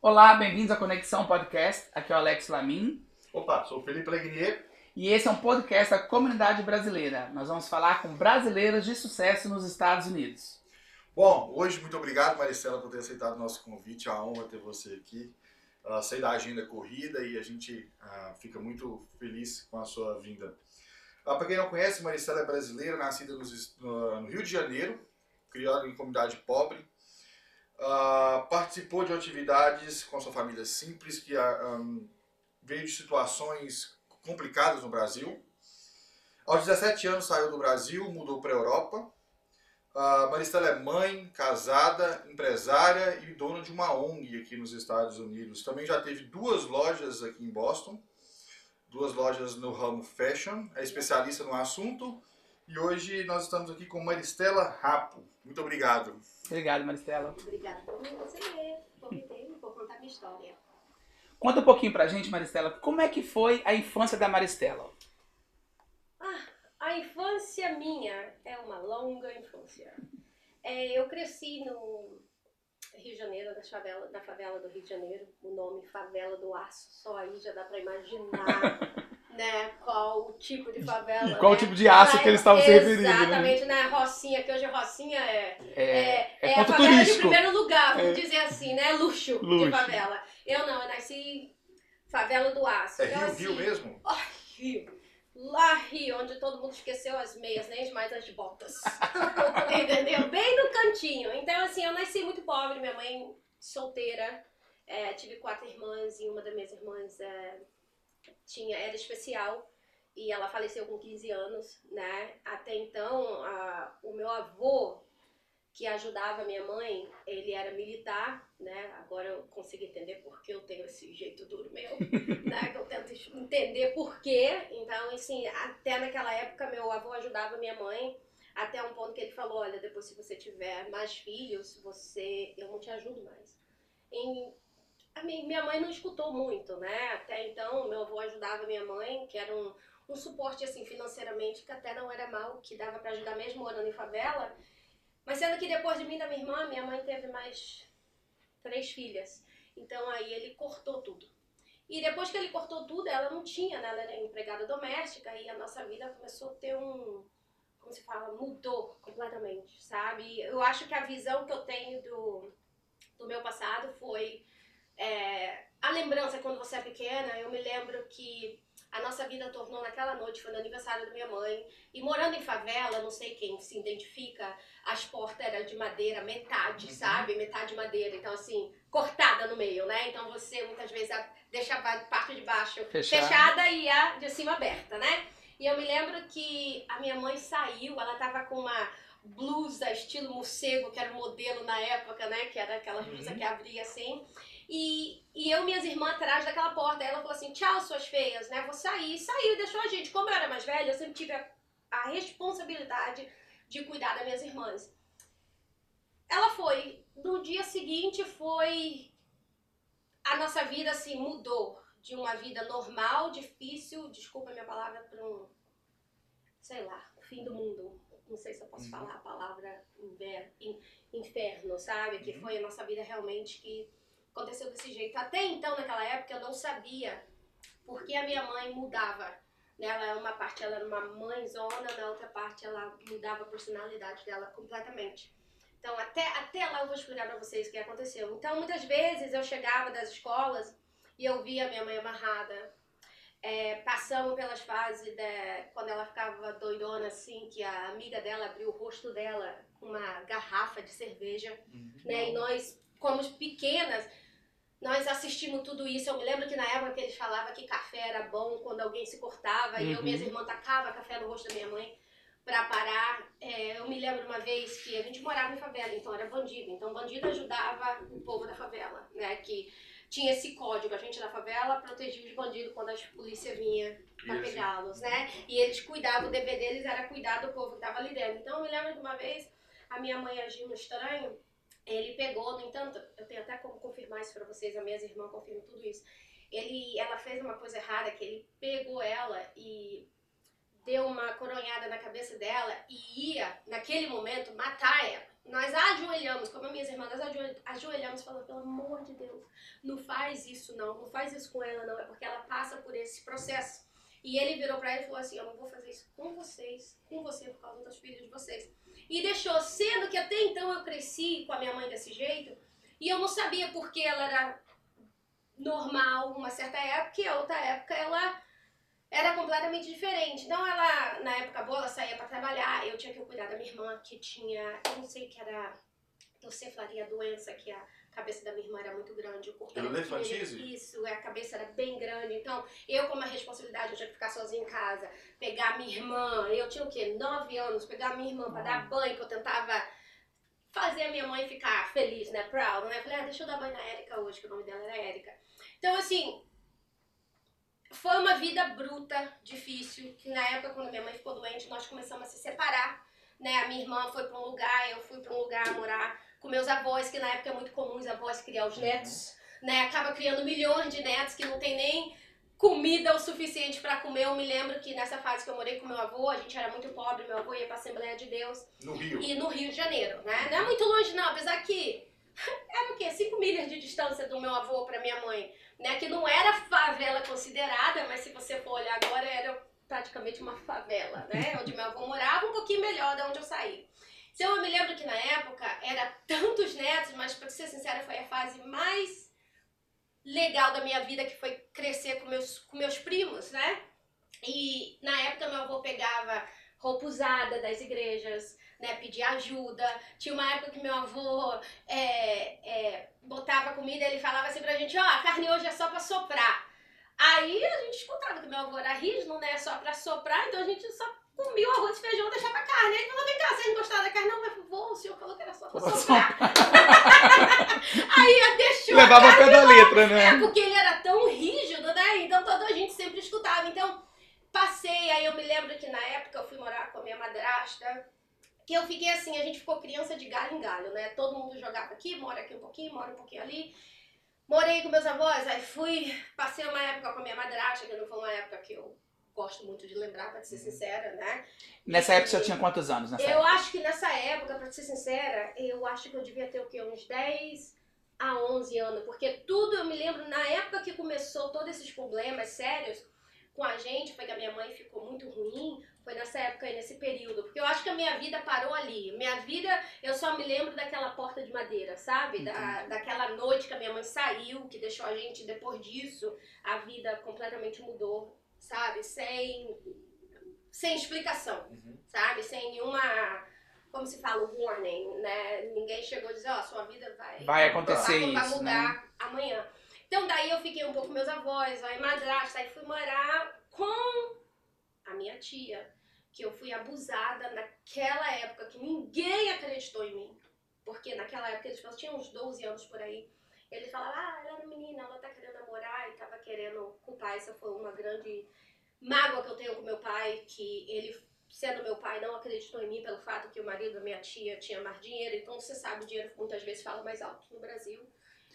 Olá, bem-vindos à Conexão Podcast. Aqui é o Alex Lamin. Opa, sou o Felipe Legnier. E esse é um podcast da comunidade brasileira. Nós vamos falar com brasileiros de sucesso nos Estados Unidos. Bom, hoje muito obrigado, Maricela, por ter aceitado o nosso convite. É uma honra ter você aqui. Uh, sei da agenda corrida e a gente uh, fica muito feliz com a sua vinda. Uh, Para quem não conhece, Maricela é brasileira, nascida nos, no, no Rio de Janeiro, criada em comunidade pobre. Uh, participou de atividades com sua família simples, que um, veio de situações complicadas no Brasil. Aos 17 anos saiu do Brasil, mudou para a Europa. Uh, Maristela é mãe, casada, empresária e dona de uma ONG aqui nos Estados Unidos. Também já teve duas lojas aqui em Boston, duas lojas no ramo fashion, é especialista no assunto. E hoje nós estamos aqui com Maristela Rapo. Muito obrigado. Obrigado, Maristela. Obrigada por você convidei por contar minha história. Conta um pouquinho pra gente, Maristela, como é que foi a infância da Maristela? Ah, a infância minha é uma longa infância. É, eu cresci no Rio de Janeiro, na favela, na favela do Rio de Janeiro, o nome Favela do Aço, só aí já dá pra imaginar né, qual o tipo de favela. Qual né? o tipo de aço Ah, que eles estavam se referindo, né? Exatamente, né? Rocinha, que hoje a Rocinha é, É, é a ponto favela de turístico. primeiro lugar, vamos É. dizer assim, né? Luxo, Luxo. de favela. Eu não, eu nasci favela do Aço. É Então, Rio, assim, Rio mesmo? Rio. Lá Rio, onde todo mundo esqueceu as meias, nem mais as botas. Entendeu? Bem no cantinho. Então, assim, eu nasci muito pobre, minha mãe solteira. É, tive quatro irmãs e uma das minhas irmãs é, tinha, era especial. E ela faleceu com 15 anos, né? Até então, a- o meu avô, que ajudava minha mãe, ele era militar, né? Agora eu consigo entender por que eu tenho esse jeito duro meu, né? Que eu tento entender por quê. Então, assim, até naquela época, meu avô ajudava minha mãe, até um ponto que ele falou, olha, depois se você tiver mais filhos, você, eu não te ajudo mais. Em- minha mãe não escutou muito, né? Até então, meu avô ajudava minha mãe, que era um, um suporte, assim, financeiramente, que até não era mal, que dava pra ajudar mesmo morando em favela. Mas sendo que depois de mim e da minha irmã, minha mãe teve mais três filhas. Então aí ele cortou tudo. E depois que ele cortou tudo, ela não tinha, né? Ela era empregada doméstica e a nossa vida começou a ter um. Como se fala? Mudou completamente, sabe? Eu acho que a visão que eu tenho do, do meu passado foi. É, a lembrança quando você é pequena, eu me lembro que a nossa vida tornou naquela noite, foi no aniversário da minha mãe. E morando em favela, não sei quem se identifica, as portas eram de madeira, metade, Uhum. sabe? Metade de madeira. Então, assim, cortada no meio, né? Então você muitas vezes deixava a parte de baixo Fechada. fechada e a de cima aberta, né? E eu me lembro que a minha mãe saiu, ela tava com uma blusa estilo morcego, que era o modelo na época, né? Que era aquela blusa Uhum. que abria assim. E, e eu e minhas irmãs atrás daquela porta. Aí ela falou assim: tchau, suas feias, né? Vou sair. E saiu e deixou a gente. Como eu era mais velha, eu sempre tive a, a responsabilidade de cuidar das minhas irmãs. Ela foi. No dia seguinte foi. A nossa vida assim mudou. De uma vida normal, difícil, desculpa a minha palavra, para um. Sei lá, fim do mundo. Não sei se eu posso Uhum. falar a palavra inver, in- inferno, sabe? Que Uhum. foi a nossa vida realmente que aconteceu desse jeito. Até então, naquela época, eu não sabia porque a minha mãe mudava. né? Ela, uma parte ela era uma mãezona, na outra parte ela mudava a personalidade dela completamente. Então, até, até lá eu vou explicar pra vocês o que aconteceu. Então, muitas vezes eu chegava das escolas e eu via minha mãe amarrada. É, passamos pelas fases de, quando ela ficava doidona, assim, que a amiga dela abriu o rosto dela com uma garrafa de cerveja né? E nós, como pequenas, nós assistimos tudo isso. Eu me lembro que na época que eles falavam que café era bom quando alguém se cortava, e eu e Uhum. irmãs tacava café no rosto da minha mãe pra parar. É, eu me lembro uma vez que a gente morava em favela, então era bandido. Então bandido ajudava o povo da favela, né? Que tinha esse código, a gente da favela protegia os bandidos quando a polícia vinha Isso. pegá-los, né? E eles cuidavam, o dever deles era cuidar do povo que tava ali dentro. Então eu me lembro de uma vez, a minha mãe agindo estranho, ele pegou, no entanto, eu tenho até como confirmar isso pra vocês, as minhas irmãs confirmam tudo isso. Ele, ela fez uma coisa errada, que ele pegou ela e deu uma coronhada na cabeça dela e ia, naquele momento, matar ela. nós ajoelhamos, como minhas irmãs, nós ajoelhamos falando, pelo amor de Deus, não faz isso não, não faz isso com ela não, é porque ela passa por esse processo. E ele virou para ela e falou assim, eu não vou fazer isso com vocês, com você, por causa dos filhos de vocês. E deixou, sendo que até então eu cresci com a minha mãe desse jeito, e eu não sabia porque ela era normal uma certa época e a outra época ela era completamente diferente. Então ela, na época boa, ela saía para trabalhar, eu tinha que cuidar da minha irmã que tinha, eu não sei que era torceflaria, doença que a cabeça da minha irmã era muito grande, o corpo era Isso, a cabeça era bem grande. Então, eu como a responsabilidade, eu tinha que ficar sozinha em casa, pegar minha irmã, eu tinha o quê? Nove anos, pegar minha irmã para dar banho, que eu tentava fazer a minha mãe ficar feliz, né, proud, né? Eu falei, ah, deixa eu dar banho na Érica hoje, que o nome dela era Érica. Então, assim, foi uma vida bruta, difícil, que na época, quando minha mãe ficou doente, nós começamos a se separar, né? A minha irmã foi para um lugar, eu fui para um lugar morar com meus avós, que na época é muito comum os avós criar os netos, né? Acaba criando milhões de netos que não tem nem comida o suficiente para comer. Eu me lembro que nessa fase que eu morei com meu avô, a gente era muito pobre, meu avô ia para Assembleia de Deus. No Rio. E no Rio de Janeiro, né? Não é muito longe não, apesar que era o quê? 5 milhas de distância do meu avô para minha mãe né? Que não era favela considerada, mas se você for olhar agora, era praticamente uma favela, né? Onde meu avô morava, um pouquinho melhor de onde eu saí. Então eu me lembro que na época era tantos netos, mas para ser sincera, foi a fase mais legal da minha vida, que foi crescer com meus, com meus primos, né? E na época meu avô pegava roupa usada das igrejas, né, pedir ajuda. Tinha uma época que meu avô é, é, botava comida ele falava assim pra gente, ó, oh, a carne hoje é só pra soprar. Aí a gente escutava que meu avô era rígido, né, só pra soprar, então a gente só comia o arroz e feijão e deixava a carne. Aí ele falou, vem cá, vocês gostaram da carne? Não, mas vô, o senhor falou que era só pra soprar. Aí deixou Levava a pé da letra, né? É, porque ele era tão rígido, né, então toda a gente sempre escutava. Então, passei, aí eu me lembro que na época eu fui morar com a minha madrasta, que eu fiquei assim, a gente ficou criança de galho em galho, né? Todo mundo jogava aqui, mora aqui um pouquinho, mora um pouquinho ali. Morei com meus avós, aí fui, passei uma época com a minha madrasta, que não foi uma época que eu gosto muito de lembrar, pra ser uhum. sincera, né? Nessa e, época você tinha quantos anos? eu época? acho que nessa época, pra ser sincera, eu acho que eu devia ter o quê? Uns 10 a 11 anos, porque tudo eu me lembro, na época que começou todos esses problemas sérios, com a gente, foi que a minha mãe ficou muito ruim, foi nessa época aí, nesse período. Porque eu acho que a minha vida parou ali. Minha vida, eu só me lembro daquela porta de madeira, sabe? Da, daquela noite que a minha mãe saiu, que deixou a gente, depois disso, a vida completamente mudou, sabe? Sem, sem explicação, uhum. sabe? Sem nenhuma como se fala, warning, né? Ninguém chegou a dizer, ó, oh, sua vida vai... Vai acontecer vai, isso, Vai mudar né? amanhã. Então daí eu fiquei um pouco com meus avós, aí madrasta, aí fui morar com a minha tia, que eu fui abusada naquela época que ninguém acreditou em mim. Porque naquela época eles tinham uns 12 anos por aí. Ele falava, ah, ela é menina, ela tá querendo namorar e tava querendo culpar. Essa foi uma grande mágoa que eu tenho com meu pai, que ele, sendo meu pai, não acreditou em mim pelo fato que o marido da minha tia tinha mais dinheiro. Então você sabe, o dinheiro muitas vezes fala mais alto no Brasil.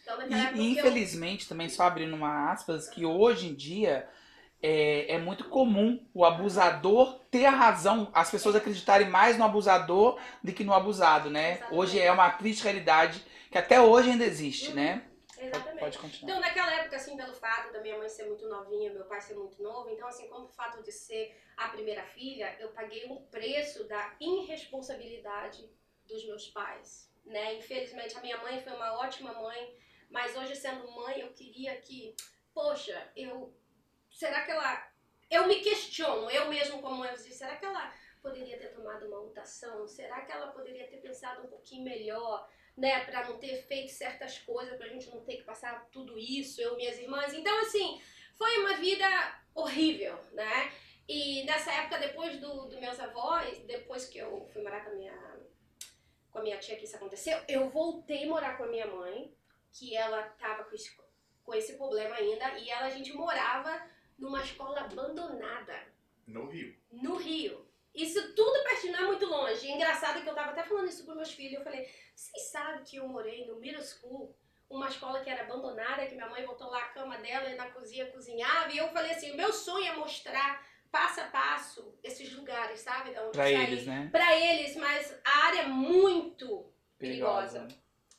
Então, e, infelizmente, eu... também só abrindo uma aspas, que hoje em dia é, é, muito comum o abusador ter a razão, as pessoas acreditarem mais no abusador do que no abusado, né? Exatamente. Hoje é uma triste realidade que até hoje ainda existe, uhum. né? Exatamente. Pode, continuar. Então, naquela época, assim, pelo fato da minha mãe ser muito novinha, meu pai ser muito novo, então, assim, como o fato de ser a primeira filha, eu paguei um preço da irresponsabilidade dos meus pais, né? Infelizmente, a minha mãe foi uma ótima mãe, mas hoje, sendo mãe, eu queria que, poxa, eu. Será que ela. Eu me questiono, eu mesmo como eu disse, será que ela poderia ter tomado uma mutação? Será que ela poderia ter pensado um pouquinho melhor, né, para não ter feito certas coisas, pra gente não ter que passar tudo isso, eu e minhas irmãs? Então, assim, foi uma vida horrível, né? E nessa época, depois do, do meus avós, depois que eu fui morar com a minha, com a minha tia que isso aconteceu, eu voltei a morar com a minha mãe que ela tava com esse, com esse problema ainda e ela, a gente morava numa escola abandonada. No Rio. No Rio. Isso tudo pertinho, não é muito longe. E engraçado que eu tava até falando isso para meus filhos. Eu falei, vocês sabem que eu morei no middle school, uma escola que era abandonada, que minha mãe botou lá a cama dela e na cozinha cozinhava. E eu falei assim, meu sonho é mostrar passo a passo esses lugares, sabe? Para eles, né? Para eles, mas a área é muito perigosa.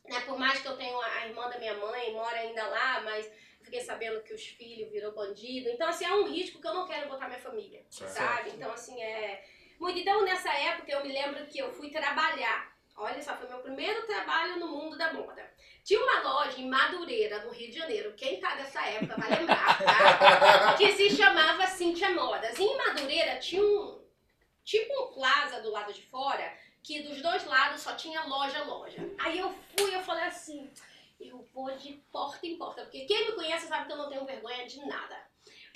Né? Por mais que eu tenha a irmã da minha mãe, mora ainda lá, mas fiquei sabendo que os filhos virou bandido. Então, assim, é um risco que eu não quero botar minha família, Certo. sabe? Então, assim, é... Muito. Então, nessa época, eu me lembro que eu fui trabalhar. Olha só, foi meu primeiro trabalho no mundo da moda. Tinha uma loja em Madureira, no Rio de Janeiro. Quem tá dessa época vai lembrar, tá? que se chamava Cintia Modas. Em Madureira tinha um tipo um plaza do lado de fora, que dos dois lados só tinha loja, loja. Aí eu fui, eu falei assim, eu vou de porta em porta, porque quem me conhece sabe que eu não tenho vergonha de nada.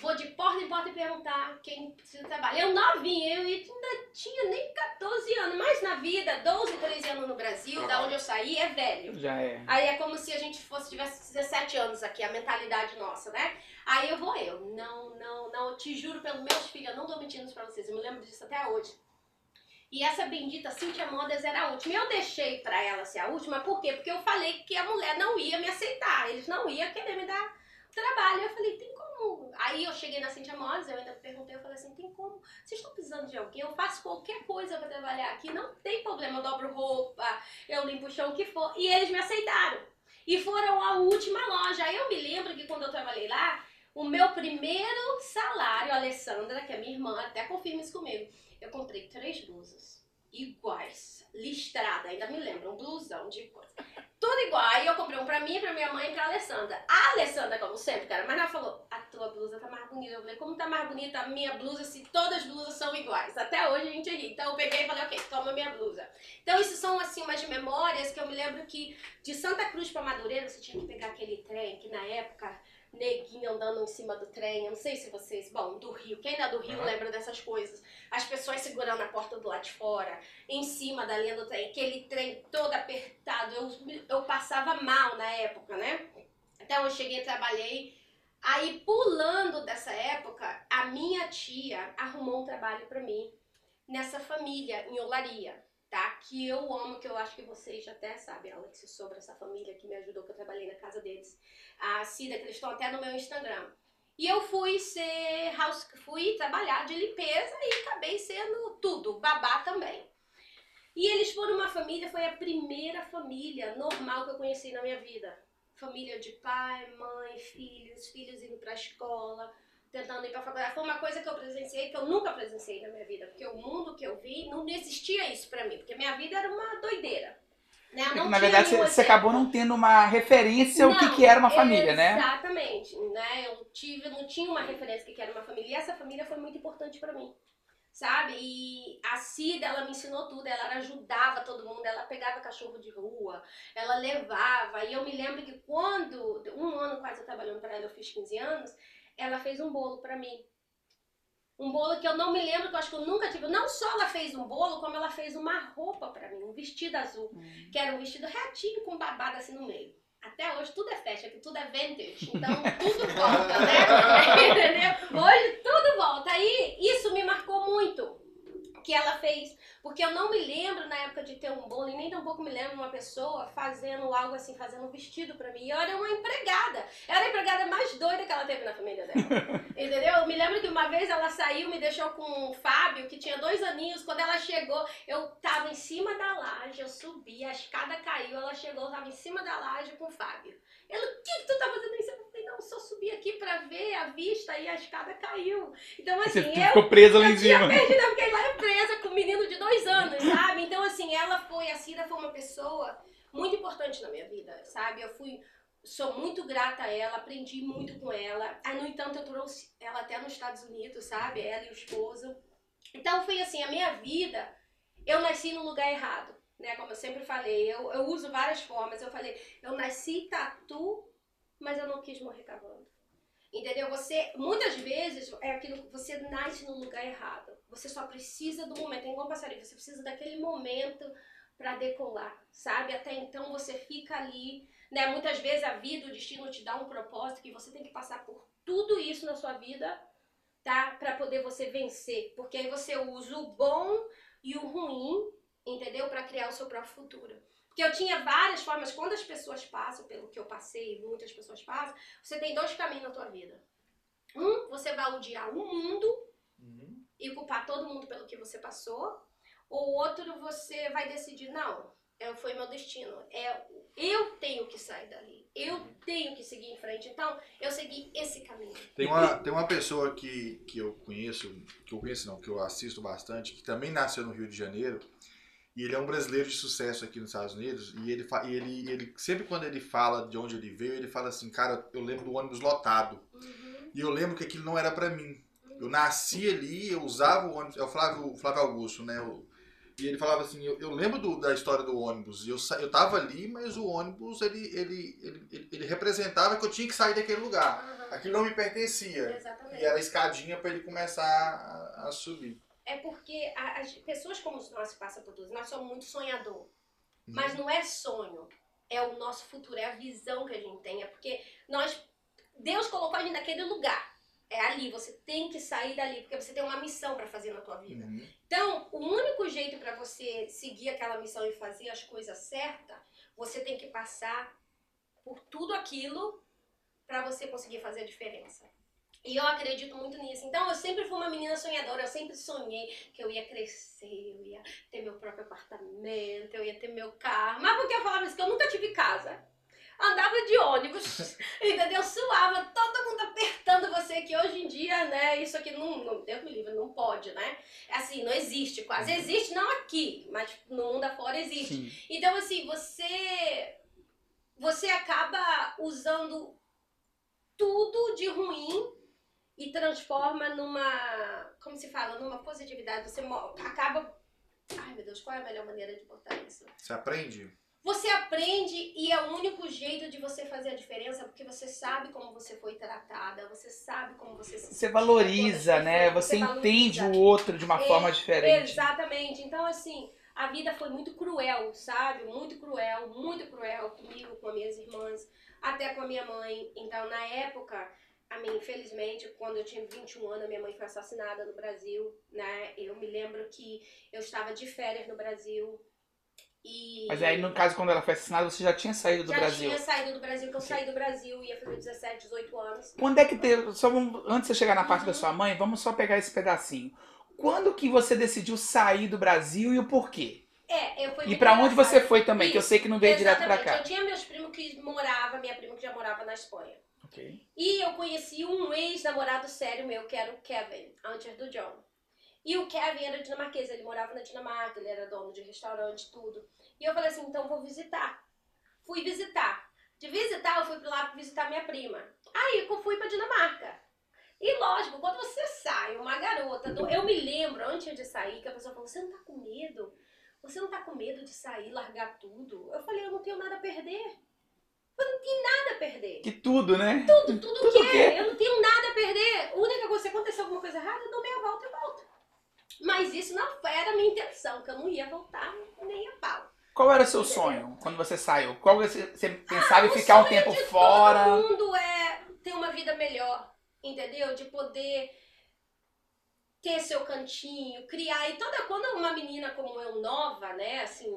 Vou de porta em porta e perguntar quem precisa trabalhar. Eu novinha, eu ainda tinha nem 14 anos, mas na vida, 12, 13 anos no Brasil, da onde eu saí, é velho. Já é. Aí é como se a gente fosse tivesse 17 anos aqui, a mentalidade nossa, né? Aí eu vou eu, não, não, não, eu te juro pelos meus filhos, eu não tô mentindo pra vocês, eu me lembro disso até hoje. E essa bendita Cintia Modas era a última. Eu deixei pra ela ser a última, por quê? Porque eu falei que a mulher não ia me aceitar, eles não iam querer me dar trabalho. Eu falei, tem como? Aí eu cheguei na Cintia Modas, eu ainda perguntei, eu falei assim, tem como? Vocês estão precisando de alguém? Eu faço qualquer coisa pra trabalhar aqui, não tem problema, eu dobro roupa, eu limpo o chão, o que for. E eles me aceitaram. E foram a última loja. Aí eu me lembro que quando eu trabalhei lá, o meu primeiro salário, a Alessandra, que é minha irmã, até confirma isso comigo, eu comprei três blusas iguais, listrada, ainda me lembro, um blusão de coisa. Tudo igual. Aí eu comprei um pra mim, pra minha mãe e pra Alessandra. A Alessandra, como sempre, cara, mas ela falou, a tua blusa tá mais bonita. Eu falei, como tá mais bonita a minha blusa se todas as blusas são iguais? Até hoje a gente ri. Então eu peguei e falei, ok, toma minha blusa. Então isso são, assim, umas memórias que eu me lembro que de Santa Cruz pra Madureira você tinha que pegar aquele trem que na época neguinho andando em cima do trem, eu não sei se vocês, bom, do Rio, quem é do Rio Uhum. lembra dessas coisas, as pessoas segurando a porta do lado de fora, em cima da linha do trem, aquele trem todo apertado, eu, eu passava mal na época, né? Então eu cheguei, trabalhei, aí pulando dessa época, a minha tia arrumou um trabalho pra mim, nessa família, em Olaria, tá? Que eu amo, que eu acho que vocês até sabem, Alex, sobre essa família que me ajudou, que eu trabalhei na casa deles a Cida, que eles estão até no meu Instagram. E eu fui ser house, fui trabalhar de limpeza e acabei sendo tudo, babá também. E eles foram uma família, foi a primeira família normal que eu conheci na minha vida. Família de pai, mãe, filhos, filhos indo pra escola, tentando ir pra faculdade. Foi uma coisa que eu presenciei que eu nunca presenciei na minha vida, porque o mundo que eu vi não existia isso pra mim, porque minha vida era uma doideira. Né? Não Na verdade, você, acabou não tendo uma referência o que, Não, que era uma família, né? Exatamente, né? Eu tive, não tinha uma referência do que era uma família. E essa família foi muito importante pra mim, sabe? E a Cida, ela me ensinou tudo. Ela ajudava todo mundo. Ela pegava cachorro de rua, ela levava. E eu me lembro que quando, um ano quase eu trabalhando pra ela, eu fiz 15 anos, ela fez um bolo pra mim. Um bolo que eu não me lembro, que eu acho que eu nunca tive. Não só ela fez um bolo, como ela fez uma roupa pra mim, um vestido azul Hum. que era um vestido retinho com babado assim no meio. Até hoje tudo é fashion, aqui tudo é vintage, então tudo volta, né? Entendeu? Hoje tudo volta. Aí isso me marcou muito que ela fez, porque eu não me lembro na época de ter um bolo e nem tampouco me lembro uma pessoa fazendo algo assim, fazendo um vestido pra mim. E eu era uma empregada. Eu era a empregada mais doida que ela teve na família dela. Entendeu? Eu me lembro que uma vez ela saiu, me deixou com o Fábio, que tinha dois aninhos. Quando ela chegou, eu tava em cima da laje, eu subi, a escada caiu, ela chegou, eu tava em cima da laje com o Fábio. Ela, o que, que tu tá fazendo isso? Eu falei, não, só subi aqui pra ver a vista e a escada caiu. Então, assim, Você eu ficou presa lá em eu tinha cima. perdido, eu fiquei lá presa com um menino de dois anos, sabe? Então, assim, ela foi, a Cida foi uma pessoa muito importante na minha vida, sabe? Eu fui, sou muito grata a ela, aprendi muito com ela. Aí, no entanto, eu trouxe ela até nos Estados Unidos, sabe? Ela e o esposo. Então, foi assim, a minha vida, eu nasci no lugar errado, né? Como eu sempre falei, eu, eu uso várias formas. Eu falei, eu nasci tatu, mas eu não quis morrer cavando. Entendeu? Você, muitas vezes, é aquilo que você nasce no lugar errado. Você só precisa do momento, é igual um passarinho, você precisa daquele momento para decolar, sabe? Até então você fica ali, né? Muitas vezes a vida, o destino te dá um propósito que você tem que passar por tudo isso na sua vida, tá? Para poder você vencer, porque aí você usa o bom e o ruim, entendeu? Para criar o seu próprio futuro. Porque eu tinha várias formas, quando as pessoas passam pelo que eu passei, muitas pessoas passam, você tem dois caminhos na tua vida. Um, você vai odiar o mundo e culpar todo mundo pelo que você passou. Ou outro, você vai decidir, não, é, foi meu destino. É, eu tenho que sair dali. Eu tenho que seguir em frente. Então, eu segui esse caminho. Tem uma, tem uma pessoa que, que eu conheço, que eu conheço não, que eu assisto bastante, que também nasceu no Rio de Janeiro. E ele é um brasileiro de sucesso aqui nos Estados Unidos. E ele, e ele, ele sempre quando ele fala de onde ele veio, ele fala assim, cara, eu lembro do ônibus lotado. Uhum. E eu lembro que aquilo não era pra mim. Eu nasci ali, eu usava o ônibus. É o Flávio, Flávio Augusto, né? O- e ele falava assim, eu, eu lembro do- da história do ônibus. Eu, eu tava ali, mas o ônibus, ele, ele, ele, ele, representava que eu tinha que sair daquele lugar. Aham. Aquilo não me pertencia. Exatamente. E era a escadinha pra ele começar a, a subir. É porque a- as pessoas como nós que passam por tudo, nós somos muito sonhador. Uhum. Mas não é sonho. É o nosso futuro, é a visão que a gente tem. É porque nós. Deus colocou a gente naquele lugar. É ali, você tem que sair dali, porque você tem uma missão para fazer na tua vida. Uhum. Então, o único jeito para você seguir aquela missão e fazer as coisas certas, você tem que passar por tudo aquilo para você conseguir fazer a diferença. E eu acredito muito nisso. Então, eu sempre fui uma menina sonhadora, eu sempre sonhei que eu ia crescer, eu ia ter meu próprio apartamento, eu ia ter meu carro. Mas por que eu falava isso? Que eu nunca tive casa. Andava de ônibus, entendeu? Suava, todo mundo apertando você, que hoje em dia, né, isso aqui não, não Deus me livre, não pode, né? Assim, não existe quase. Existe, não aqui, mas no mundo afora existe. Sim. Então, assim, você. Você acaba usando tudo de ruim e transforma numa. Como se fala? Numa positividade. Você acaba. Ai, meu Deus, qual é a melhor maneira de botar isso? Você aprende? Você aprende e é o único jeito de você fazer a diferença porque você sabe como você foi tratada, você sabe como você se Você valoriza, né? Você entende o outro de uma É, forma diferente. Exatamente. Então, assim, a vida foi muito cruel, sabe? Muito cruel, muito cruel comigo, com as minhas irmãs, até com a minha mãe. Então, na época, a mim, infelizmente, quando eu tinha 21 anos, a minha mãe foi assassinada no Brasil, né? Eu me lembro que eu estava de férias no Brasil. E Mas aí, no caso, quando ela foi assassinada, você já tinha saído do já Brasil. tinha saído do Brasil, que eu saí do Brasil, ia fazer 17, 18 anos. Quando é que teve. Só vamos- antes de você chegar na parte da sua mãe, vamos só pegar esse pedacinho. Quando que você decidiu sair do Brasil e o porquê? É, eu fui E pra onde você foi também? Que eu sei que não veio direto pra Exatamente. cá. Eu tinha meus primos que moravam, minha prima que já morava na Espanha. Ok. E eu conheci um ex-namorado sério meu, que era o Kevin, antes do John. E o Kevin era dinamarquês, ele morava na Dinamarca, ele era dono de restaurante, tudo. E eu falei assim, então vou visitar. Fui visitar. De visitar, eu fui lá visitar minha prima. Aí eu fui pra Dinamarca. E lógico, quando você sai, uma garota, do- eu me lembro, antes de sair, que a pessoa falou, você não tá com medo? Você não tá com medo de sair, largar tudo? Eu falei, eu não tenho nada a perder. Eu não tenho nada a perder. Que tudo, né? Tudo, tudo, Tudo quê? quê? Eu não tenho nada a perder. A única coisa, se acontecer alguma coisa errada, eu dou meia volta e volto. Mas isso não era a minha intenção, que eu não ia voltar nem a pau. Qual era o seu sonho quando você saiu? Qual você, você pensava em O ficar um tempo de fora? Todo mundo é ter uma vida melhor, entendeu? De poder ter seu cantinho, criar. E toda quando uma menina como eu, nova, né, assim,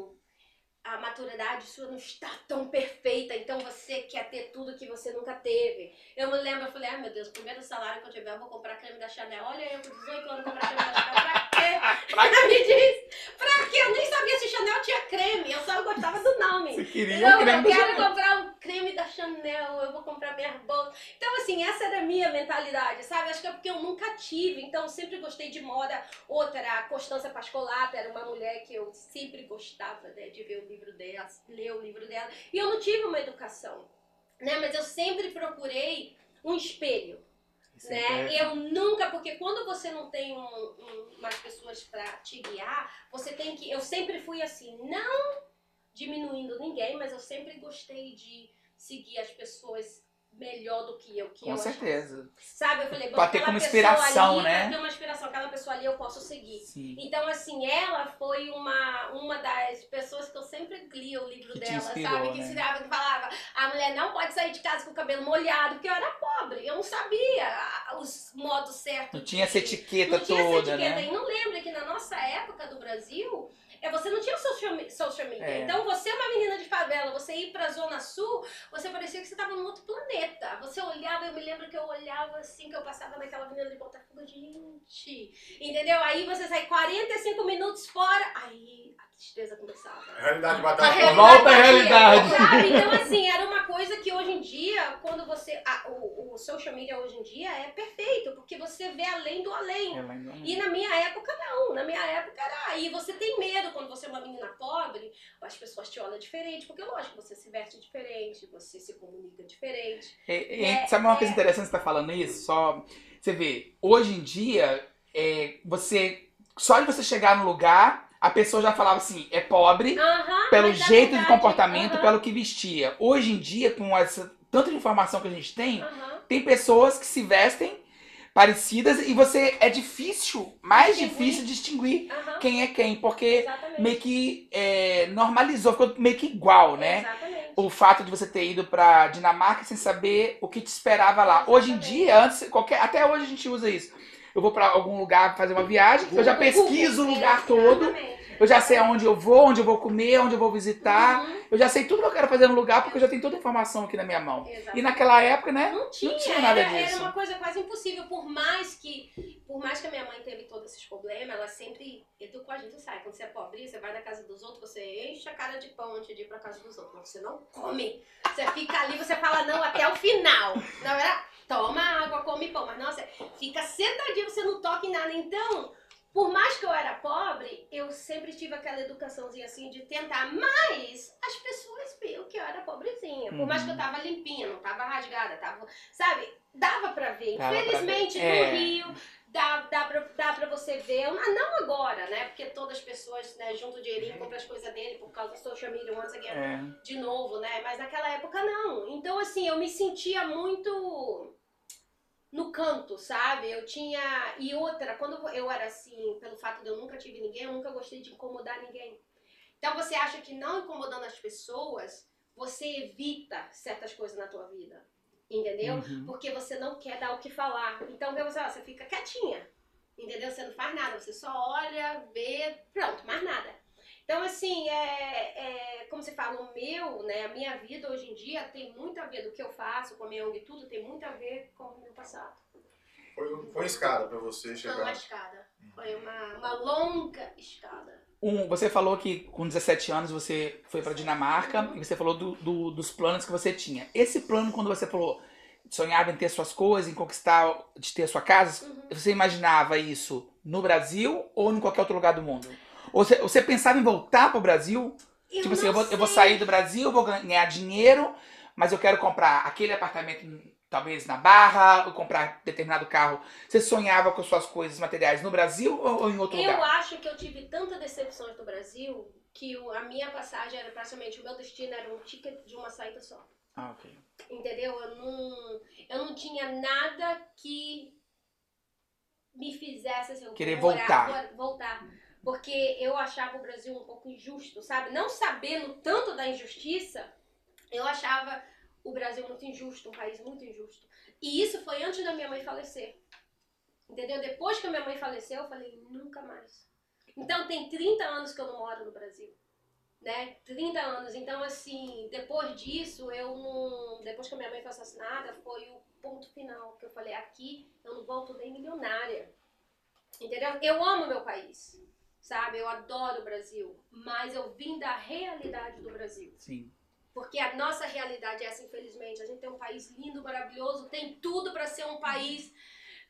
a maturidade sua não está tão perfeita, então você quer ter tudo que você nunca teve. Eu me lembro, eu falei, ai meu Deus, primeiro salário que eu tiver, eu vou comprar creme da Chanel. Olha, eu com 18 anos comprar creme da Chanel, Ela me diz, pra quê? Eu nem sabia se Chanel tinha creme, eu só gostava do nome. Você queria um creme eu quero comprar um creme da Chanel, eu vou comprar minha bolsa. Então, assim, essa era a minha mentalidade, sabe? Acho que é porque eu nunca tive, então sempre gostei de moda. Outra, a Constança Pascolato, era uma mulher que eu sempre gostava né, de ver o livro dela, ler o livro dela. E eu não tive uma educação, né? Mas eu sempre procurei um espelho É né? interessante. Eu nunca, porque quando você não tem um, um- umas pessoas pra te guiar, você tem que. Eu sempre fui assim, não diminuindo ninguém, mas eu sempre gostei de seguir as pessoas melhor do que eu. Que Com eu achava. certeza. Sabe? Eu falei, bom, Pra ter aquela como pessoa inspiração, ali, né? Pra ter uma inspiração, aquela pessoa ali eu posso seguir. Sim. Então, assim, ela foi uma, uma das pessoas que eu sempre lia o livro Que dela, inspirou, sabe? Que né? ensinava, que falava, a mulher não pode sair de casa com o cabelo molhado, porque eu era pobre, eu não sabia os modos certos. Não tinha essa etiqueta não tinha essa toda, etiqueta. né? E não lembra que na nossa época do Brasil, é, você não tinha social, social media. É. Então, você é uma menina de favela, você ir pra Zona Sul, você parecia que você estava num outro planeta. Você olhava, eu me lembro que eu olhava assim, que eu passava naquela avenida de Botafogo, gente. Entendeu? Aí você sai 45 minutos fora, aí a tristeza começava. A realidade A bateu. realidade Volta à batia, realidade. Sabe? Então, assim, era uma coisa que hoje em dia, quando você. a- o, o social media hoje em dia é perfeito, porque você vê além do além. Eu lembro. E na minha época, não. Na minha época era. E você tem medo quando você é uma menina pobre, as pessoas te olham diferente, porque lógico, você se veste diferente, você se comunica diferente. É, é, É, sabe uma é. coisa interessante que você tá falando isso? Só você vê, hoje em dia, é, você só de você chegar no lugar, a pessoa já falava assim, é pobre, Aham. pelo é jeito de verdade. comportamento, Aham, pelo que vestia. Hoje em dia, com essa tanta informação que a gente tem, aham. tem pessoas que se vestem parecidas e você é difícil, mais Distinguir. difícil distinguir quem é quem, porque Exatamente. meio que é, normalizou, ficou meio que igual, né? Exatamente. o fato de você ter ido pra Dinamarca sem saber o que te esperava lá. Hoje em Exatamente. dia, antes, qualquer, até hoje a gente usa isso. Eu vou pra algum lugar fazer uma viagem, eu já pesquiso o lugar todo, Exatamente. Eu já sei aonde eu vou, onde eu vou comer, onde eu vou visitar. Uhum. Eu já sei tudo que eu quero fazer no lugar porque eu já tenho toda a informação aqui na minha mão. Exatamente. E naquela época, né? Não tinha, tinha nada era, disso. era uma coisa quase impossível, por mais que por mais que a minha mãe teve todos esses problemas, ela sempre educou a gente, sabe? Quando você é pobre, você vai na casa dos outros, você enche a cara de pão antes de ir pra casa dos outros, mas você não come. Você fica ali, você fala não até o final. Não era toma água, come pão, mas não, você fica sentadinho, você não toca em nada. Então, por mais que eu era pobre, eu sempre tive aquela educaçãozinha assim de tentar, mas as pessoas viam que eu era pobrezinha. Por mais que eu tava limpinha, não tava rasgada, tava, sabe? Dava pra ver. Dava pra Infelizmente, ver. É. no Rio, dá, dá, pra, dá pra você ver. Ah, Não agora, né? Porque todas as pessoas né, juntam o dinheirinho, compram as coisas dele por causa do social media, once again É. de novo, né? Mas naquela época não. Então, assim, eu me sentia muito no canto, sabe? Eu tinha. E outra, quando eu era assim, pelo fato de eu nunca tive ninguém, eu nunca gostei de incomodar ninguém. Então você acha que não incomodando as pessoas, você evita certas coisas na tua vida. Entendeu? Uhum. Porque você não quer dar o que falar. Então, você, faz? você fica quietinha. Entendeu? Você não faz nada, você só olha, vê, pronto, mais nada. Então, assim, é, é, como você fala, o meu, né, a minha vida hoje em dia tem muito a ver do que eu faço com a minha ONG e tudo, tem muito a ver com o meu passado. Foi, um- foi uma escada pra você Foi uma chegar. escada. Foi uma, uma longa escada. Um, você falou que com 17 anos você foi pra Dinamarca e você falou do- do- dos planos que você tinha. Esse plano, quando você falou, sonhava em ter suas coisas, em conquistar, de ter sua casa, Uhum. você imaginava isso no Brasil ou em qualquer outro lugar do mundo? Ou você, você pensava em voltar pro Brasil? Eu tipo assim, eu vou, eu vou sair do Brasil, eu vou ganhar dinheiro, mas eu quero comprar aquele apartamento, talvez na Barra, ou comprar determinado carro. Você sonhava com suas coisas materiais no Brasil ou, ou em outro Eu lugar? acho que eu tive tantas decepções no Brasil que o- a minha passagem era praticamente, o meu destino era um ticket de uma saída só. Ah, ok. Entendeu? Eu não, eu não tinha nada que me fizesse assim, eu Querer morar- voltar. voltar. Porque eu achava o Brasil um pouco injusto, sabe? Não sabendo tanto da injustiça, eu achava o Brasil muito injusto, um país muito injusto. E isso foi antes da minha mãe falecer. Entendeu? Depois que a minha mãe faleceu, eu falei, nunca mais. Então tem 30 anos que eu não moro no Brasil. Né? 30 anos. Então, assim, depois disso, eu não. Depois que a minha mãe foi assassinada, foi o ponto final. Que eu falei, aqui eu não volto nem milionária. Entendeu? Eu amo meu país. Sabe? Eu adoro o Brasil. Mas eu vim da realidade do Brasil. Sim. Porque a nossa realidade é essa, infelizmente. A gente tem um país lindo, maravilhoso, tem tudo para ser um país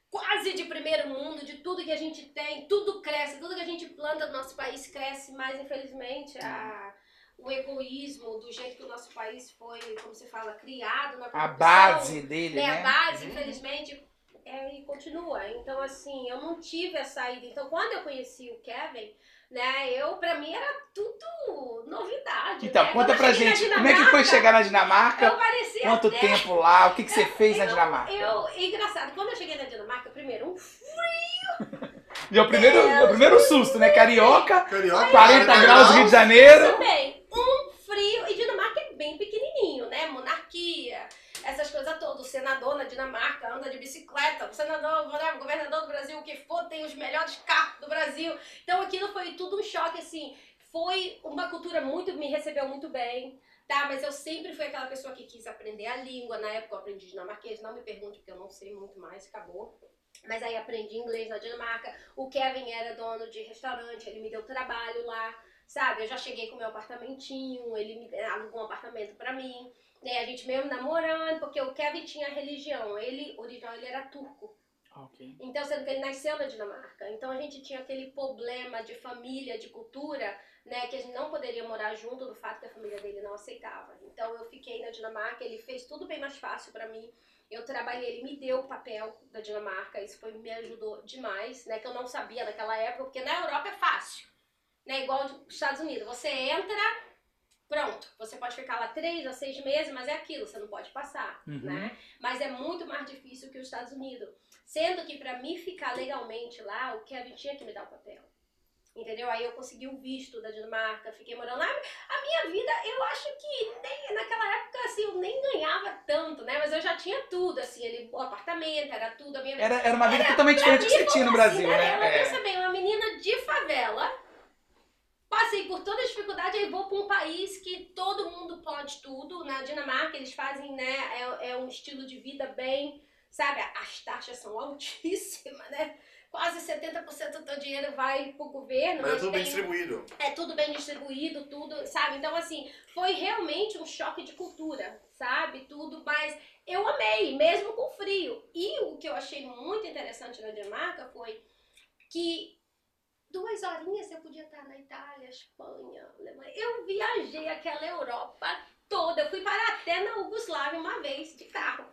quase de primeiro mundo, de tudo que a gente tem, tudo cresce, tudo que a gente planta no nosso país cresce, mas infelizmente a, o egoísmo, do jeito que o nosso país foi, como se fala, criado na A base dele, né? né? A base, Uhum. infelizmente, é, e continua. Então, assim, eu não tive a saída. Então, quando eu conheci o Kevin, né, eu, pra mim, era tudo novidade. Então, né? conta eu pra gente, como é que foi chegar na Dinamarca? Eu parecia Quanto até- tempo lá? O que, que você fez na eu- Dinamarca? Eu, engraçado, quando eu cheguei na Dinamarca, primeiro, um E é o primeiro, é o primeiro susto, né? Carioca, Carioca, 40 graus Rio de Janeiro. também, um frio, e Dinamarca é bem pequenininho, né? Monarquia, essas coisas todas. O senador na Dinamarca anda de bicicleta, o senador, o governador do Brasil, o que for, tem os melhores carros do Brasil. Então aquilo foi tudo um choque, assim. Foi uma cultura muito, me recebeu muito bem. tá? Mas eu sempre fui aquela pessoa que quis aprender a língua. Na época eu aprendi dinamarquês, não me pergunte porque eu não sei muito mais, acabou. Mas aí aprendi inglês na Dinamarca. O Kevin era dono de restaurante, ele me deu trabalho lá, sabe? Eu já cheguei com meu apartamentinho, ele me alugou um apartamento para mim. Né? A gente mesmo namorando, porque o Kevin tinha religião. Ele, original, ele era turco. Ok. Então, sendo que ele nasceu na Dinamarca. Então, a gente tinha aquele problema de família, de cultura, né? Que a gente não poderia morar junto do fato que a família dele não aceitava. Então, eu fiquei na Dinamarca, ele fez tudo bem mais fácil para mim. Eu trabalhei, ele me deu o papel da Dinamarca, isso foi, me ajudou demais, né? Que eu não sabia naquela época, porque na Europa é fácil, né? Igual os Estados Unidos. Você entra, pronto, você pode ficar lá três a seis meses, mas é aquilo, você não pode passar, Uhum. né? Mas é muito mais difícil que os Estados Unidos. Sendo que para mim ficar legalmente lá, o Kevin tinha que me dar o papel. Entendeu? Aí eu consegui o visto da Dinamarca, fiquei morando lá. A minha vida, eu acho que nem, naquela época, assim, eu nem ganhava tanto, né? Mas eu já tinha tudo, assim, ele, o apartamento, era tudo, a minha Era, era uma vida Era- totalmente diferente do que você tinha no como Brasil, assim, né? Ela, É. pensa bem, uma menina de favela, passei por toda a dificuldade, aí vou para um país que todo mundo pode tudo. Na Dinamarca eles fazem, né, é, é um estilo de vida bem, sabe, as taxas são altíssimas, né? Quase 70% do teu dinheiro vai pro governo. Mas é tudo bem tem- distribuído. é tudo bem distribuído, tudo, sabe? Então, assim, foi realmente um choque de cultura, sabe? Tudo, mas eu amei, mesmo com frio. E o que eu achei muito interessante na Dinamarca foi que duas horinhas eu podia estar na Itália, Espanha, Alemanha. Eu viajei aquela Europa toda. Eu fui parar até na Yugoslávia uma vez, de carro.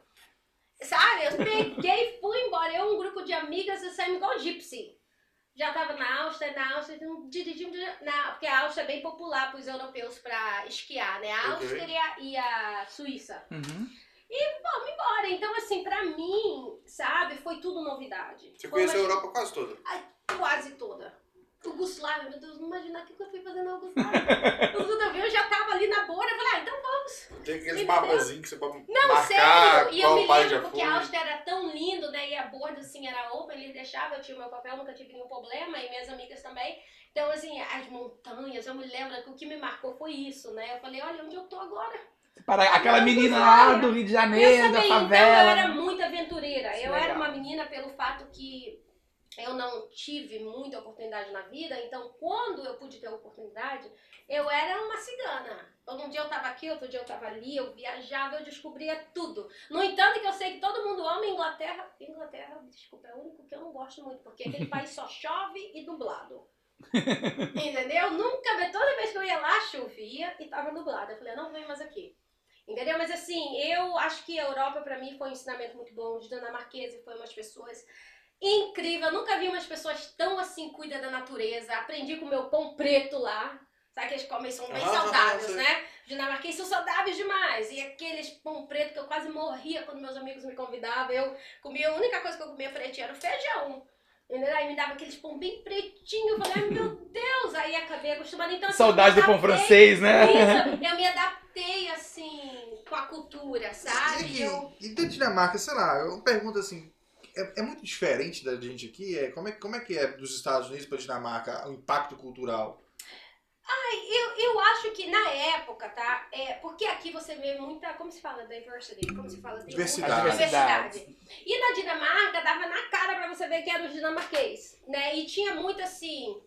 Sabe? Eu peguei e fui embora. Eu e um grupo de amigas e saímos igual gypsy já estava na Áustria, na Áustria, na, porque a Áustria é bem popular para os europeus para esquiar, né? A. Áustria e a Suíça. Uhum. Vamos embora. Então, assim, para mim, sabe, foi tudo novidade. Você conheceu a Europa quase toda. Quase Yugoslávia, meu Deus, não imaginar o que eu fui fazer na Yugoslávia. Eu, eu já tava ali na borda, eu falei, ah, então vamos. Tem aqueles mapazinhos que você pode Não, marcar sério. E eu me lembro porque foi. a Áustria era tão lindo, né? E a borda, assim, era open, ele deixava, eu tinha o meu papel, nunca tive nenhum problema, e minhas amigas também. Então, assim, as montanhas, eu me lembro que o que me marcou foi isso, né? Eu falei, olha onde eu tô agora. Para aquela menina lá do Rio de Eu Janeiro, da também, então eu favela. era muito aventureira. Isso é eu era legal. uma menina pelo fato que eu não tive muita oportunidade na vida, então quando eu pude ter oportunidade, eu era uma cigana. Um dia eu tava aqui, outro dia eu tava ali, eu viajava, eu descobria tudo. No entanto, que eu sei que todo mundo ama Inglaterra. Inglaterra, desculpa, é o único que eu não gosto muito, porque aquele país só chove e nublado. Entendeu? Nunca, toda vez que eu ia lá, chovia e tava nublado. Eu falei, não venho mais aqui. Entendeu? Mas assim, eu acho que a Europa pra mim foi um ensinamento muito bom. Os dinamarqueses foram umas pessoas incríveis. Eu nunca vi umas pessoas tão assim, cuida da natureza. Aprendi com o meu pão preto lá. Sabe que eles comem, são bem Aham, saudáveis, né? Os dinamarqueses são saudáveis demais. E aqueles pão preto que eu quase morria quando meus amigos me convidavam. Eu comia, a única coisa que eu comia pretinho era o feijão. Entendeu? Aí me dava aqueles pão bem pretinho. Eu falei, ai meu Deus! Aí acabei acostumando. Então, assim, Saudade do pão francês, né? isso, eu me adaptei assim com a cultura, sabe? E, Eu, e da Dinamarca, sei lá, eu pergunto assim, é, é muito diferente da gente aqui? É, como, é, como é que é dos Estados Unidos para Dinamarca o impacto cultural? eu, eu acho que na época, tá? É, porque aqui você vê muita, como se fala, diversity, como se fala? Tem Diversidade. muita Diversidade. E na Dinamarca dava na cara pra você ver que era os dinamarquês, né? E tinha muito assim,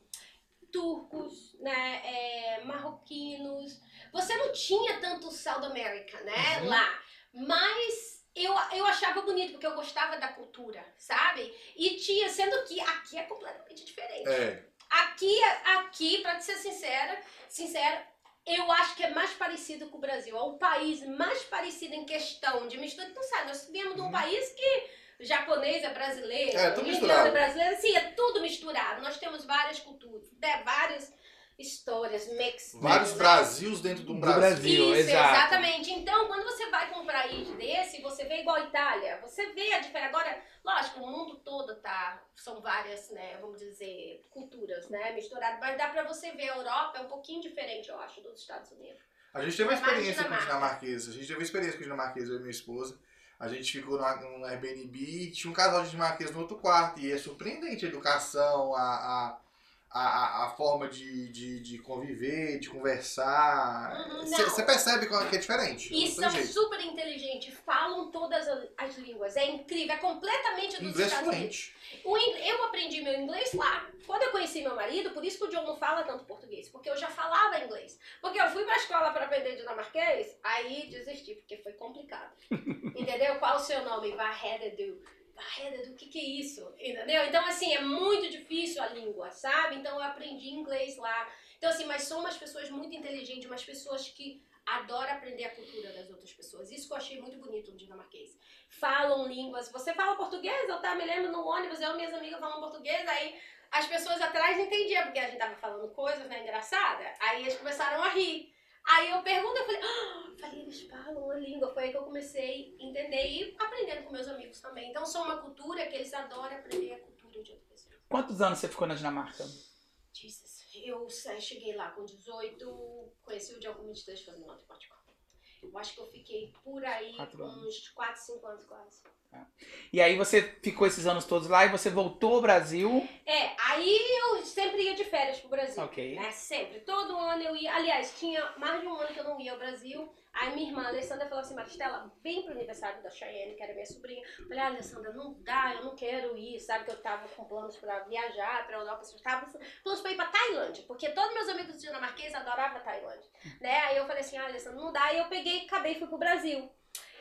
turcos, né? É, marroquinos. Você não tinha tanto South America, né? Uhum. Lá. Mas eu, eu achava bonito, porque eu gostava da cultura, sabe? E tinha, sendo que aqui é completamente diferente. É, Aqui, aqui, pra te ser sincera, sincera, eu acho que é mais parecido com o Brasil. É um país mais parecido em questão de mistura. Então, sabe, nós viemos de um Uhum. país que japonês é brasileiro, É, tudo indiano é brasileiro, sim, é tudo misturado. Nós temos várias culturas, né, várias histórias, mix. vários né? Brasils dentro do Do Brasil. Brasil. Isso, exato. exatamente. Então, quando você vai para um país desse, você vê igual a Itália, você vê a diferença. Agora, lógico, o mundo todo tá. São várias, né, vamos dizer, culturas, né, misturadas, mas dá para você ver a Europa é um pouquinho diferente, eu acho, dos Estados Unidos. A gente teve uma É mais experiência com Dinamarca. dinamarqueses. A gente teve uma experiência com dinamarqueses, eu e minha esposa. A gente ficou num Airbnb e tinha um casal de dinamarqueses no outro quarto. E é surpreendente a educação, a, a, a, a, forma de, de, de conviver, de conversar. Uhum, Você não. percebe que é diferente. E são jeito. super inteligentes, falam todas as as línguas. É incrível, é completamente dos Inglês Estados Unidos. fluente. In- eu aprendi meu inglês lá. Quando eu conheci meu marido, por isso que o John não fala tanto português, porque eu já falava inglês. Porque eu fui pra escola para aprender dinamarquês, aí desisti, porque foi complicado. Entendeu? Qual o seu nome? Varrededu. Varrededu, o que, que é isso? Entendeu? Então, assim, é muito difícil a língua, sabe? Então, eu aprendi inglês lá. Então, assim, mas são umas pessoas muito inteligentes, umas pessoas que adoram aprender a cultura das outras pessoas. Isso que eu achei muito bonito no dinamarquês falam línguas. Você fala português? Eu tá, me lembro no ônibus, eu e minhas amigas falam português, aí as pessoas atrás não entendiam, porque a gente tava falando coisas, né, engraçada. Aí eles começaram a rir. Aí eu pergunto, eu falei, ah, falei, eles falam a língua. Foi aí que eu comecei a entender e aprendendo com meus amigos também. Então, são uma cultura que eles adoram aprender a cultura de outra pessoa. Quantos anos você ficou na Dinamarca? Jesus. Eu cheguei lá com 18, conheci o John com 23, fazendo nota de Eu acho que eu fiquei por aí Quatro uns 4, 5 anos quase. E aí você ficou esses anos todos lá e você voltou ao Brasil. É, aí eu sempre ia de férias pro Brasil. Ok. Né? Sempre. Todo ano eu ia. Aliás, tinha mais de um ano que eu não ia ao Brasil. Aí minha irmã, Alessandra, falou assim: Maristela, vem pro aniversário da Cheyenne, que era minha sobrinha. Eu falei: ah, Alessandra, não dá, eu não quero ir. Sabe que eu tava com planos pra viajar pra Europa. Eu tava planos pra ir pra Tailândia, porque todos meus amigos dinamarqueses adoravam a Tailândia. Né? Aí eu falei assim: ah, Alessandra, não dá. Aí eu peguei, acabei e fui pro Brasil.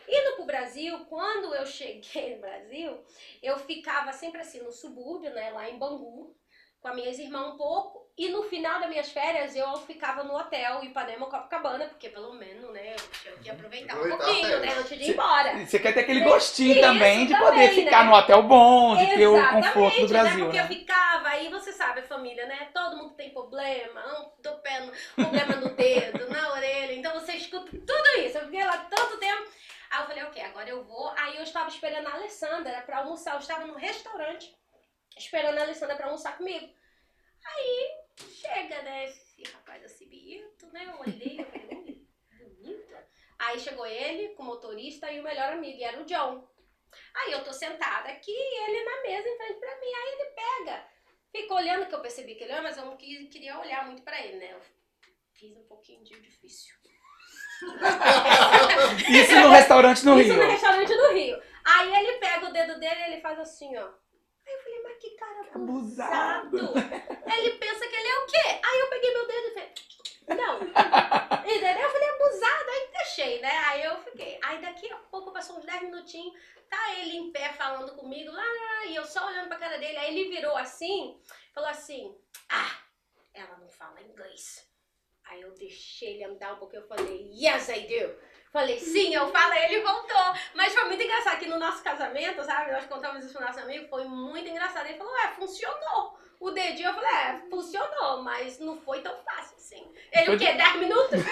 Indo pro Brasil, quando eu cheguei no Brasil, eu ficava sempre assim no subúrbio, né, lá em Bangu, com as minhas irmãs um pouco. E no final das minhas férias, eu ficava no hotel Ipanema Copacabana, porque pelo menos, né, eu tinha que aproveitar um pouquinho, né, antes de ir embora. Você quer ter aquele Isso gostinho também de poder também, ficar né? no hotel bom, de ter o Exatamente, conforto do Brasil, né? Porque né? eu ficava, aí você sabe, a família, né? Todo mundo tem problema, um do pé, no- problema no dedo, na orelha. Então você escuta tudo isso. Eu fiquei lá tanto tempo. Aí eu falei, ok, agora eu vou. Aí eu estava esperando a Alessandra pra almoçar. Eu estava no restaurante esperando a Alessandra pra almoçar comigo. Aí chega, né? Esse rapaz assim, bonito, né? Eu olhei, eu falei, "Ui, bonito. Aí chegou ele com o motorista e o melhor amigo, e era o John. Aí eu tô sentada aqui e ele na mesa em frente pra mim. Aí ele pega, fica olhando, que eu percebi que ele olha, mas eu não queria olhar muito pra ele, né? Eu fiz um pouquinho de difícil. Isso no restaurante no Isso Rio. no restaurante do Rio. Aí ele pega o dedo dele e ele faz assim, ó. Aí eu falei, mas que cara abusado. abusado. Ele pensa que ele é o quê? Aí eu peguei meu dedo e falei, não. Entendeu? Eu falei, abusado. Aí deixei, né? Aí eu fiquei. Aí daqui a pouco, passou uns 10 minutinhos, tá ele em pé falando comigo, lá, lá, e eu só olhando pra cara dele. Aí ele virou assim, falou assim, ah, ela não fala inglês. Aí eu deixei ele andar um pouquinho, eu falei, yes, I do. Falei, sim, eu falo, aí ele voltou. Mas foi muito engraçado que no nosso casamento, sabe? Nós contamos isso pro nosso amigo, foi muito engraçado. Ele falou, é, funcionou. O dedinho, eu falei, é, funcionou, mas não foi tão fácil assim. Ele, Foi o quê? 10 minutos?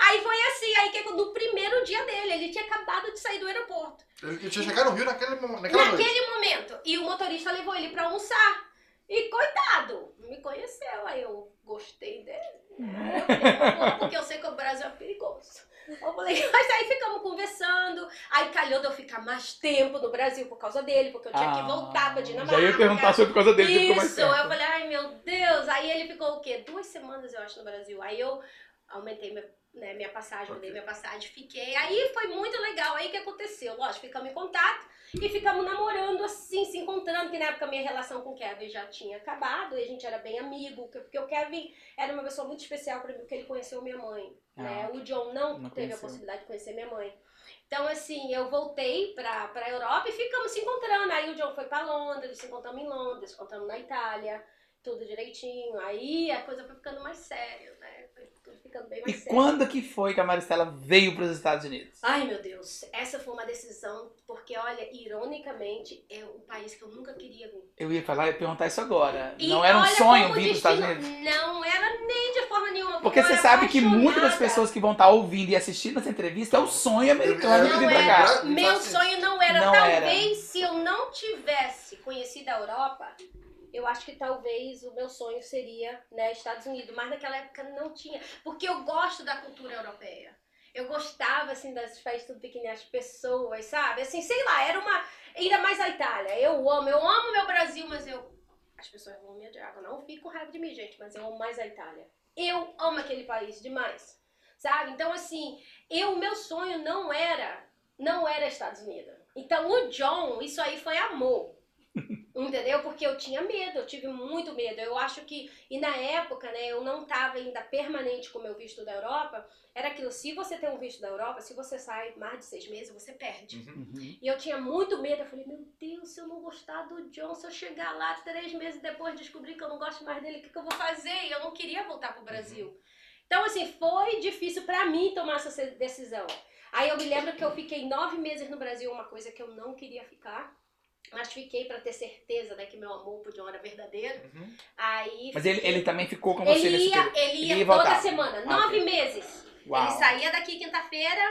aí foi assim, aí que no primeiro dia dele, ele tinha acabado de sair do aeroporto. Ele tinha chegado no Rio naquele, naquela noite. Naquele momento. E o motorista levou ele pra almoçar. E coitado, me conheceu. Aí eu gostei dele. né? Eu falei, "Tá bom, porque eu sei que o Brasil é perigoso. Eu falei, mas aí ficamos conversando. Aí calhou de eu ficar mais tempo no Brasil por causa dele, porque eu tinha que voltar pra Dinamarca. Ah, Já ia perguntar sobre por causa dele, Isso, eu falei, ai meu Deus. Aí ele ficou o quê? Duas semanas, eu acho, no Brasil. Aí eu aumentei minha, né, minha passagem, mudei minha passagem, fiquei. Aí foi muito legal. Aí que aconteceu? Lógico, ficamos em contato e ficamos namorando assim, se encontrando, que na época a minha relação com o Kevin já tinha acabado e a gente era bem amigo, que- porque o Kevin era uma pessoa muito especial pra mim, porque ele conheceu minha mãe. né? Ah, O John não, não teve a conheceu. possibilidade de conhecer minha mãe. Então, assim, eu voltei pra, pra Europa e ficamos se encontrando. Aí o John foi pra Londres, se encontramos em Londres, se encontramos na Itália, tudo direitinho. Aí a coisa foi ficando mais séria, né? Ficando bem E mais sério. quando que foi que a Maristela veio para os Estados Unidos? Ai, meu Deus, essa foi uma decisão, porque olha, ironicamente, é um país que eu nunca queria vir. Eu ia falar e perguntar isso agora. E não era um olha sonho vir o para os Estados Unidos? Não era nem de forma nenhuma. Porque você era sabe que muitas das apaixonada. pessoas que vão estar ouvindo e assistindo essa entrevista é o sonho americano de Não vir pra era. cá. Meu sonho não era. Não talvez se eu não tivesse conhecido a Europa, eu acho que talvez o meu sonho seria, né, Estados Unidos. Mas naquela época não tinha. Porque eu gosto da cultura europeia. Eu gostava, assim, das festas tudo pequenininhas, as pessoas, sabe? Assim, sei lá, era uma... Ainda mais a Itália. Eu amo, eu amo meu Brasil, mas eu... as pessoas vão me odiar. Não fico com raiva de mim, gente, mas eu amo mais a Itália. Eu amo aquele país demais, sabe? Então, assim, eu, meu sonho não era, não era Estados Unidos. Então, o John, isso aí foi amor. Entendeu? Porque eu tinha medo, eu tive muito medo. Eu acho que, e na época, né, eu não estava ainda permanente com o meu visto da Europa. Era aquilo, se você tem um visto da Europa, se você sai mais de seis meses, você perde. Uhum. E eu tinha muito medo. Eu falei, meu Deus, se eu não gostar do John, se eu chegar lá três meses depois descobrir que eu não gosto mais dele, o que, que eu vou fazer? E eu não queria voltar pro Brasil. Então, assim, foi difícil pra mim tomar essa decisão. Aí eu me lembro que eu fiquei nove meses no Brasil, uma coisa que eu não queria ficar. Mas fiquei pra ter certeza, né, que meu amor por John era verdadeiro. Uhum. Aí. Mas ele, ele também ficou com você ele nesse ia, ele ia, Ele ia toda semana, Ah, nove ok. meses. Uau. Ele saía daqui quinta-feira,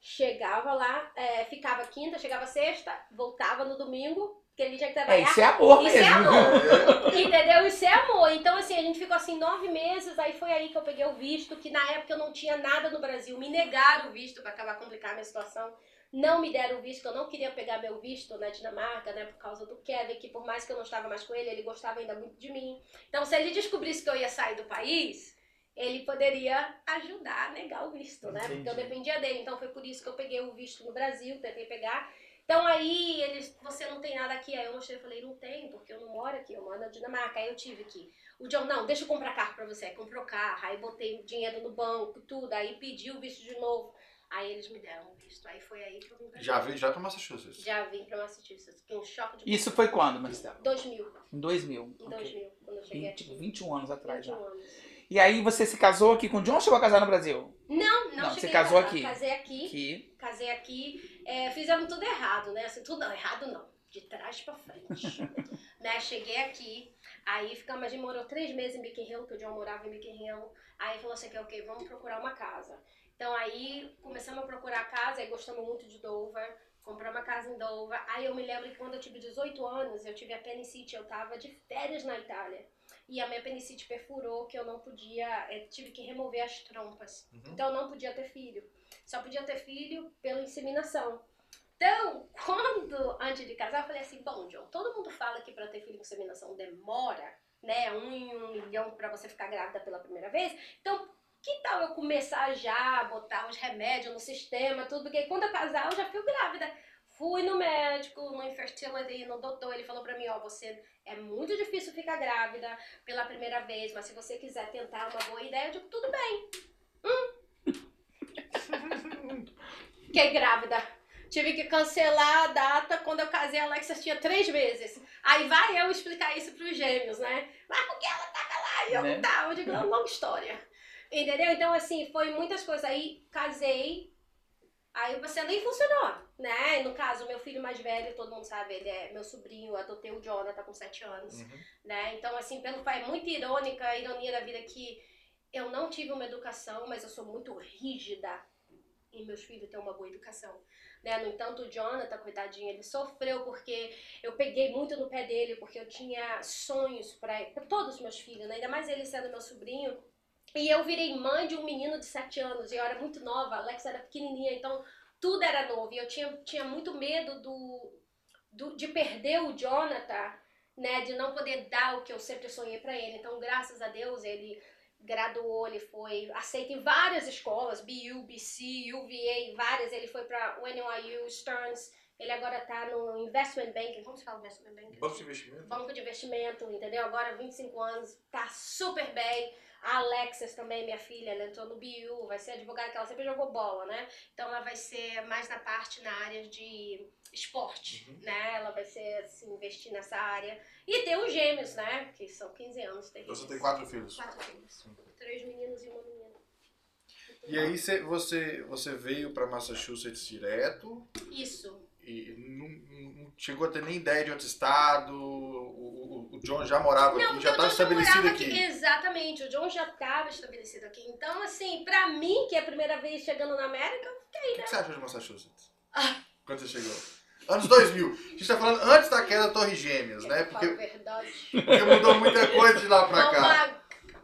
chegava lá, é, ficava quinta, chegava sexta, voltava no domingo, porque ele tinha que É, trabalhar. isso é amor Isso é mesmo. amor. Entendeu? Isso é amor. Então, assim, a gente ficou assim nove meses, aí foi aí que eu peguei o visto, que na época eu não tinha nada no Brasil. Me negaram o visto para acabar complicar a minha situação. Não me deram o visto, que eu não queria pegar meu visto na Dinamarca, né? Por causa do Kevin, que por mais que eu não estava mais com ele, ele gostava ainda muito de mim. Então, se ele descobrisse que eu ia sair do país, ele poderia ajudar a negar o visto, né? Porque eu Entendi. dependia dele. Então, foi por isso que eu peguei o visto no Brasil, tentei pegar. Então aí eles, você não tem nada aqui. Aí eu mostrei e falei, não tem, porque eu não moro aqui, eu moro na Dinamarca. Aí eu tive que. O John, não, deixa eu comprar carro pra você. Aí comprou carro, aí botei dinheiro no banco, tudo. Aí pedi o visto de novo. Aí eles me deram o visto. Aí foi aí que eu vim pra Já veio já pra Massachusetts. Já vim pra Massachusetts. Fiquei um choque de Isso foi quando, Marcelo? 2000. Em 2000. Em ok. 2000, quando eu cheguei 20, aqui. 21 anos atrás 21 já. anos. E aí você se casou aqui com o John ou chegou a casar no Brasil? Não, não, Não, cheguei você casou a casar. aqui. Casei aqui. Aqui. casei aqui, é, fizemos tudo errado, né? Assim, tudo não, errado não, de trás pra frente. né? Cheguei aqui, aí ficamos, a gente morou três meses em Hill, que o John morava em Hill. Aí falou assim, que ok, vamos procurar uma casa. Então aí começamos a procurar casa, aí gostamos muito de Dover, compramos uma casa em Dover. Aí eu me lembro que quando eu tive 18 anos, eu tive a apendicite, eu tava de férias na Itália. E a minha apendicite perfurou, que eu não podia, eh, tive que remover as trompas. Uhum. Então eu não podia ter filho. Só podia ter filho pela inseminação. Então, quando, antes de casar, eu falei assim, bom, John, todo mundo fala que para ter filho com inseminação demora, né, um em um milhão para você ficar grávida pela primeira vez. Então, que tal eu começar já a botar os remédios no sistema, tudo, porque quando eu casar eu já fui grávida. Fui no médico, no infertility, no doutor, ele falou pra mim, ó, você é muito difícil ficar grávida pela primeira vez, mas se você quiser tentar uma boa ideia, eu digo, tudo bem. Hum. Fiquei grávida. Tive que cancelar a data quando eu casei, a Alexa tinha três meses. Aí vai eu explicar isso pros gêmeos, né? Mas porque ela tava lá e eu Né? não tava? Eu digo, é uma longa história. Entendeu? Então, assim, foi muitas coisas. Aí casei, aí você nem funcionou, né? No caso, meu filho mais velho, todo mundo sabe, ele é meu sobrinho, adotei o Jonathan com sete anos Uhum. né? Então, assim, pelo pai, é muito irônica, a ironia da vida que eu não tive uma educação, mas eu sou muito rígida em meus filhos ter uma boa educação. Né? No entanto, o Jonathan, coitadinho, ele sofreu porque eu peguei muito no pé dele, porque eu tinha sonhos para todos os meus filhos, né? ainda mais ele sendo meu sobrinho. E eu virei mãe de um menino de 7 anos, e eu era muito nova, a Alex era pequenininha, então tudo era novo. E eu tinha, tinha muito medo do, do, de perder o Jonathan né, de não poder dar o que eu sempre sonhei pra ele. Então, graças a Deus, ele graduou, ele foi aceito em várias escolas, BU, BC, UVA, várias. Ele foi pra NYU, Stearns. Ele agora tá no Investment Banking. Como se fala Investment Banking? Banco de investimento? Banco de investimento, entendeu? Agora 25 anos, tá super bem. A Alexis também, minha filha, ela entrou no BU, vai ser advogada, que ela sempre jogou bola, né? Então ela vai ser mais na parte, na área de esporte, Uhum. né? Ela vai ser, assim, investir nessa área. E tem os gêmeos, né? Que são 15 anos. Tem Você tem quatro filhos. Quatro filhos. Três meninos e uma menina. E aí cê- você, você veio pra Massachusetts direto Isso. E não, não chegou a ter nem ideia de outro estado. O, o- o John já morava Não, aqui, já estava estabelecido morava aqui. Exatamente, o John já estava estabelecido aqui. Então, assim, pra mim, que é a primeira vez chegando na América, O que, que você achou de Massachusetts? Ah. Quando você chegou? Anos 2000. A gente tá falando antes da queda da Torre Gêmeas, né? eu Porque, verdade. porque mudou muita coisa de lá pra cá.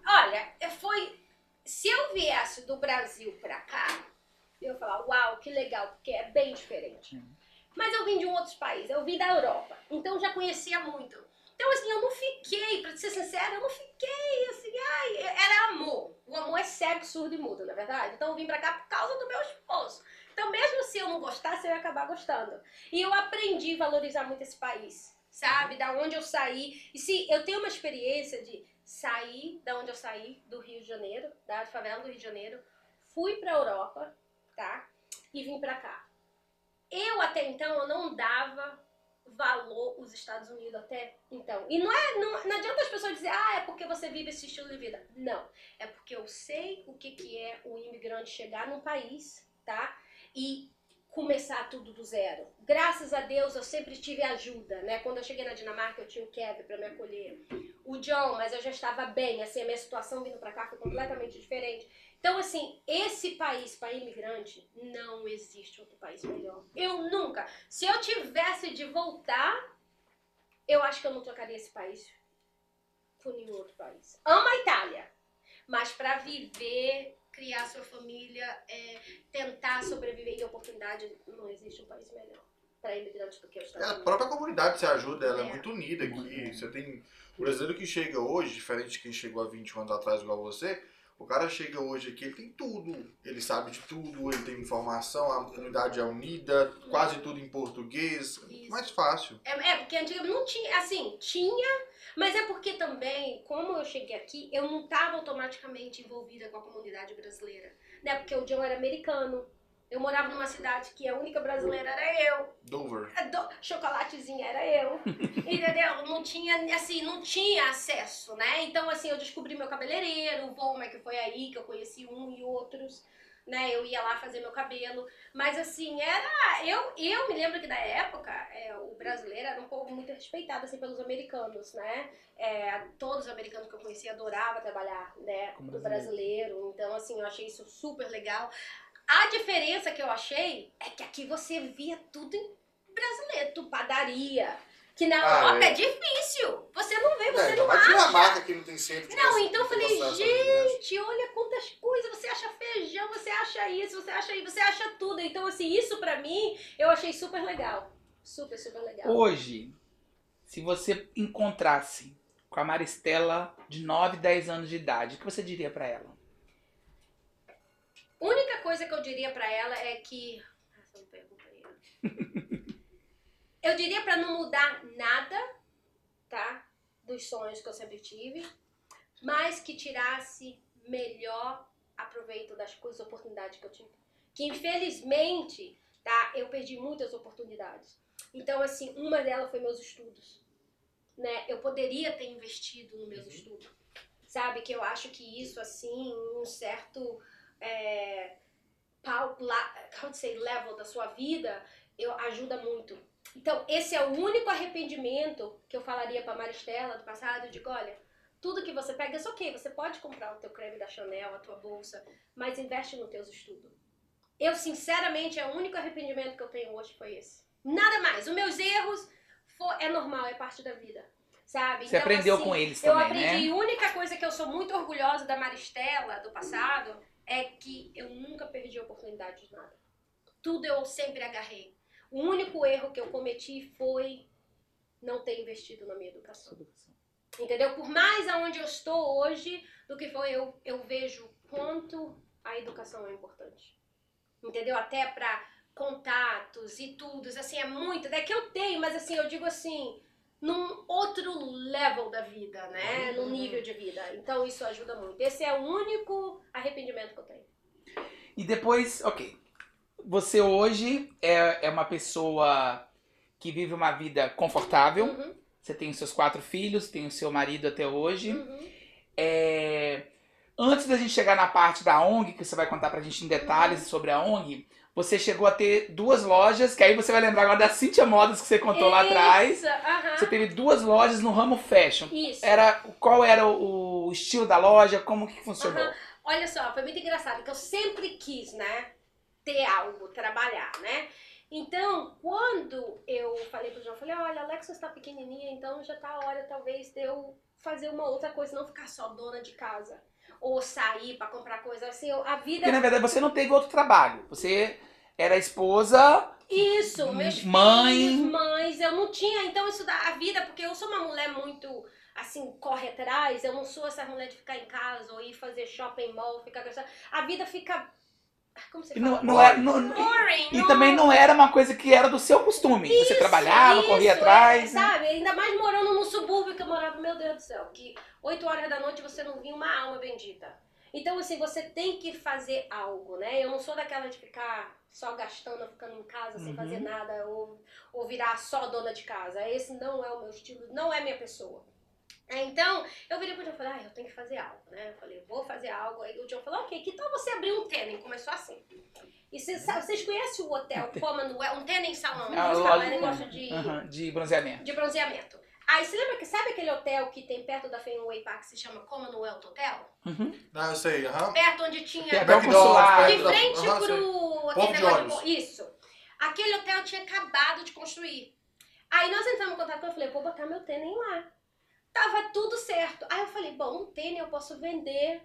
Olha, foi. Se eu viesse do Brasil pra cá, eu ia falar, uau, que legal, porque é bem diferente. Mas eu vim de um outro país, eu vim da Europa, então já conhecia muito. Então, assim, eu não fiquei, pra ser sincera, eu não fiquei assim, ai, era amor. O amor é cego, surdo e mudo, na é verdade? Então eu vim pra cá por causa do meu esposo. Então, mesmo se eu não gostasse, eu ia acabar gostando. E eu aprendi a valorizar muito esse país, sabe? Da onde eu saí. E se eu tenho uma experiência de sair da onde eu saí, do Rio de Janeiro, da favela do Rio de Janeiro, fui pra Europa, tá? E vim pra cá. Eu até então eu não dava valor os Estados Unidos até então. E não é não, não adianta as pessoas dizer, ah, é porque você vive esse estilo de vida. Não, é porque eu sei o que, que é o imigrante chegar num país, tá? E começar tudo do zero. Graças a Deus eu sempre tive ajuda, né? Quando eu cheguei na Dinamarca eu tinha o Kevin para me acolher, o John, mas eu já estava bem, assim, a minha situação vindo para cá foi completamente diferente. Então, assim, esse país para imigrante, não existe outro país melhor. Eu nunca. Se eu tivesse de voltar, eu acho que eu não trocaria esse país por nenhum outro país. Amo a Itália, mas para viver, criar sua família, é, tentar sobreviver em oportunidade, não existe um país melhor para imigrantes do que os Estados é, Unidos. A própria comunidade você ajuda, ela é, É. muito unida aqui. Você tem o brasileiro que chega hoje, diferente de quem chegou há 20 anos atrás igual você, o cara chega hoje aqui, ele tem tudo. Ele sabe de tudo, ele tem informação, a comunidade é unida, quase tudo em português. Isso. Mais fácil. É, é, porque antigamente não tinha, assim, tinha, mas é porque também, como eu cheguei aqui, eu não estava automaticamente envolvida com a comunidade brasileira, né? Porque o John era americano, eu morava numa cidade que a única brasileira era eu, Dover. a do- chocolatezinha era eu, entendeu? Não tinha, assim, não tinha acesso, né? Então, assim, eu descobri meu cabeleireiro, o Volmer, que foi aí que eu conheci um e outros, né? Eu ia lá fazer meu cabelo, mas assim, era. Eu, eu me lembro que na época é, o brasileiro era um povo muito respeitado assim, pelos americanos, né? É, todos os americanos que eu conhecia adoravam trabalhar, né? Como do brasileiro. Então, assim, eu achei isso super legal. A diferença que eu achei é que aqui você via tudo em brasileiro, padaria. Que na Ah, Europa é. é. difícil. Você não vê, você É, não mas acha. Dinamarca que não tem centro de Não, então eu falei, imigrante. gente, olha quantas coisas, você acha feijão, você acha isso, você acha isso, você acha tudo. Então, assim, isso pra mim, eu achei super legal. Super, super legal. Hoje, se você encontrasse com a Maristela de 9, 10 anos de idade, o que você diria pra ela? Única coisa que eu diria pra ela é que. Essa não pergunta aí. ó. eu diria pra não mudar nada, tá? Dos sonhos que eu sempre tive, mas que tirasse melhor aproveito das coisas, oportunidades que eu tive. Que infelizmente, tá? Eu perdi muitas oportunidades. Então, assim, uma delas foi meus estudos. Né? Eu poderia ter investido nos meus estudos. Sabe? Que eu acho que isso, assim, um certo é, pau- la- how say, level da sua vida, eu, ajuda muito. Então, esse é o único arrependimento que eu falaria pra Maristela do passado. Eu digo, olha, tudo que você pega, é ok, você pode comprar o teu creme da Chanel, a tua bolsa, mas investe nos teus estudos. Eu, sinceramente, é o único arrependimento que eu tenho hoje foi esse. Nada mais. Os meus erros fo- é normal, é parte da vida. Sabe? Você Então, aprendeu assim, com eles eu também, aprendi. né? A única coisa que eu sou muito orgulhosa da Maristela do passado é que eu nunca perdi a oportunidade de nada. Tudo eu sempre agarrei. O único erro que eu cometi foi não ter investido na minha educação. Entendeu? Por mais aonde eu estou hoje do que foi, eu, eu vejo quanto a educação é importante. Entendeu? Até pra contatos e tudo, assim, é muito. É que eu tenho, mas assim, eu digo assim, num outro level da vida, né? Num nível de vida. Então isso ajuda muito. Esse é o único arrependimento que eu tenho. E depois, ok. Você hoje é, é uma pessoa que vive uma vida confortável. Uhum, Você tem os seus quatro filhos, tem o seu marido até hoje. uhum. É, Antes da gente chegar na parte da ONG, que você vai contar pra gente em detalhes sobre a ONG, você chegou a ter duas lojas, que aí você vai lembrar agora da Cintia Modas que você contou lá atrás. Isso, aham. Você teve duas lojas no ramo fashion. Isso. Era, qual era o, o estilo da loja? Como que funcionou? Aham. Olha só, foi muito engraçado, que eu sempre quis, né, ter algo, trabalhar, né? Então, quando eu falei pro João, eu falei, olha, a Alexa está pequenininha, então já tá a hora, talvez, de eu fazer uma outra coisa, não ficar só dona de casa. Ou sair pra comprar coisa, assim, a vida... Porque na verdade você não teve outro trabalho. Você era esposa Isso, meus Mãe. filhos, mães, eu não tinha, então isso da a vida, porque eu sou uma mulher muito assim, corre atrás, eu não sou essa mulher de ficar em casa ou ir fazer shopping mall, ficar. A vida fica como você E não, fala? não é, não- Boring, e não- também não era uma coisa que era do seu costume. Você Isso, trabalhava, isso, corria é, atrás. né? sabe? Ainda mais morando no subúrbio que eu morava, meu Deus do céu, que 8 horas da noite você não via uma alma bendita. Então, assim, você tem que fazer algo, né? Eu não sou daquela de ficar só gastando, ficando em casa sem Uhum. fazer nada, ou, ou virar só dona de casa. Esse não é o meu estilo, não é minha pessoa. É, Então, eu virei pro John e falei, ah, eu tenho que fazer algo, né? Eu falei, vou fazer algo. Aí o John falou, ok, que tal você abrir um tênis? Começou assim. E cês, sabe- vocês conhecem o hotel Commonwealth, um tênis salão, Ah, um negócio de de bronzeamento. de bronzeamento. Aí você lembra que sabe aquele hotel que tem perto da Fenway Park que se chama Commonwealth Hotel? Uhum. Não, eu sei, aham. Perto onde tinha McDonald's, consulado. de da- frente sei. pro de negócio ônibus. isso. Aquele hotel tinha acabado de construir. Aí nós entramos em contato com ele, eu falei, vou botar meu tênis lá. Tava tudo certo. Aí eu falei, bom, um tênis eu posso vender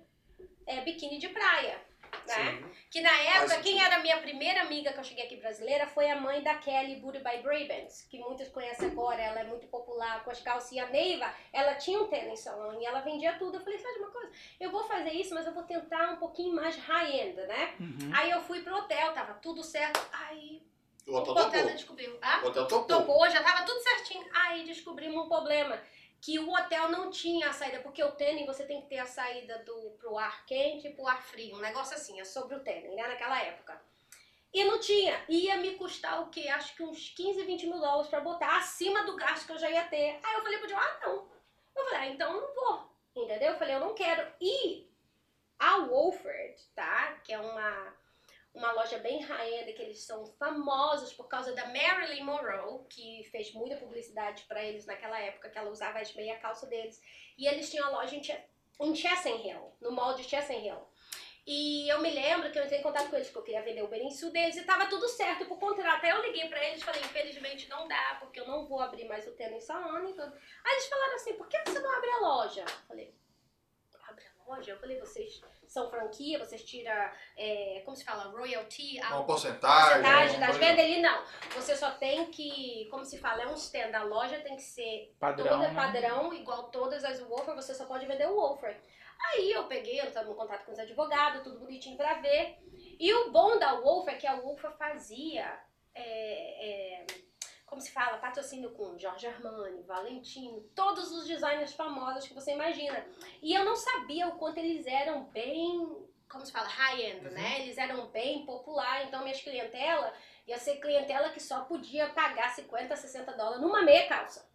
é, biquíni de praia, né? Que na época, quem era a minha primeira amiga que eu cheguei aqui brasileira foi a mãe da Kelly Booty by Brabants, que muitos conhecem agora, ela é muito popular com as calças. E a Neiva, ela tinha um tênis salão e ela vendia tudo. Eu falei, sabe uma coisa? Eu vou fazer isso, mas eu vou tentar um pouquinho mais high-end, né? Uhum. Aí eu fui pro hotel, tava tudo certo. Aí O o hotel hotel topou. descobriu. Ah? O hotel topou. Topou, já tava tudo certinho. Aí descobrimos um problema. Que o hotel não tinha a saída, porque o tênis você tem que ter a saída do, pro ar quente e pro ar frio. Um negócio assim, é sobre o tênis, né? Naquela época. E não tinha. Ia me custar o quê? Acho que uns 15, 20 mil dólares pra botar acima do gasto que eu já ia ter. Aí eu falei pro John, ah, não. Eu falei, ah, então eu não vou. Entendeu? Eu falei, eu não quero. E a Wolford, tá? Que é uma uma loja bem high-end, que eles são famosos por causa da Marilyn Monroe, que fez muita publicidade pra eles naquela época, que ela usava as meia calça deles. E eles tinham a loja em, Che em Chesson Hill, no mall de Chesson Hill. E eu me lembro que eu entrei em contato com eles, porque eu queria vender o Beninsu deles, e tava tudo certo pro contrato. Aí eu liguei pra eles e falei, infelizmente não dá, porque eu não vou abrir mais o tênis salão e tudo. Aí eles falaram assim, por que você não abre a loja? Eu falei, abre a loja? Eu falei, vocês são franquia, vocês tiram, é, como se fala, royalty, a Uma porcentagem. porcentagem uma das vendas? Ele não. Você só tem que, como se fala, é um stand. A loja tem que ser Padrão. toda né? padrão, igual todas as Wolfer, você só pode vender o Wolfer. Aí eu peguei, eu estava no contato com os advogados, tudo bonitinho pra ver. E o bom da Wolfer é que a Wolfer fazia, é, é, como se fala, patrocínio com Jorge Armani, Valentino, todos os designers famosos que você imagina. E eu não sabia o quanto eles eram bem, como se fala, high-end, Uhum. né? Eles eram bem popular, então minhas clientela ia ser clientela que só podia pagar 50, 60 dólares numa meia calça.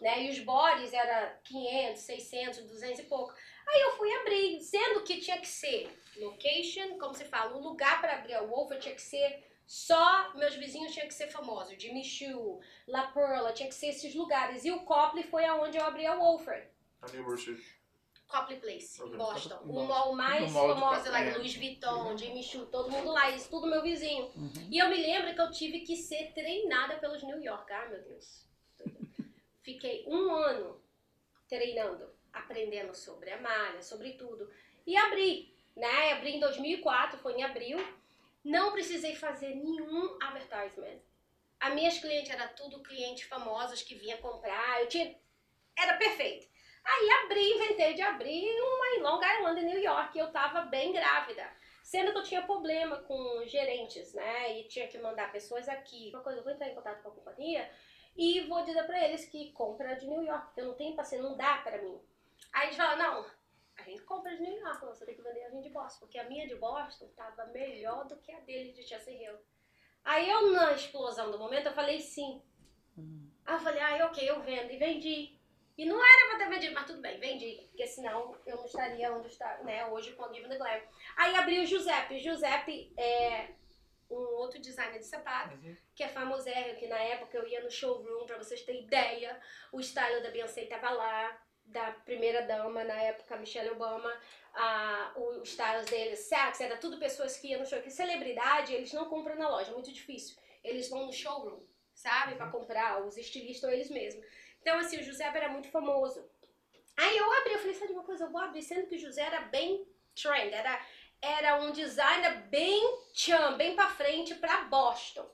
Né? E os bodies era 500, 600, 200 e pouco. Aí eu fui abrir, sendo que tinha que ser location, como se fala, o lugar para abrir a Wolfer tinha que ser só meus vizinhos tinham que ser famosos, Jimmy Choo, La Perla, tinha que ser esses lugares. E o Copley foi aonde eu abri a Wolfer. Anniversary. Copley Place, em Ok. Boston. O mall mais de famoso lá, Copley, é. Louis Vuitton, Jimmy Choo, todo mundo lá, isso tudo meu vizinho. Uhum. E eu me lembro que eu tive que ser treinada pelos New York. Ah, meu Deus. Fiquei um ano treinando, aprendendo sobre a malha, sobre tudo. E abri, né? Abri em 2004, foi em abril. Não precisei fazer nenhum advertisement. As minhas clientes eram tudo clientes famosas que vinha comprar. Eu tinha... Era perfeito. Aí abri, inventei de abrir uma em Long Island, em New York. E eu tava bem grávida. Sendo que eu tinha problema com gerentes, né? E tinha que mandar pessoas aqui. Uma coisa, eu vou entrar em contato com a companhia e vou dizer pra eles que compra de New York. porque Eu não tenho paciência, não dá pra mim. Aí eles falam, não, a gente compra de New York, você tem que vender a gente de Boston. Porque a minha de Boston tava melhor do que a dele de Chelsea Hill. Aí eu, na explosão do momento, eu falei sim. Hum. Aí eu falei, ah, ok, eu vendo. E vendi. E não era pra ter vendido, mas tudo bem, vendi. Porque senão eu não estaria onde está, né, hoje com a Given the Glam. Aí abri o Giuseppe. Giuseppe é um outro designer de sapato, Uhum. que é famosérrimo, que na época eu ia no showroom, pra vocês terem ideia. O style da Beyoncé tava lá, da primeira dama, na época, Michelle Obama. O- os styles deles, Saks, era tudo pessoas que iam no show. Que celebridade, eles não compram na loja, é muito difícil. Eles vão no showroom, sabe? Pra comprar, os estilistas eles mesmos. Então, assim, o José era muito famoso. Aí eu abri, eu falei, sabe uma coisa, eu vou abrir, sendo que o José era bem trend, era, era um designer bem chum, bem pra frente pra Boston.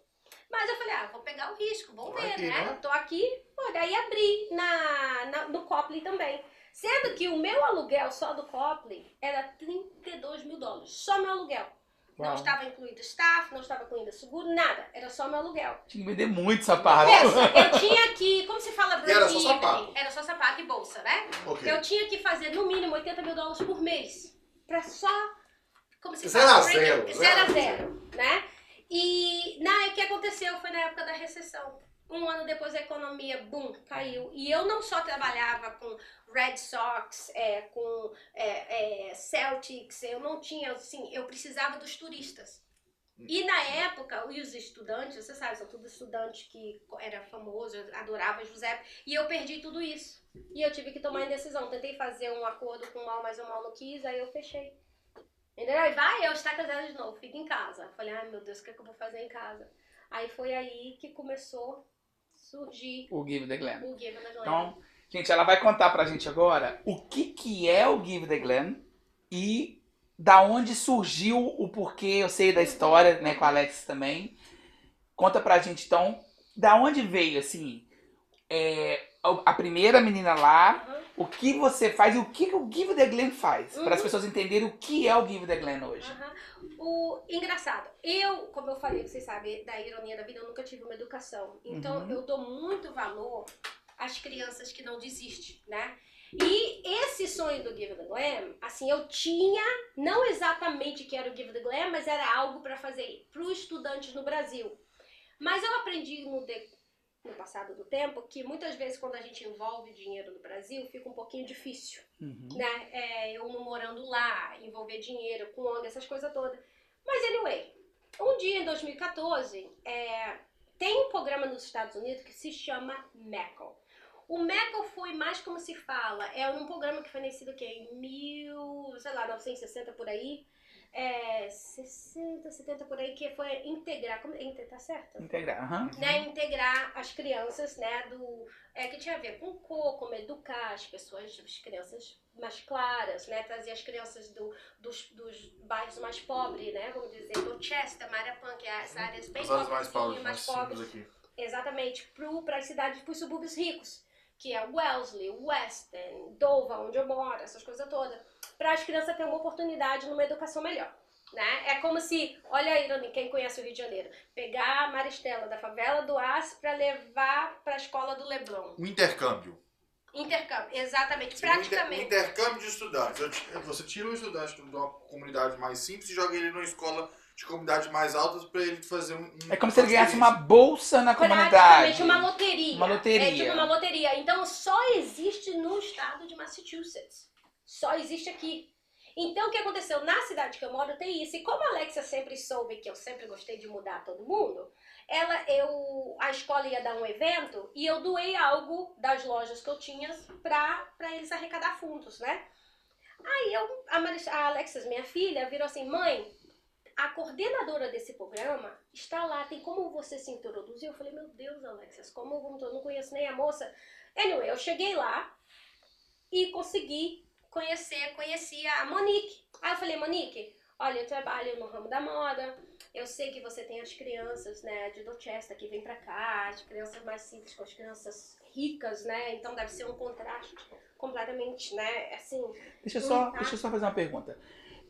Mas eu falei, ah, vou pegar o risco, vamos ver, que, né? né? Eu tô aqui, pô, daí abri na, na- no Copley também. Sendo que o meu aluguel só do Copley era 32 mil dólares. Só meu aluguel. Não Uau. estava incluído staff, não estava incluído seguro, nada. Era só meu aluguel. Tinha que vender muito sapato. Pensa, eu tinha que, como se fala E era só sapato? Era só sapato e bolsa, né? Ok. Eu tinha que fazer no mínimo 80 mil dólares por mês. Pra só. Como se Zero fala? zero, Zero a zero a zero, né? E na, o que aconteceu foi na época da recessão. Um ano depois a economia, boom, caiu. E eu não só trabalhava com Red Sox, é, com é, é, Celtics, eu não tinha, assim, eu precisava dos turistas. E na época, os estudantes, você sabe, são todos estudantes que era famoso, adorava José, e eu perdi tudo isso. E eu tive que tomar a decisão. Tentei fazer um acordo com o mal, mas o mal não quis, aí eu fechei. Entendeu? Aí vai, eu está casada de novo, fica em casa. Falei, ai meu Deus, o que, é que eu vou fazer em casa? Aí foi aí que começou a surgir O Give the Glen. o Give the Glam. Então, gente, ela vai contar pra gente agora o que, que é o Give the Glen e da onde surgiu o porquê. Eu sei da história, né, com a Alex também. Conta pra gente, então, da onde veio, assim, é, a a primeira menina lá, Uhum. O que você faz e o que, o Give the Glen faz. Para as Uhum. pessoas entenderem o que é o Give the Glen hoje. Aham. O engraçado, eu, como eu falei, vocês sabem, da ironia da vida, eu nunca tive uma educação. Então Uhum. eu dou muito valor às crianças que não desistem, né? E esse sonho do Give the Glam, assim, eu tinha, não exatamente que era o Give the Glam, mas era algo para fazer para os estudantes no Brasil. Mas eu aprendi no, de- no passado do tempo que muitas vezes quando a gente envolve dinheiro no Brasil, fica um pouquinho difícil Uhum. né? É, eu morando lá, envolver dinheiro com ONG, essas coisas todas. Mas, anyway, um dia em 2014, é, tem um programa nos Estados Unidos que se chama MECL. O MECL foi mais como se fala, é um programa que foi nascido que em mil, sei lá, 960 por aí, é, 60, 70 por aí, que foi integrar, como, tá certo? Integrar. aham. né, integrar as crianças, né, do é que tinha a ver com cor, como educar as pessoas, as crianças mais claras, né, trazer as crianças do, dos, dos bairros mais pobres, né, vamos dizer, Dorchester, Marapan, que é as áreas bem As áreas mais pobres, mais pobres, aqui. exatamente, para as cidades, para os subúrbios ricos, que é Wellesley, Weston, Dover, onde eu moro, essas coisas todas, para as crianças terem uma oportunidade numa educação melhor. Né? É como se, olha aí, Irani, quem conhece o Rio de Janeiro, pegar a Maristela da favela do Aço para levar para a escola do Leblon. Um intercâmbio. Intercâmbio, exatamente, inter- praticamente. Um intercâmbio de estudantes. Você tira um estudante de uma comunidade mais simples e joga ele numa escola de comunidade mais alta para ele fazer um. um- É como se ele ganhasse uma bolsa na comunidade. Praticamente uma loteria. Uma loteria. É tipo uma loteria. Então só existe no estado de Massachusetts. Só existe aqui. Então o que aconteceu? Na cidade que eu moro tem isso. E como a Alexia sempre soube que eu sempre gostei de mudar todo mundo, ela, eu, a escola ia dar um evento e eu doei algo das lojas que eu tinha pra, pra eles arrecadar fundos, né? Aí eu, a, Maris- a Alexis, minha filha, virou assim, mãe, a coordenadora desse programa está lá, tem como você se introduzir? Eu falei, meu Deus, Alexis, como eu não conheço nem a moça. Anyway, eu cheguei lá e consegui conhecer, conheci a Monique. Aí eu falei, Monique, olha, eu trabalho no ramo da moda, eu sei que você tem as crianças, né, de Dorchester que vêm pra cá, as crianças mais simples com as crianças ricas, né, então deve ser um contraste completamente, né, assim, Deixa eu só, deixa eu só fazer uma pergunta.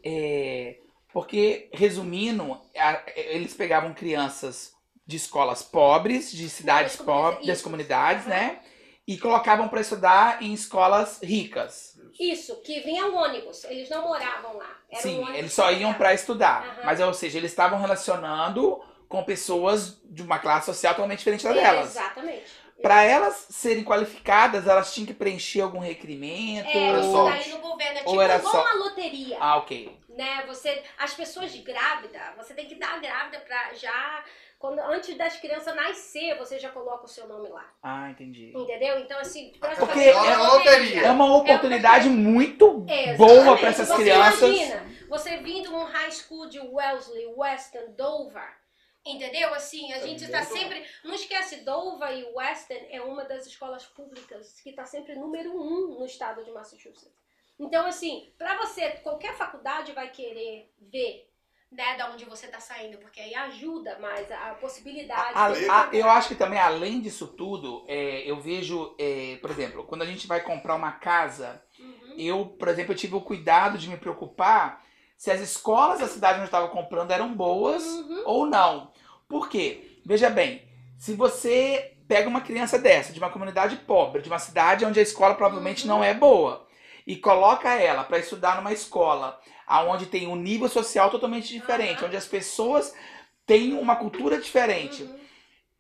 É, porque, resumindo, a- eles pegavam crianças de escolas pobres, de cidades das pobres, das comunidades, Aham. né? E colocavam para estudar em escolas ricas. Isso, que vinha um ônibus. Eles não moravam lá. Era um Sim, ônibus eles só iam para estudar. Aham. Mas, ou seja, eles estavam relacionando com pessoas de uma classe social totalmente diferente da delas. Exatamente. Para elas serem qualificadas, elas tinham que preencher algum requerimento. É, Era isso só- daí no governo é ou tipo era igual só- uma loteria. Ah, ok. Né? Você, as pessoas grávida, você tem que dar grávida pra já. Quando, antes das crianças nascer, você já coloca o seu nome lá. Ah, entendi. Entendeu? Então, assim, Porque é uma uma loteria. É uma oportunidade muito Exatamente. boa para essas Você crianças. Imagina, você vindo um high school de Wellesley, Weston, Dover. Entendeu? Assim, a É gente tá muito sempre. Não esquece, Dover e Weston é uma das escolas públicas que tá sempre número um no estado de Massachusetts. Então, assim, para você, qualquer faculdade vai querer ver né, da onde você tá saindo, porque aí ajuda mais a, a possibilidade. A- de- a- eu acho que também, além disso tudo, é, eu vejo, é, por exemplo, quando a gente vai comprar uma casa, Uhum. eu, por exemplo, eu tive o cuidado de me preocupar se as escolas da cidade onde eu estava comprando eram boas Uhum. ou não. Por quê? Veja bem, se você pega uma criança dessa, de uma comunidade pobre, de uma cidade onde a escola provavelmente Uhum. não é boa, e coloca ela para estudar numa escola onde tem um nível social totalmente diferente, Aham. onde as pessoas têm uma cultura diferente, Uhum.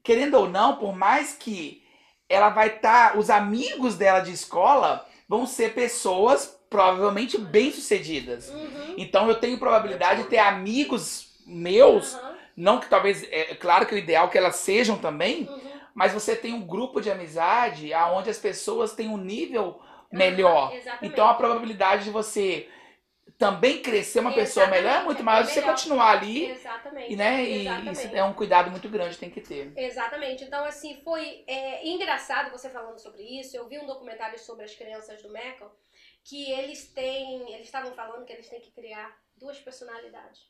querendo ou não, por mais que ela vai estar, os amigos dela de escola vão ser pessoas provavelmente bem-sucedidas. Uhum. Então eu tenho probabilidade de ter amigos meus, não que talvez, é claro que o ideal é que elas sejam também, Uhum. mas você tem um grupo de amizade aonde as pessoas têm um nível melhor. Então a probabilidade de você também crescer uma pessoa Exatamente, melhor é muito é maior se você continuar ali, Exatamente. e, né? E Exatamente. isso é um cuidado muito grande que tem que ter. Exatamente. Então, assim, foi é, engraçado você falando sobre isso. Eu vi um documentário sobre as crianças do Mecal que eles têm. Eles estavam falando que eles têm que criar duas personalidades.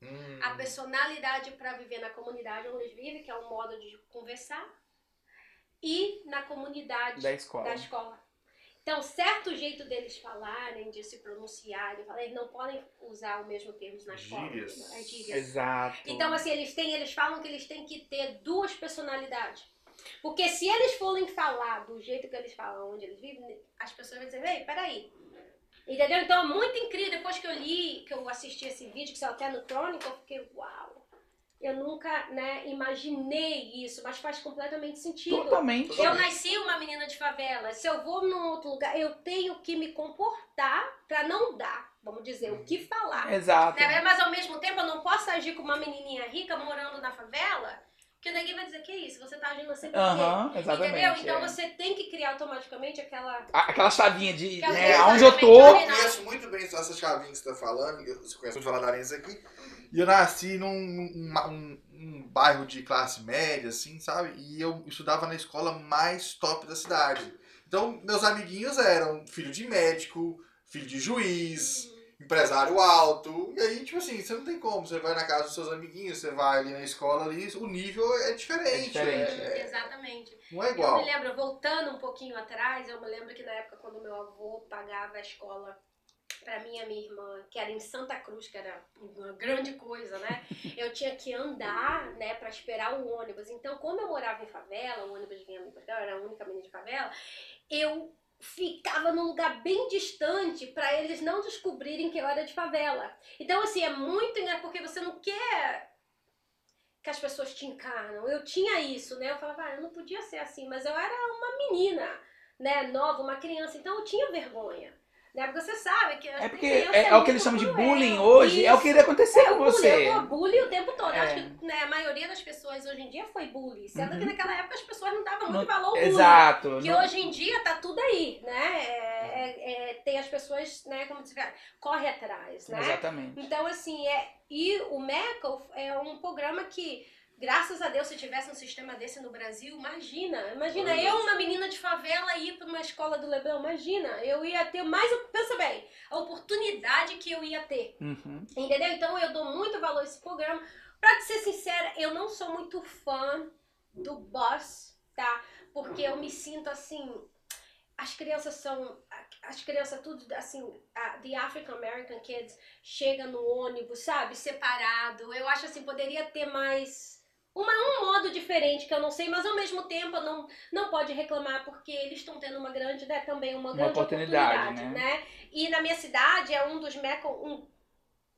Hum. A personalidade para viver na comunidade onde eles vivem, que é um modo de conversar, e na comunidade Da escola. da escola. Então, certo jeito deles falarem, de se pronunciarem, eles não podem usar o mesmo termo na escola. Gírias. É gírias. Exato. Então, assim, eles têm, eles falam que eles têm que ter duas personalidades. Porque se eles forem falar do jeito que eles falam, onde eles vivem, as pessoas vão dizer, ei, peraí. Entendeu? Então é muito incrível. Depois que eu li, que eu assisti esse vídeo, que saiu até no Chronicle, eu fiquei, uau. Eu nunca, né, imaginei isso, mas faz completamente sentido. Totalmente. Eu nasci uma menina de favela. Se eu vou num outro lugar, eu tenho que me comportar pra não dar, vamos dizer, o que falar. Exato. Né? Mas ao mesmo tempo eu não posso agir como uma menininha rica morando na favela, que ninguém vai dizer que isso, você tá agindo assim por quê? Aham, exatamente. Entendeu? Então é. você tem que criar automaticamente aquela. A- Aquela chavinha de Aquela né, aonde eu tô. Eu conheço muito bem essa chavinha que você tá falando, eu- você conhece muito Valadarense aqui. E eu nasci num, um, um bairro de classe média, assim, sabe? E eu estudava na escola mais top da cidade. Então, meus amiguinhos eram filho de médico, filho de juiz, empresário alto. E aí, tipo assim, você não tem como. Você vai na casa dos seus amiguinhos, você vai ali na escola ali, o nível é diferente. É diferente. é- Exatamente. não é Eu igual. me lembro, voltando um pouquinho atrás, eu me lembro que na época quando meu avô pagava a escola pra mim e a minha irmã, que era em Santa Cruz, que era uma grande coisa, né? Eu tinha que andar, né, pra esperar o ônibus. Então, como eu morava em favela, o ônibus vinha me buscar, eu era a única menina de favela, eu ficava num lugar bem distante pra eles não descobrirem que eu era de favela. Então, assim, é muito, né, porque você não quer que as pessoas te encarnam. Eu tinha isso, né? Eu falava, ah, eu não podia ser assim, mas eu era uma menina, né, nova, uma criança, então eu tinha vergonha. Né? Porque você sabe que É porque é, é o que eles chamam de bullying hoje, é o que iria acontecer É, com bullying, você. eu tô bullying o tempo todo. Eu É. acho que né, a maioria das pessoas hoje em dia foi bullying. Sendo que Uhum. naquela época as pessoas não davam muito valor ao bullying. Exato. Que não- hoje em dia tá tudo aí, né? É, é- é, tem as pessoas, né, como fala, corre atrás, né? Exatamente. Então, assim, é, e o MECA é um programa que, graças a Deus, se tivesse um sistema desse no Brasil, imagina. Imagina eu, uma menina de favela, ir para uma escola do Leblon, imagina. Eu ia ter mais, pensa bem, a oportunidade que eu ia ter. Uhum. Entendeu? Então eu dou muito valor a esse programa. Pra te ser sincera, eu não sou muito fã do Boss, tá? Porque eu me sinto assim. As crianças são. As crianças, tudo assim. A, the African American Kids chega no ônibus, sabe? Separado. Eu acho assim, poderia ter mais. Uma, um modo diferente que eu não sei, mas ao mesmo tempo não, não pode reclamar porque eles estão tendo uma grande, né, também uma, Uma grande oportunidade, oportunidade, né? né? E na minha cidade é um dos meca, um,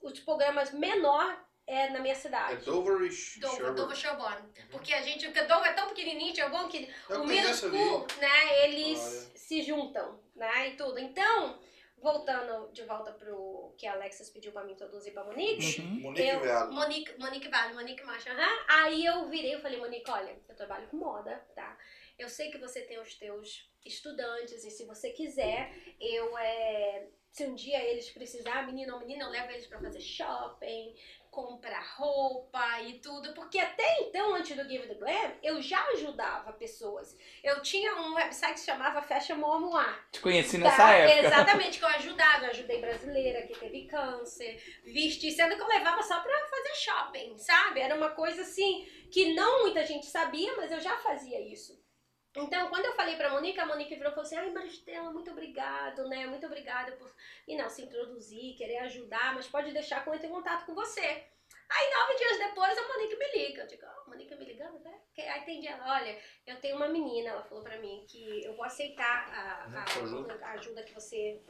os programas menor é na minha É cidade. Dover e Dover. Dover Sherborne. Porque a gente, porque Dover é tão pequenininho, Sherborne, que Eu o school, né, eles Olha. se juntam, né, e tudo. Então, voltando de volta pro que a Alexis pediu pra mim introduzir pra Monique, Uhum. Monique eu, Velo. Monique, Monique Vale, Monique Macha, aham. Aí eu virei e falei, Monique, olha, eu trabalho com moda, tá? Eu sei que você tem os teus estudantes e se você quiser, eu é, se um dia eles precisarem, menino ou menina, eu levo eles pra fazer shopping, comprar roupa e tudo, porque até então, antes do Give the Glam, eu já ajudava pessoas. Eu tinha um website que se chamava Fashion Momoa. Te conheci nessa época. Exatamente, que eu ajudava, eu ajudei brasileira que teve câncer, vesti, sendo que eu levava só pra fazer shopping, sabe? Era uma coisa assim que não muita gente sabia, mas eu já fazia isso. Então, quando eu falei pra Monique, a Monique virou e falou assim: Ai, Maristela, muito obrigado, né? Muito obrigada por e não se introduzir, querer ajudar, mas pode deixar que eu entre em contato com você. Aí, nove dias depois, a Monique me liga. Eu digo: oh, Monique me ligando, né? Aí atendi ela: Olha, eu tenho uma menina, ela falou pra mim que eu vou aceitar a, a, a ajuda que você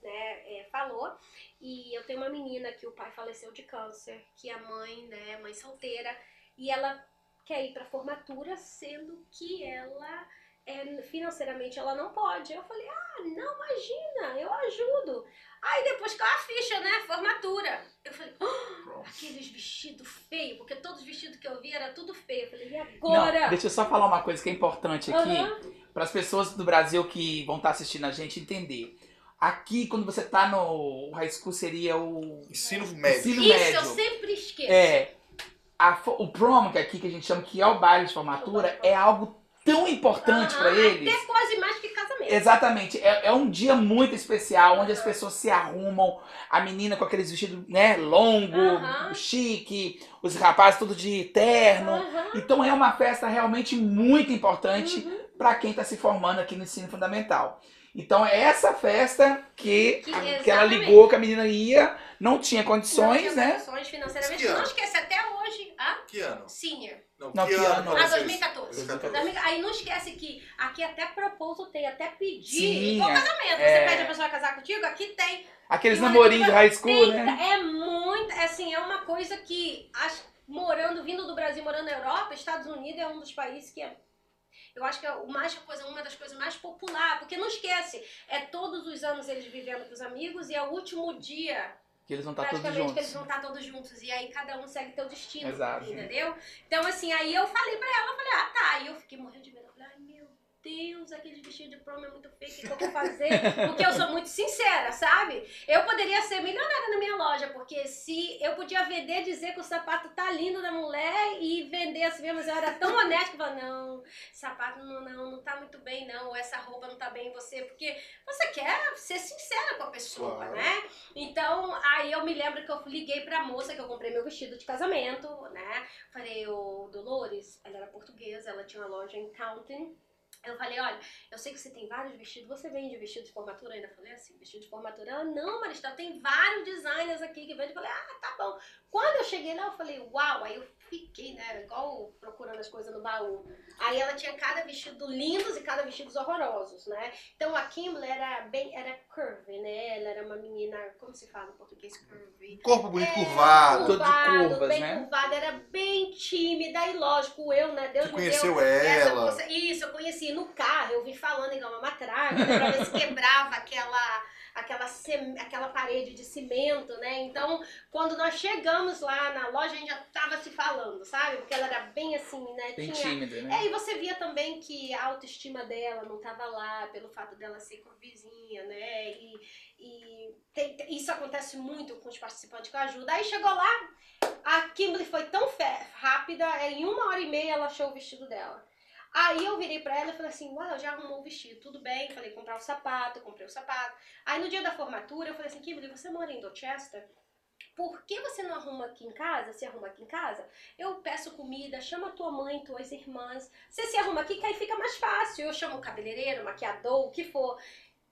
né, é, falou. E eu tenho uma menina que o pai faleceu de câncer, que a mãe, né, mãe solteira, e ela quer ir para formatura, sendo que ela é, financeiramente ela não pode. Eu falei, ah, não, imagina, eu ajudo. Aí depois caiu a ficha, né? Formatura. Eu falei, oh, aqueles vestidos feios, porque todos os vestidos que eu vi era tudo feio. Eu falei, e agora? Não, deixa eu só falar uma coisa que é importante aqui, uhum. para as pessoas do Brasil que vão estar tá assistindo a gente entender. Aqui, quando você tá no high school, seria o. Ensino médio. Ensino Isso, médio. eu sempre esqueço. É a, o prom, que é aqui que a gente chama que é o baile de formatura, é algo tão importante para eles. Até quase mais que casamento. Exatamente. É, é, um dia muito especial, onde as pessoas se arrumam, a menina com aqueles vestidos né, longo, chique, os rapazes tudo de terno. Então é uma festa realmente muito importante uhum. para quem está se formando aqui no ensino fundamental. Então é essa festa que, que, a, que, ela ligou que a menina ia, não tinha condições, não tinha né? condições financeiras. Não esquece até hoje. Ah? Que ano? Senior. Não, não que, que ano? ano? Ah, 2014. 2014. Aí não esquece que aqui até propôs tem, até pedir. Sim, igual é, casamento. É... Você pede a pessoa casar contigo, aqui tem. Aqueles namorinhos de high school, tem, né? É muito, assim, é uma coisa que, morando, vindo do Brasil, morando na Europa, Estados Unidos é um dos países que é eu acho que é mais coisa, uma das coisas mais popular, porque não esquece, é todos os anos eles vivendo com os amigos e é o último dia que eles vão estar todos juntos. que eles vão estar todos juntos. E aí cada um segue teu destino. Exato. Entendeu? Então, assim, aí eu falei pra ela, falei, ah, tá. E eu fiquei morrendo de medo. Eu falei, ai, meu Deus, aquele vestido de prom é muito feio, o que, que eu vou fazer? Porque eu sou muito sincera, sabe? Eu poderia ser milionária na minha loja, porque se eu podia vender, dizer que o sapato tá lindo da mulher e vender assim mesmo, mas eu era tão honesta que eu falava, não, sapato não, não, não tá muito bem, não, ou essa roupa não tá bem em você, porque você quer ser sincera com a pessoa, claro. né? Então, aí eu me lembro que eu liguei pra moça que eu comprei meu vestido de casamento, né? Falei, ô Dolores, ela era portuguesa, ela tinha uma loja em Counting, eu falei, olha, eu sei que você tem vários vestidos, você vende vestido de formatura? ainda falei assim, vestido de formatura? Ela, não, Marista, tem vários designers aqui que vendem. Eu falei, ah, tá bom. Quando eu cheguei lá, eu falei, uau, aí eu fiquei, né, igual procurando as coisas no baú. Aí ela tinha cada vestido lindos e cada vestido horrorosos, né? Então a Kimberly era bem, era curvy, né? Ela era uma menina, como se fala em português, curvy? Corpo bonito, é, curvado. curvado. Todo de curvas, bem né? curvado, era bem tímida e lógico, eu, né, Deus Você me conheceu deu ela. Essa, isso, eu conheci no carro, eu vim falando igual uma matraca, né, pra ver se quebrava aquela aquela, aquela parede de cimento, né? Então, quando nós chegamos lá na loja, a gente já tava se falando, sabe? Porque ela era bem assim, né? Bem Tinha... tímida, né? É, e você via também que a autoestima dela não tava lá, pelo fato dela ser vizinha, né? E, e tem, isso acontece muito com os participantes que ajuda. Aí chegou lá, a Kimberly foi tão rápida, em uma hora e meia ela achou o vestido dela. Aí eu virei pra ela e falei assim, uau, já arrumou o vestido, tudo bem. Falei, comprar o sapato, comprei o sapato. Aí no dia da formatura eu falei assim, Kimberly, você mora em Dorchester? Por que você não arruma aqui em casa? Se arruma aqui em casa? Eu peço comida, chama tua mãe, tuas irmãs. Você se arruma aqui, que aí fica mais fácil. Eu chamo o cabeleireiro, maquiador, o que for.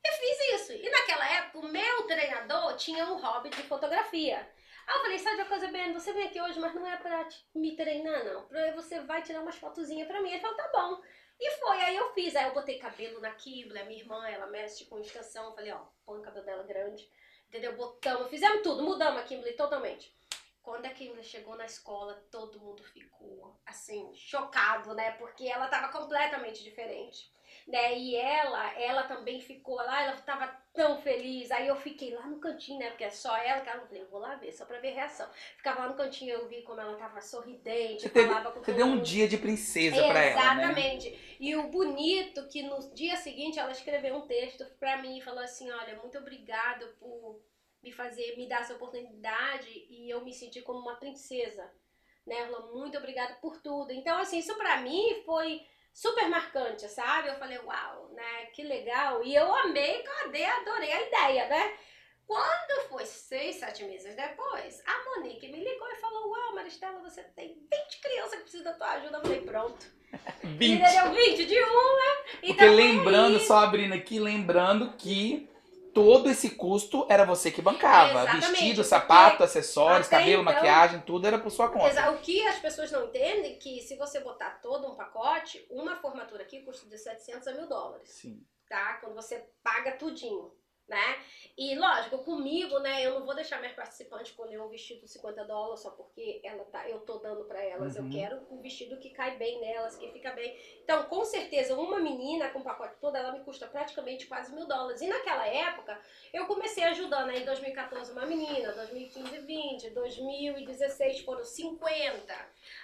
Eu fiz isso. E naquela época, o meu treinador tinha um hobby de fotografia. Aí eu falei, sabe uma coisa, Ben, você vem aqui hoje, mas não é pra me treinar, não. Você vai tirar umas fotozinhas pra mim. Ele falou, tá bom. E foi, aí eu fiz. Aí eu botei cabelo na Kibla, a minha irmã, ela mexe com extensão. Eu falei, ó, põe o cabelo dela grande. Entendeu? Botamos, fizemos tudo, mudamos a Kimberly totalmente. Quando a Kimberly chegou na escola, todo mundo ficou, assim, chocado, né? Porque ela estava completamente diferente. Né? E ela, ela também ficou lá, ela estava tão feliz. Aí eu fiquei lá no cantinho, né? Porque é só ela que ela falei, eu vou lá ver, só pra ver reação. Ficava lá no cantinho, eu vi como ela tava sorridente, teve, falava com você deu um dia de princesa pra ela, né? Exatamente. E o bonito que no dia seguinte ela escreveu um texto pra mim e falou assim: "Olha, muito obrigado por me fazer, me dar essa oportunidade e eu me senti como uma princesa". Né? Ela falou: "Muito obrigada por tudo". Então assim, isso pra mim foi super marcante, sabe? Eu falei: "Uau, né? Que legal". E eu amei, cadê? Adorei a ideia, né? Quando foi seis, sete meses depois, a Monique me ligou e falou: Uau, Maristela, você tem 20 crianças que precisam da tua ajuda. Eu falei: Pronto. 20. Entendeu? 20 de uma. Porque Então, lembrando, aí- só abrindo aqui, lembrando que todo esse custo era você que bancava. Exatamente, Vestido, sapato, acessórios, cabelo, então- maquiagem, tudo era por sua conta. O que as pessoas não entendem é que se você botar todo um pacote, uma formatura aqui custa de 700 a mil dólares, Sim. tá? Quando você paga tudinho, né? E lógico, comigo, né, eu não vou deixar minhas participantes escolher um vestido de 50 dólares só porque ela tá, eu tô dando pra elas. Uhum. Eu quero um vestido que cai bem nelas, que fica bem. Então, com certeza, uma menina com o pacote todo, ela me custa praticamente quase mil dólares. E naquela época, eu comecei ajudando aí em 2014 uma menina, 2015 20, 2016 foram 50,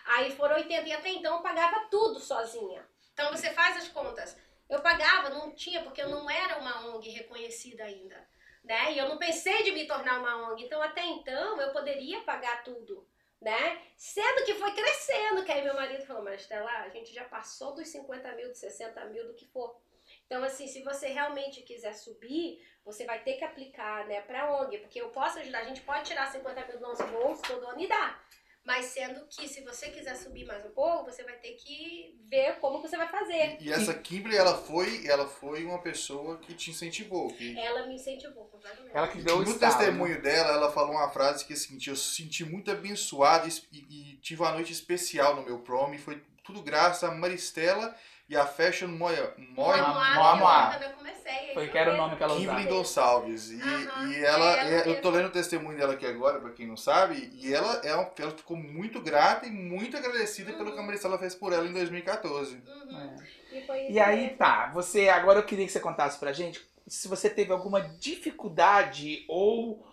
aí foram 80 e até então eu pagava tudo sozinha. Então você faz as contas. Eu pagava, não tinha, porque eu não era uma ONG reconhecida ainda. Né? E eu não pensei de me tornar uma ONG. Então, até então, eu poderia pagar tudo. Né? Sendo que foi crescendo, que aí meu marido falou, mas Estela, a gente já passou dos 50 mil, dos 60 mil, do que for. Então, assim, se você realmente quiser subir, você vai ter que aplicar, né, pra ONG, porque eu posso ajudar, a gente pode tirar 50 mil do nosso bolso todo ano e dar. Mas sendo que se você quiser subir mais um pouco, você vai ter que ver como você vai fazer. E essa Kimberly, ela foi, ela foi uma pessoa que te incentivou. Que, Ela me incentivou completamente. Ela que deu o no estalo, né? testemunho dela, ela falou uma frase que é a seguinte, eu se senti muito abençoada e, e tive uma noite especial no meu prom, e foi tudo graças a Maristela e a Fashion Moya, Moya, Moa, Moa, Moa. quando eu comecei. Foi que era o nome que ela Kimberly usava. Gonçalves. E, Aham, e ela, é ela é- eu mesmo. tô lendo o testemunho dela aqui agora, pra quem não sabe, e ela, é um- ela ficou muito grata e muito agradecida pelo que a Maristela fez por ela em 2014. Uhum. É. E, foi E aí mesmo. tá, você agora eu queria que você contasse pra gente se você teve alguma dificuldade ou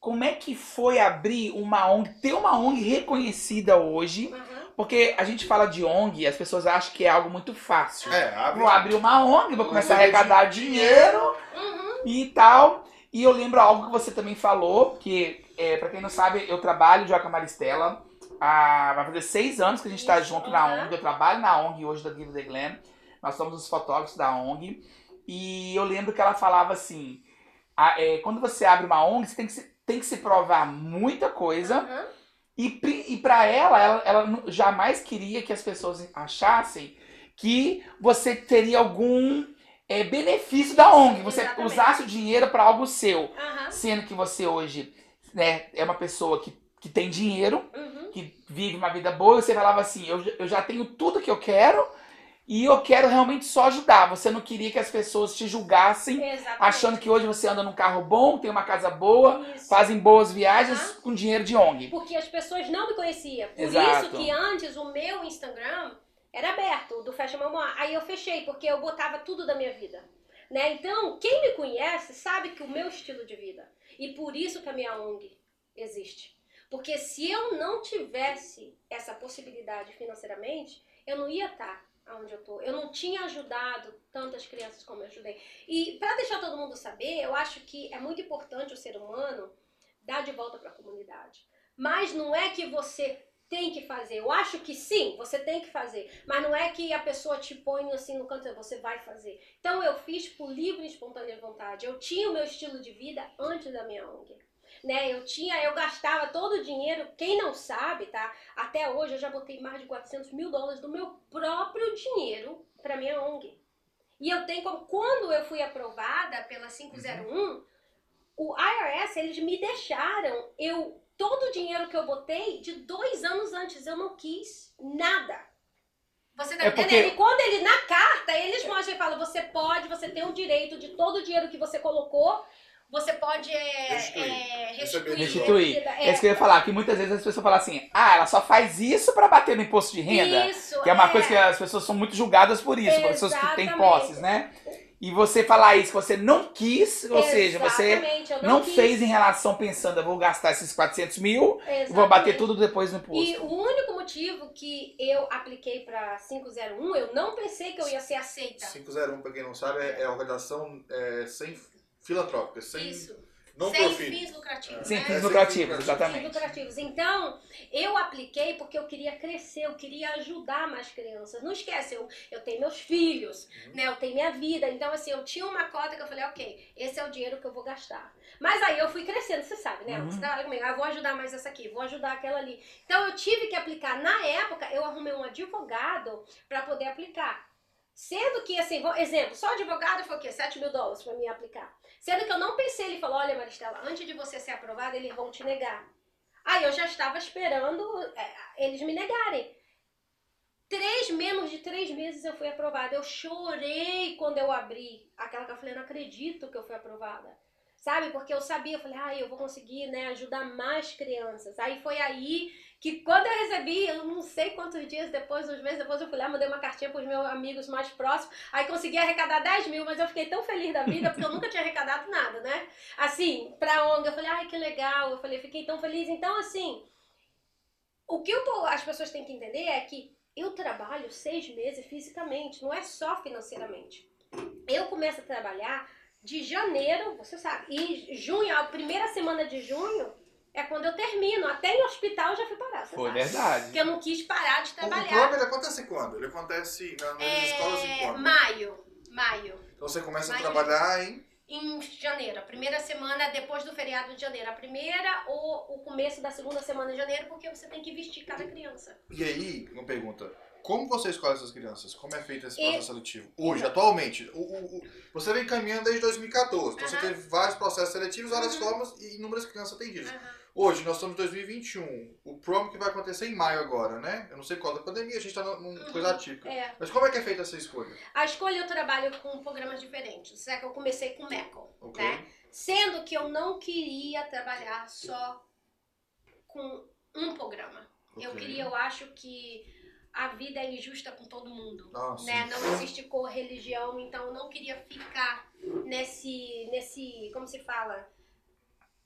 como é que foi abrir uma ONG, ter uma ONG reconhecida hoje, Aham. Porque a gente fala de ONG e as pessoas acham que é algo muito fácil. É, abre. Vou abrir uma ONG, vou começar a ganhar arrecadar dinheiro Uhum. e tal. E eu lembro algo que você também falou, que é, para quem não sabe, eu trabalho já com a Maristela. há- vai fazer seis anos que a gente está Isso, junto na aham. ONG. Eu trabalho na ONG hoje da Give the Glam. Nós somos os fotógrafos da ONG. E eu lembro que ela falava assim: a- é, quando você abre uma ONG, você tem que se, tem que se provar muita coisa. Aham. E, e para ela, ela, ela jamais queria que as pessoas achassem que você teria algum é, benefício da ONG, você Exatamente. usasse o dinheiro para algo seu. Aham. Sendo que você hoje né, é uma pessoa que, que tem dinheiro, Uhum. que vive uma vida boa, e você falava assim: eu, eu já tenho tudo que eu quero e eu quero realmente só ajudar. Você não queria que as pessoas te julgassem Exatamente. achando que hoje você anda num carro bom, tem uma casa boa, Isso. fazem boas viagens Aham. com dinheiro de ONG. Porque as pessoas não me conheciam. Por Exato. isso que antes o meu Instagram era aberto, do Fashion Mamoa. Aí eu fechei, porque eu botava tudo da minha vida. Né? Então, quem me conhece sabe que o meu estilo de vida. E por isso que a minha ONG existe. Porque se eu não tivesse essa possibilidade financeiramente, eu não ia estar onde eu tô. Eu não tinha ajudado tantas crianças como eu ajudei. E para deixar todo mundo saber, eu acho que é muito importante o ser humano dar de volta para a comunidade. Mas não é que você tem que fazer. Eu acho que sim, você tem que fazer. Mas não é que a pessoa te põe assim no canto, você vai fazer. Então eu fiz por livre e espontânea vontade. Eu tinha o meu estilo de vida antes da minha ONG. Né, eu tinha, eu gastava todo o dinheiro, quem não sabe, tá? Até hoje eu já botei mais de 400 mil dólares do meu próprio dinheiro para minha ONG. E eu tenho como, quando eu fui aprovada pela 501, o IRS, eles me deixaram, eu, todo o dinheiro que eu botei, de dois anos antes, eu não quis nada. Você tá É entendendo? porque- E quando ele, na carta, eles mostram e falam, você pode, você tem o direito de todo o dinheiro que você colocou, você pode é, Restituir. é, restituir. Restituir. É, É isso que eu ia falar, que muitas vezes as pessoas falam assim, ah, ela só faz isso pra bater no imposto de renda. Isso, Que é uma é. coisa que as pessoas são muito julgadas por isso, por pessoas que têm Exatamente. posses, né? E você falar isso, que você não quis, ou seja, você Exatamente, não, quis. fez em relação pensando, eu vou gastar esses 400 mil, Exatamente. vou bater tudo depois no imposto. E o único motivo que eu apliquei pra 501, eu não pensei que eu ia ser aceita. 501, pra quem não sabe, é, é a organização é, sem filantrópica, sem Isso. não Sem fins lucrativos. Sem né? fins É, lucrativos, sem exatamente. lucrativos. Então, eu apliquei porque eu queria crescer, eu queria ajudar mais crianças. Não esquece, eu, eu tenho meus filhos, Uhum. né? Eu tenho minha vida. Então, assim, eu tinha uma cota que eu falei, ok, esse é o dinheiro que eu vou gastar. Mas aí eu fui crescendo, você sabe, né? Uhum. Você trabalha comigo, ah, eu vou ajudar mais essa aqui, vou ajudar aquela ali. Então, eu tive que aplicar. Na época, eu arrumei um advogado para poder aplicar. Sendo que, assim, vou- exemplo, só advogado foi o quê? 7 mil dólares para mim aplicar. Sendo que eu não pensei, ele falou, olha Maristela, antes de você ser aprovada, eles vão te negar. Aí eu já estava esperando é, eles me negarem. Três, menos de três meses eu fui aprovada. Eu chorei quando eu abri aquela que eu falei, não acredito que eu fui aprovada. Sabe? Porque eu sabia, eu falei, ah, eu vou conseguir, né, ajudar mais crianças. Aí foi aí que quando eu recebi, eu não sei quantos dias depois, uns meses depois, eu fui lá, mandei uma cartinha pros meus amigos mais próximos. Aí consegui arrecadar 10 mil, mas eu fiquei tão feliz da vida, porque eu nunca tinha arrecadado nada, né? Assim, pra ONG, eu falei, ai, que legal. Eu falei, fiquei tão feliz. Então, assim, o que tô- as pessoas têm que entender é que eu trabalho seis meses fisicamente, não é só financeiramente. Eu começo a trabalhar de janeiro, você sabe, e junho, a primeira semana de junho é quando eu termino. Até em hospital eu já fui parar, você Foi sabe. verdade. Porque eu não quis parar de O trabalhar. prom ele acontece quando? Ele acontece na- nas escolas em É, quando? maio, maio. Então você começa a maio. trabalhar em... Em janeiro, a primeira semana depois do feriado de janeiro. A primeira ou o começo da segunda semana de janeiro, porque você tem que vestir cada criança. E aí, uma pergunta. Como você escolhe essas crianças? Como é feito esse E- processo seletivo? Hoje, atualmente. O, o- o- você vem caminhando desde 2014. Então você Aham. teve vários processos seletivos, várias Uhum. formas e inúmeras crianças atendidas. Hoje, nós estamos em 2021. O prom que vai acontecer em maio agora, né? Eu não sei qual da pandemia, a gente está numa Uhum. coisa atípica. É. Mas como é que é feita essa escolha? A escolha eu trabalho com programas diferentes. É que eu comecei com MECO, Ok. né? Sendo que eu não queria trabalhar só com um programa. Eu Ok. queria, eu acho que a vida é injusta com todo mundo. Sim. né? Não existe cor, religião, então eu não queria ficar nesse, nesse, como se fala?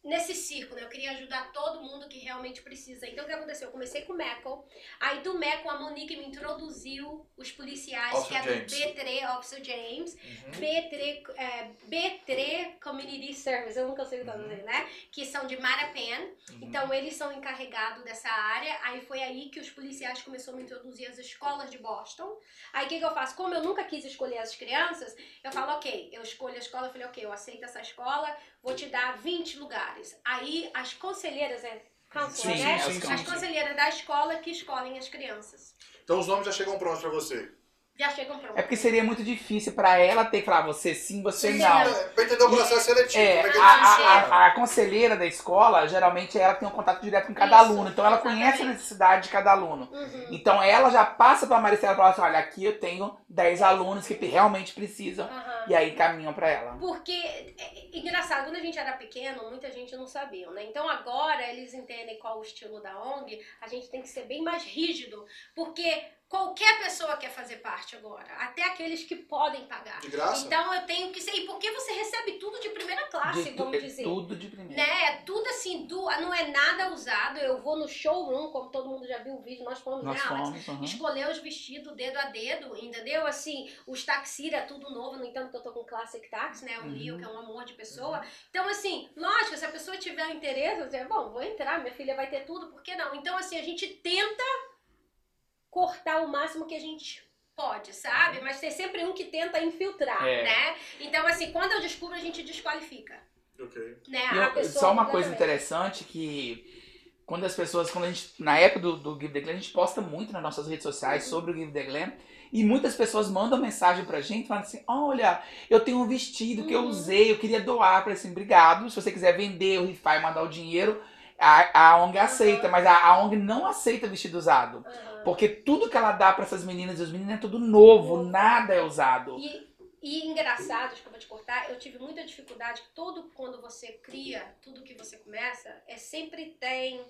Nesse círculo, né? eu queria ajudar todo mundo que realmente precisa. Então o que aconteceu? Eu comecei com o MECO, aí do MECO a Monique me introduziu os policiais, Officer que é do B3, Officer James, Uhum. B3, é, B3 Community Service, eu nunca sei traduzir, né? Que são de Marapen. Uhum. Então eles são encarregados dessa área. Aí foi aí que os policiais começaram a me introduzir as escolas de Boston. Aí o que, que eu faço? Como eu nunca quis escolher as crianças, eu falo, ok, eu escolho a escola, eu falei, ok, eu aceito essa escola, vou te dar 20 lugares. Aí as conselheiras, é counselor, Sim, né? sim, as conselheiras da escola que escolhem as crianças. Então os nomes já chegam prontos pra você. Já chegam prontos. É porque seria muito difícil pra ela ter que falar você sim, você Sim, não. É, Pra entender o processo seletivo. É, é a, a, a, a conselheira da escola, geralmente ela tem um contato direto com cada Isso, aluno, então ela exatamente. conhece a necessidade de cada aluno. Uhum. Então ela já passa pra Maricela e fala assim, olha, aqui eu tenho 10 alunos que realmente precisam, Aham. e aí caminham pra ela. Porque, é, é engraçado, quando a gente era pequeno, muita gente não sabia, né? Então agora eles entendem qual o estilo da ONG, a gente tem que ser bem mais rígido, porque qualquer pessoa quer fazer parte agora, até aqueles que podem pagar. De graça? Então eu tenho que ser. E porque você recebe tudo de primeira classe, De vamos dizer. tudo de primeira. Né? É Tudo assim, do, não é nada usado. Eu vou no showroom, como todo mundo já viu o vídeo, nós fomos, Nós né, Alex? fomos, uhum. escolher os vestidos dedo a dedo, entendeu? Assim, os taxira, tudo novo, no entanto que eu tô com Classic Tax, né? O Uhum. Rio, que é um amor de pessoa. Então, assim, lógico, se a pessoa tiver interesse, eu dizer, bom, vou entrar, minha filha vai ter tudo, por que não? Então, assim, a gente tenta cortar o máximo que a gente pode, sabe? Mas tem sempre um que tenta infiltrar, É. né? Então, assim, quando eu descubro, a gente desqualifica, Ok. né? A eu- pessoa só uma coisa interessante que quando as pessoas, quando a gente, na época do, do Give the Glen, a gente posta muito nas nossas redes sociais Uhum. sobre o Give the Glen e muitas pessoas mandam mensagem pra gente falando assim, olha, eu tenho um vestido que eu Uhum. usei, eu queria doar para assim, obrigado, se você quiser vender, o rifar e mandar o dinheiro, a, a ONG aceita, mas a, a ONG não aceita vestido usado. Aham. Porque tudo que ela dá pra essas meninas e os meninos é tudo novo, nada é usado. E E engraçado, desculpa te cortar, eu tive muita dificuldade que todo quando você cria, tudo que você começa, é sempre tem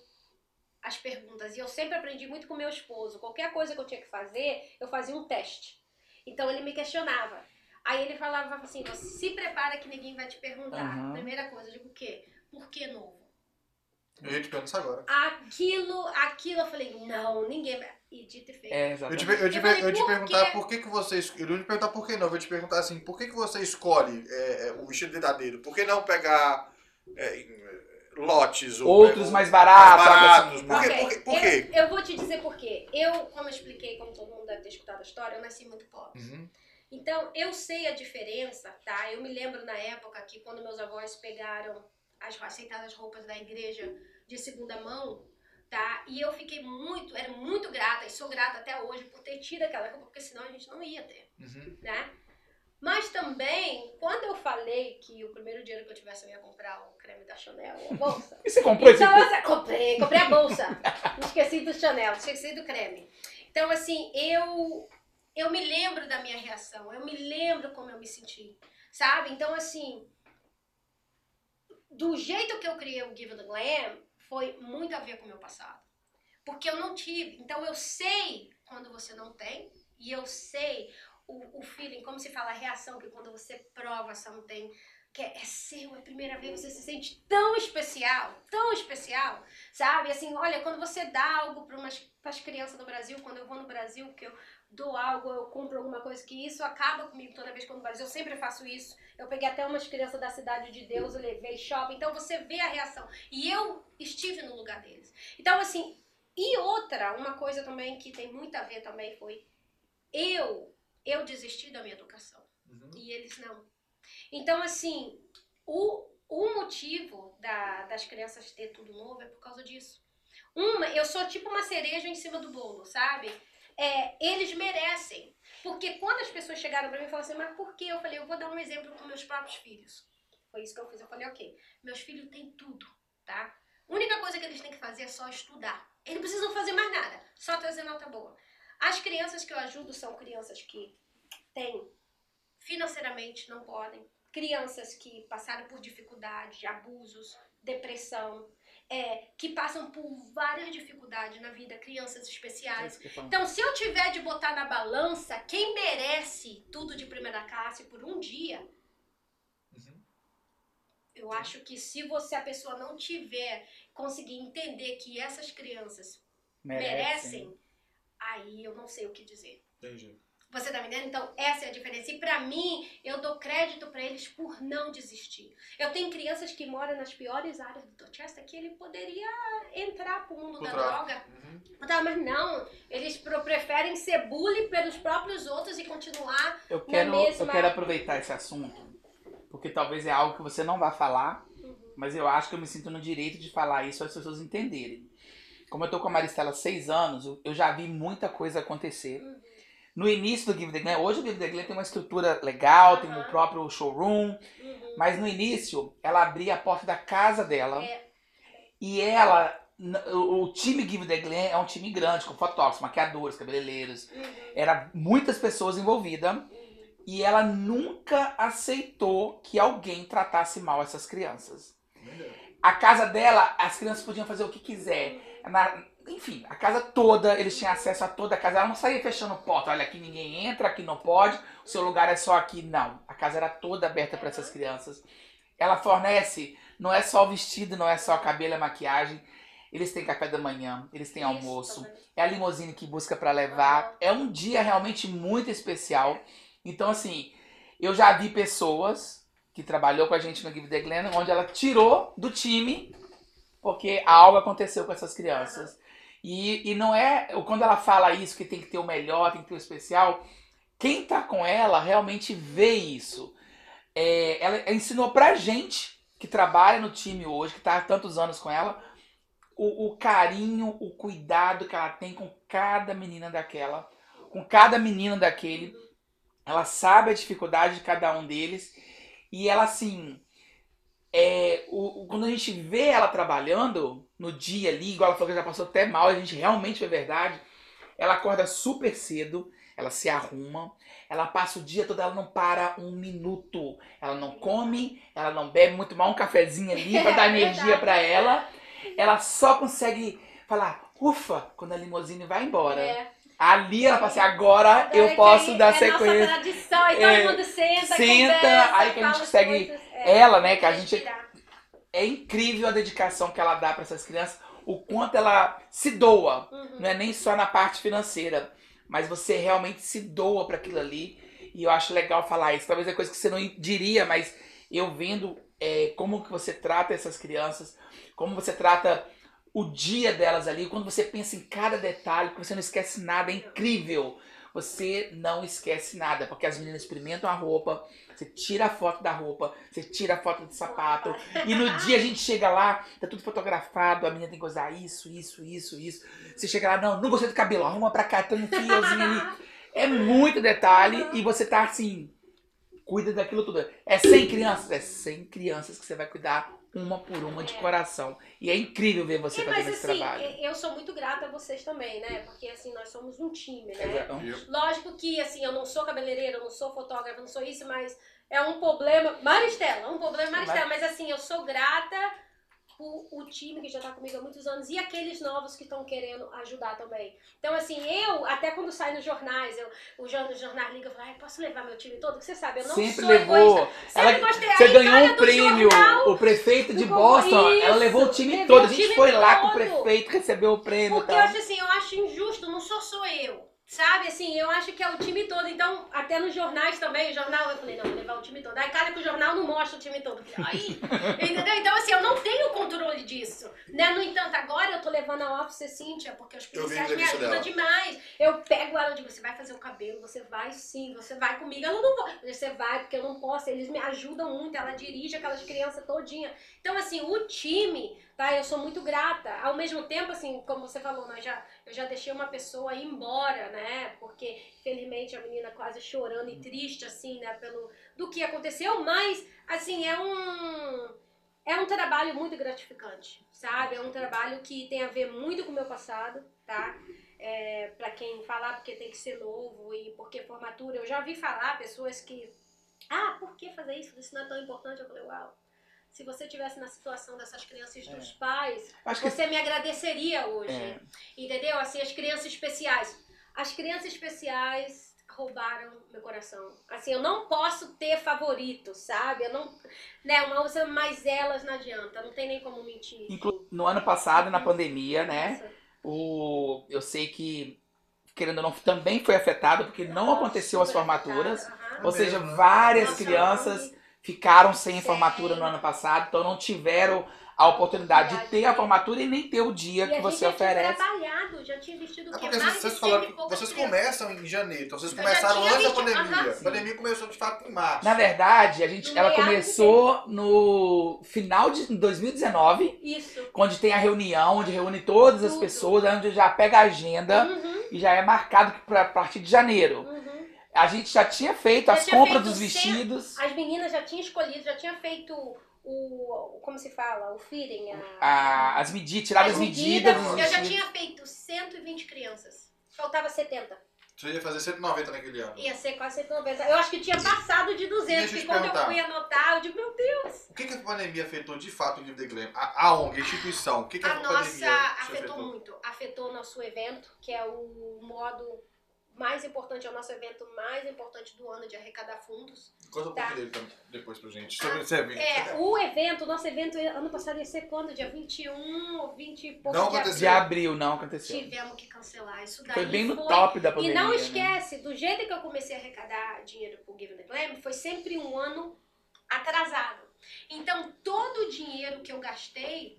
as perguntas. E eu sempre aprendi muito com meu esposo. Qualquer coisa que eu tinha que fazer, eu fazia um teste. Então ele me questionava. Aí ele falava assim: você se prepara que ninguém vai te perguntar. Uhum. Primeira coisa, eu digo o quê? Por que novo? Eu ia te perguntar isso agora. Aquilo, aquilo, eu falei, não, ninguém vai. E dito e feito. É, Eu exatamente. te, per- eu te, Eu falei, eu te por perguntar quê? por que, que você. Eu não ia te perguntar por que não, eu vou te perguntar assim, por que, que você escolhe é, é, o vestido verdadeiro? Por que não pegar é, em, lotes ou Outros ou- mais baratos, mais baratos? Por quê? Ok, Por quê? Por quê? Eu, eu vou te dizer por quê. Eu, como eu expliquei, como todo mundo deve ter escutado a história, eu nasci muito pobre. Uhum. Então, eu sei a diferença, tá? Eu me lembro na época que quando meus avós pegaram as aceitaram as roupas da igreja de segunda mão, tá? E eu fiquei muito, era muito grata e sou grata até hoje por ter tido aquela roupa, porque senão a gente não ia ter, Uhum. né? Mas também, quando eu falei que o primeiro dinheiro que eu tivesse eu ia comprar o creme da Chanel, a bolsa, E você comprou esse então, assim, comprei, comprei a bolsa. Esqueci do Chanel, esqueci do creme. Então, assim, eu eu me lembro da minha reação, eu me lembro como eu me senti, sabe? Então, assim, do jeito que eu criei o Give the Glam, foi muito a ver com o meu passado. Porque eu não tive. Então, eu sei quando você não tem, e eu sei o, o feeling, como se fala, a reação, que quando você prova something que é, é seu, é a primeira vez, você se sente tão especial, tão especial, sabe? Assim, olha, quando você dá algo para as crianças do Brasil, quando eu vou no Brasil, que eu dou algo, eu compro alguma coisa, que isso acaba comigo toda vez que eu no Brasil, eu sempre faço isso. Eu peguei até umas crianças da Cidade de Deus, eu levei shopping, então você vê a reação. E eu estive no lugar deles. Então, assim, e outra, uma coisa também que tem muito a ver também foi, eu, eu desisti da minha educação Uhum. e eles não. Então, assim, o, o motivo da, das crianças ter tudo novo é por causa disso. Uma, eu sou tipo uma cereja em cima do bolo, sabe? É, eles merecem. Porque quando as pessoas chegaram pra mim e falaram assim, mas por quê? Eu falei, eu vou dar um exemplo com meus próprios filhos. Foi isso que eu fiz. Eu falei, ok, meus filhos têm tudo, tá? A única coisa que eles têm que fazer é só estudar. Eles não precisam fazer mais nada, só trazer nota boa. As crianças que eu ajudo são crianças que têm financeiramente não podem. Crianças que passaram por dificuldade, abusos, depressão, é, que passam por várias dificuldades na vida, crianças especiais. Então, se eu tiver de botar na balança quem merece tudo de primeira classe por um dia, Uhum. eu acho que se você a pessoa não tiver conseguir entender que essas crianças merecem, aí eu não sei o que dizer. Entendi. Você tá me entendendo? Então, essa é a diferença. E pra mim, eu dou crédito pra eles por não desistir. Eu tenho crianças que moram nas piores áreas do Dorchester que ele poderia entrar pro mundo da droga. Uhum. Tá, mas não. Eles preferem ser bully pelos próprios outros e continuar. Eu quero, mesma- eu quero aproveitar esse assunto, porque talvez é algo que você não vai falar, mas eu acho que eu me sinto no direito de falar isso para as pessoas entenderem. Como eu tô com a Maristela há seis anos, eu- eu já vi muita coisa acontecer. Uhum. No início do Give the Glam, hoje o Give the Glam tem uma estrutura legal, tem o próprio showroom, Uhum. mas no início ela abria a porta da casa dela É. e ela, o, time Give the Glam é um time grande, com fotógrafos, maquiadores, cabeleireiros, Uhum. era muitas pessoas envolvidas. Uhum. E ela nunca aceitou que alguém tratasse mal essas crianças. A casa dela, as crianças podiam fazer o que quiser. Na- enfim, a casa toda, eles tinham acesso a toda a casa. Ela não saía fechando porta. Olha, aqui ninguém entra, aqui não pode. O seu lugar é só aqui. Não. A casa era toda aberta para essas crianças. Ela fornece, não é só o vestido, não é só o cabelo, a maquiagem. Eles têm café da manhã, eles têm almoço, é a limusine que busca pra levar. É um dia realmente muito especial. Então, assim, eu já vi pessoas que trabalhou com a gente no Give the Glen, onde ela tirou do time porque algo aconteceu com essas crianças. E, e não é. Quando ela fala isso, que tem que ter o melhor, tem que ter o especial, quem tá com ela realmente vê isso. É, ela ensinou pra gente que trabalha no time hoje, que tá há tantos anos com ela, o, o carinho, o cuidado que ela tem com cada menina daquela, com cada menino daquele. Ela sabe a dificuldade de cada um deles. E ela, assim. É, o, o- quando a gente vê ela trabalhando no dia ali, igual ela falou que já passou até mal, a gente realmente vê verdade. Ela acorda super cedo, ela se arruma, ela passa o dia todo, ela não para um minuto. Ela não come, ela não bebe, muito mal um cafezinho ali pra dar energia pra ela. Ela só consegue falar, ufa, quando a limusine vai embora. É. Ali ela fala assim, agora eu que posso aí dar é sequência. Nossa tradição, aí É, todo mundo senta, senta, conversa, aí que a gente consegue- coisas, é, Ela, né, que a gente é incrível a dedicação que ela dá para essas crianças, o quanto ela se doa. Uhum. Não é nem só na parte financeira, mas você realmente se doa para aquilo ali. E eu acho legal falar isso. Talvez é coisa que você não diria, mas eu vendo é, como que você trata essas crianças, como você trata o dia delas ali, quando você pensa em cada detalhe, que você não esquece nada, é incrível. Você não esquece nada, porque as meninas experimentam a roupa, você tira a foto da roupa, você tira a foto do sapato, e no dia a gente chega lá, tá tudo fotografado, a menina tem que usar isso, isso, isso, isso. Você chega lá, não, não gostei do cabelo, arruma pra cá, tem um fiozinho ali. É muito detalhe e você tá assim, cuida daquilo tudo. É 100 crianças? É 100 crianças que você vai cuidar uma por uma de É. coração. E é incrível ver você É, fazendo mas esse assim, trabalho. eu sou muito grata a vocês também, né? Porque assim, nós somos um time, né? Exato. Lógico que, assim, eu não sou cabeleireira, eu não sou fotógrafa, eu não sou isso, mas é um problema. Maristela, é um problema Maristela, mas assim, eu sou grata por o time que já tá comigo há muitos anos e aqueles novos que estão querendo ajudar também. Então, assim, eu, até quando sai nos jornais, eu, o jornal, os jornais ligam e falam, ai, posso levar meu time todo? Porque você sabe, eu não Sempre sou levou. egoísta. Sempre Ela- gostei. Você Aí, ganhou um prêmio, jornal, o prefeito de Boston. ela levou o time todo. o A gente foi lá com o prefeito, recebeu o prêmio Porque eu acho assim, eu acho injusto, não sou só eu. Sabe, assim, eu acho que é o time todo. Então, até nos jornais também, o jornal, eu falei, não, vou levar o time todo. Aí, cara, que o jornal não mostra o time todo. Aí, entendeu? Então, assim, eu não tenho controle disso. Né? No entanto, agora eu tô levando a Office Cíntia, porque os policiais me ajudam dela. demais. Eu pego ela e digo, você vai fazer o cabelo, você vai sim, você vai comigo. Eu não vou. Você vai, porque eu não posso. Eles me ajudam muito, ela dirige aquelas crianças todinha. Então, assim, o time, tá? Eu sou muito grata. Ao mesmo tempo, assim, como você falou, nós já, eu já deixei uma pessoa ir embora, né? Porque, felizmente, a menina quase chorando e triste, assim, né? Pelo, do que aconteceu. Mas, assim, é um... É um trabalho muito gratificante, sabe? É um trabalho que tem a ver muito com o meu passado, tá? É, para quem falar porque tem que ser novo e porque formatura, eu já vi falar pessoas que, ah, por que fazer isso? Isso não é tão importante. Eu falei, uau, se você tivesse na situação dessas crianças e dos pais, Acho que você me agradeceria hoje. É. Entendeu? Assim, as crianças especiais. As crianças especiais roubaram meu coração. Assim, eu não posso ter favorito, sabe? Eu não. Né, uma coisa, mas elas não adianta, não tem nem como mentir. Inclu- no ano passado, na pandemia, né? Nossa. O, eu sei que, querendo ou não, também foi afetado, porque não aconteceu as formaturas. Ou seja, várias Nossa, crianças ficaram sem formatura no ano passado, então não tiveram a oportunidade de ter a formatura e nem ter o dia E que a você gente já tinha oferece. trabalhado, já tinha vestido o É quê? porque Mais vocês de falaram vocês crianças. começam em janeiro, então vocês começaram antes da pandemia. aham. A pandemia começou de fato em março. Na verdade, a gente, No ela começou no final de 2019, Isso. onde tem a reunião, onde reúne todas as Tudo. pessoas, onde já pega a agenda Uhum, e já é marcado para a partir de janeiro. uhum. A gente já tinha feito Já as tinha compras feito dos vestidos, As meninas já tinham escolhido, já tinha feito o. Como se fala? O fitting. A, a- as medidas, tirado as, medidas, dos Eu já tinha feito 120 crianças. Faltava 70. Você ia fazer 190 naquele ano. Ia ser quase 190. Eu acho que tinha passado de 200. Deixa eu E quando eu fui anotar, eu digo, meu Deus. O que, que a pandemia afetou de fato o Livre The Glam? A, a ONG, a instituição. O que, que a, A pandemia nossa te afetou muito. Afetou o nosso evento, que é o modo mais importante, é o nosso evento mais importante do ano de arrecadar fundos. Conta um Tá. pouquinho dele também, depois pra gente. Sobre esse evento. É, o evento, o nosso evento ano passado ia ser quando? Dia 21 ou 20 e pouco Não de aconteceu. De abril, não aconteceu. Tivemos que cancelar isso daí. Foi bem no foi- top da E pandemia. não né? esquece, do jeito que eu comecei a arrecadar dinheiro pro Give the Glam, foi sempre um ano atrasado. Então, todo o dinheiro que eu gastei,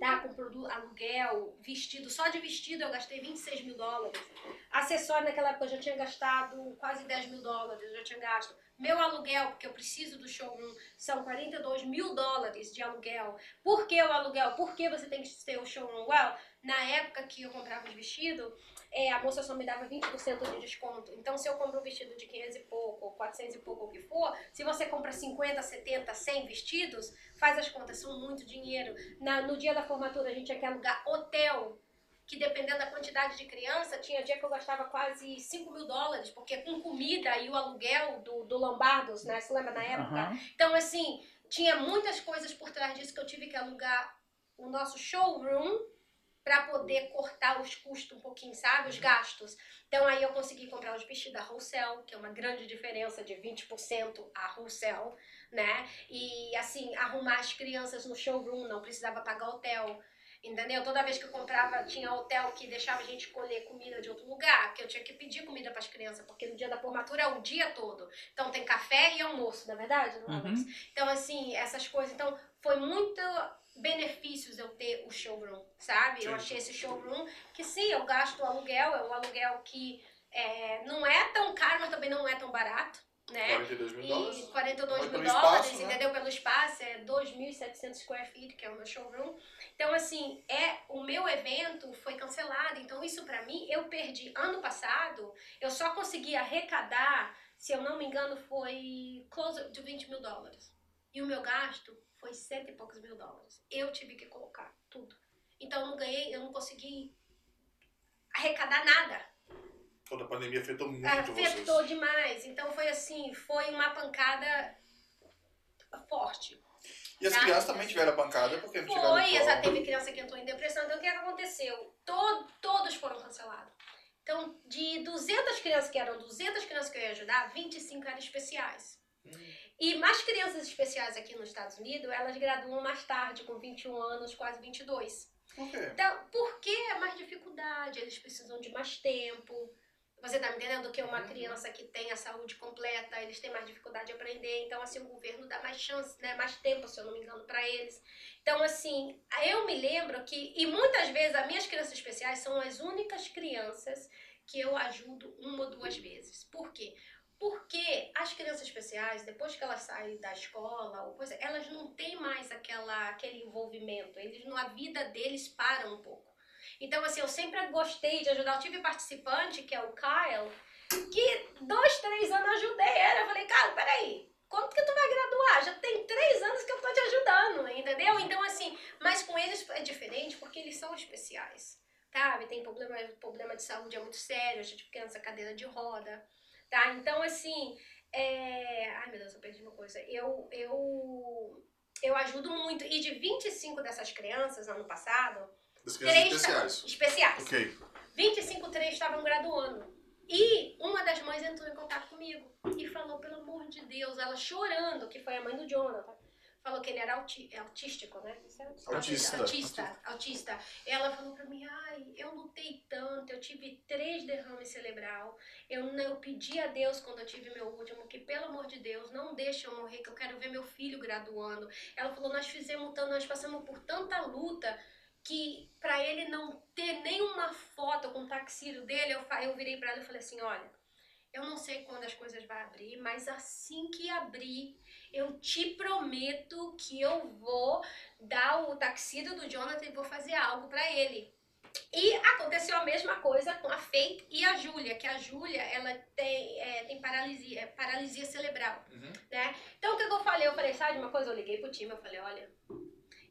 tá, com produto, aluguel, vestido, só de vestido eu gastei 26 mil dólares. Acessório naquela época eu já tinha gastado quase 10 mil dólares, eu já tinha gasto. Meu aluguel, porque eu preciso do showroom, são 42 mil dólares de aluguel. Por que o aluguel? Por que você tem que ter o showroom? Well, na época que eu comprava os vestidos, é, a moça só me dava 20% de desconto. Então, se eu compro um vestido de 500 e pouco, ou 400 e pouco, ou o que for, se você compra 50, 70, 100 vestidos, faz as contas, são muito dinheiro. Na- no dia da formatura, a gente que alugar hotel, que dependendo da quantidade de criança, tinha dia que eu gastava quase 5 mil dólares, porque com comida e o aluguel do, do Lombardos, né? Você lembra na época? Uhum. Então, assim, tinha muitas coisas por trás disso que eu tive que alugar o nosso showroom para poder cortar os custos um pouquinho, sabe? Os gastos. Então aí eu consegui comprar os vestidos da wholesale, que é uma grande diferença de 20% a wholesale, né? E assim, arrumar as crianças no showroom, não precisava pagar hotel. Entendeu? Toda vez que eu comprava, tinha hotel que deixava a gente escolher comida de outro lugar, que eu tinha que pedir comida para as crianças, porque no dia da formatura é o dia todo. Então tem café e almoço, na é verdade? Não, Uhum. Então, assim, essas coisas. Então, foi muito benefícios eu ter o showroom, sabe? Eu Sim. achei esse showroom que sim, eu gasto o aluguel, é um aluguel que é, não é tão caro, mas também não é tão barato, né? 42 mil E dólares. 42 Mas mil dólares, espaço, né? entendeu? Pelo espaço, é 2.700 square feet, que é o meu showroom. Então, assim, é o meu evento foi cancelado. Então, isso pra mim, eu perdi. Ano passado, eu só consegui arrecadar, se eu não me engano, foi close de 20 mil dólares. E o meu gasto foi cento e poucos mil dólares. Eu tive que colocar tudo. Então, eu não ganhei, eu não consegui arrecadar nada. Toda a pandemia afetou muito Afetou vocês. demais. Então foi assim, foi uma pancada forte. E as Tá? crianças também tiveram a pancada porque não tiveram Foi, já teve criança que entrou em depressão. Então o que, é aconteceu? To- todos foram cancelados. Então, de 200 crianças que eram 200 crianças que eu ia ajudar, 25 eram especiais. Hum. E mais crianças especiais aqui nos Estados Unidos, elas graduam mais tarde, com 21 anos, quase 22. Por quê? Então, porque é mais dificuldade, eles precisam de mais tempo. Você tá me entendendo? Do que uma criança que tem a saúde completa, eles têm mais dificuldade de aprender. Então, assim, o governo dá mais chance, né? Mais tempo, se eu não me engano, para eles. Então, assim, eu me lembro que, e muitas vezes, as minhas crianças especiais são as únicas crianças que eu ajudo uma ou duas vezes. Por quê? Porque as crianças especiais, depois que elas saem da escola ou coisa, elas não têm mais aquela, aquele envolvimento. Eles, a vida deles para um pouco. Então, assim, eu sempre gostei de ajudar. Eu tive participante, que é o Kyle, que dois, três anos eu ajudei ele. Eu falei, Kyle, peraí, quando que tu vai graduar? Já tem três anos que eu tô te ajudando, entendeu? Então, assim, mas com eles é diferente porque eles são especiais, sabe? Tem problema, problema de saúde é muito sério, a gente nessa cadeira de roda, tá? Então, assim, é... Ai, meu Deus, eu perdi uma coisa. Eu, eu, eu ajudo muito. E de 25 dessas crianças, ano passado, Das crianças três especiais. especiais. Ok. 25, três estavam graduando. E uma das mães entrou em contato comigo e falou, pelo amor de Deus, ela chorando, que foi a mãe do Jonathan. Falou que ele era auti é autístico, né? É- Autista. Autista. Autista. Ela falou pra mim, ai, eu lutei tanto, eu tive três derrames cerebral. Eu, eu pedi a Deus quando eu tive meu último, que pelo amor de Deus, não deixe eu morrer, que eu quero ver meu filho graduando. Ela falou, nós fizemos tanto, nós passamos por tanta luta que pra ele não ter nenhuma foto com o taxírio dele, eu, eu virei pra ela e falei assim, olha, eu não sei quando as coisas vão abrir, mas assim que abrir, eu te prometo que eu vou dar o taxírio do Jonathan e vou fazer algo pra ele. E aconteceu a mesma coisa com a Faith e a Júlia, que a Júlia, ela tem, é, tem paralisia, paralisia cerebral Uhum. né? Então o que, que eu falei? Eu falei, sabe uma coisa? Eu liguei pro time, eu falei, olha,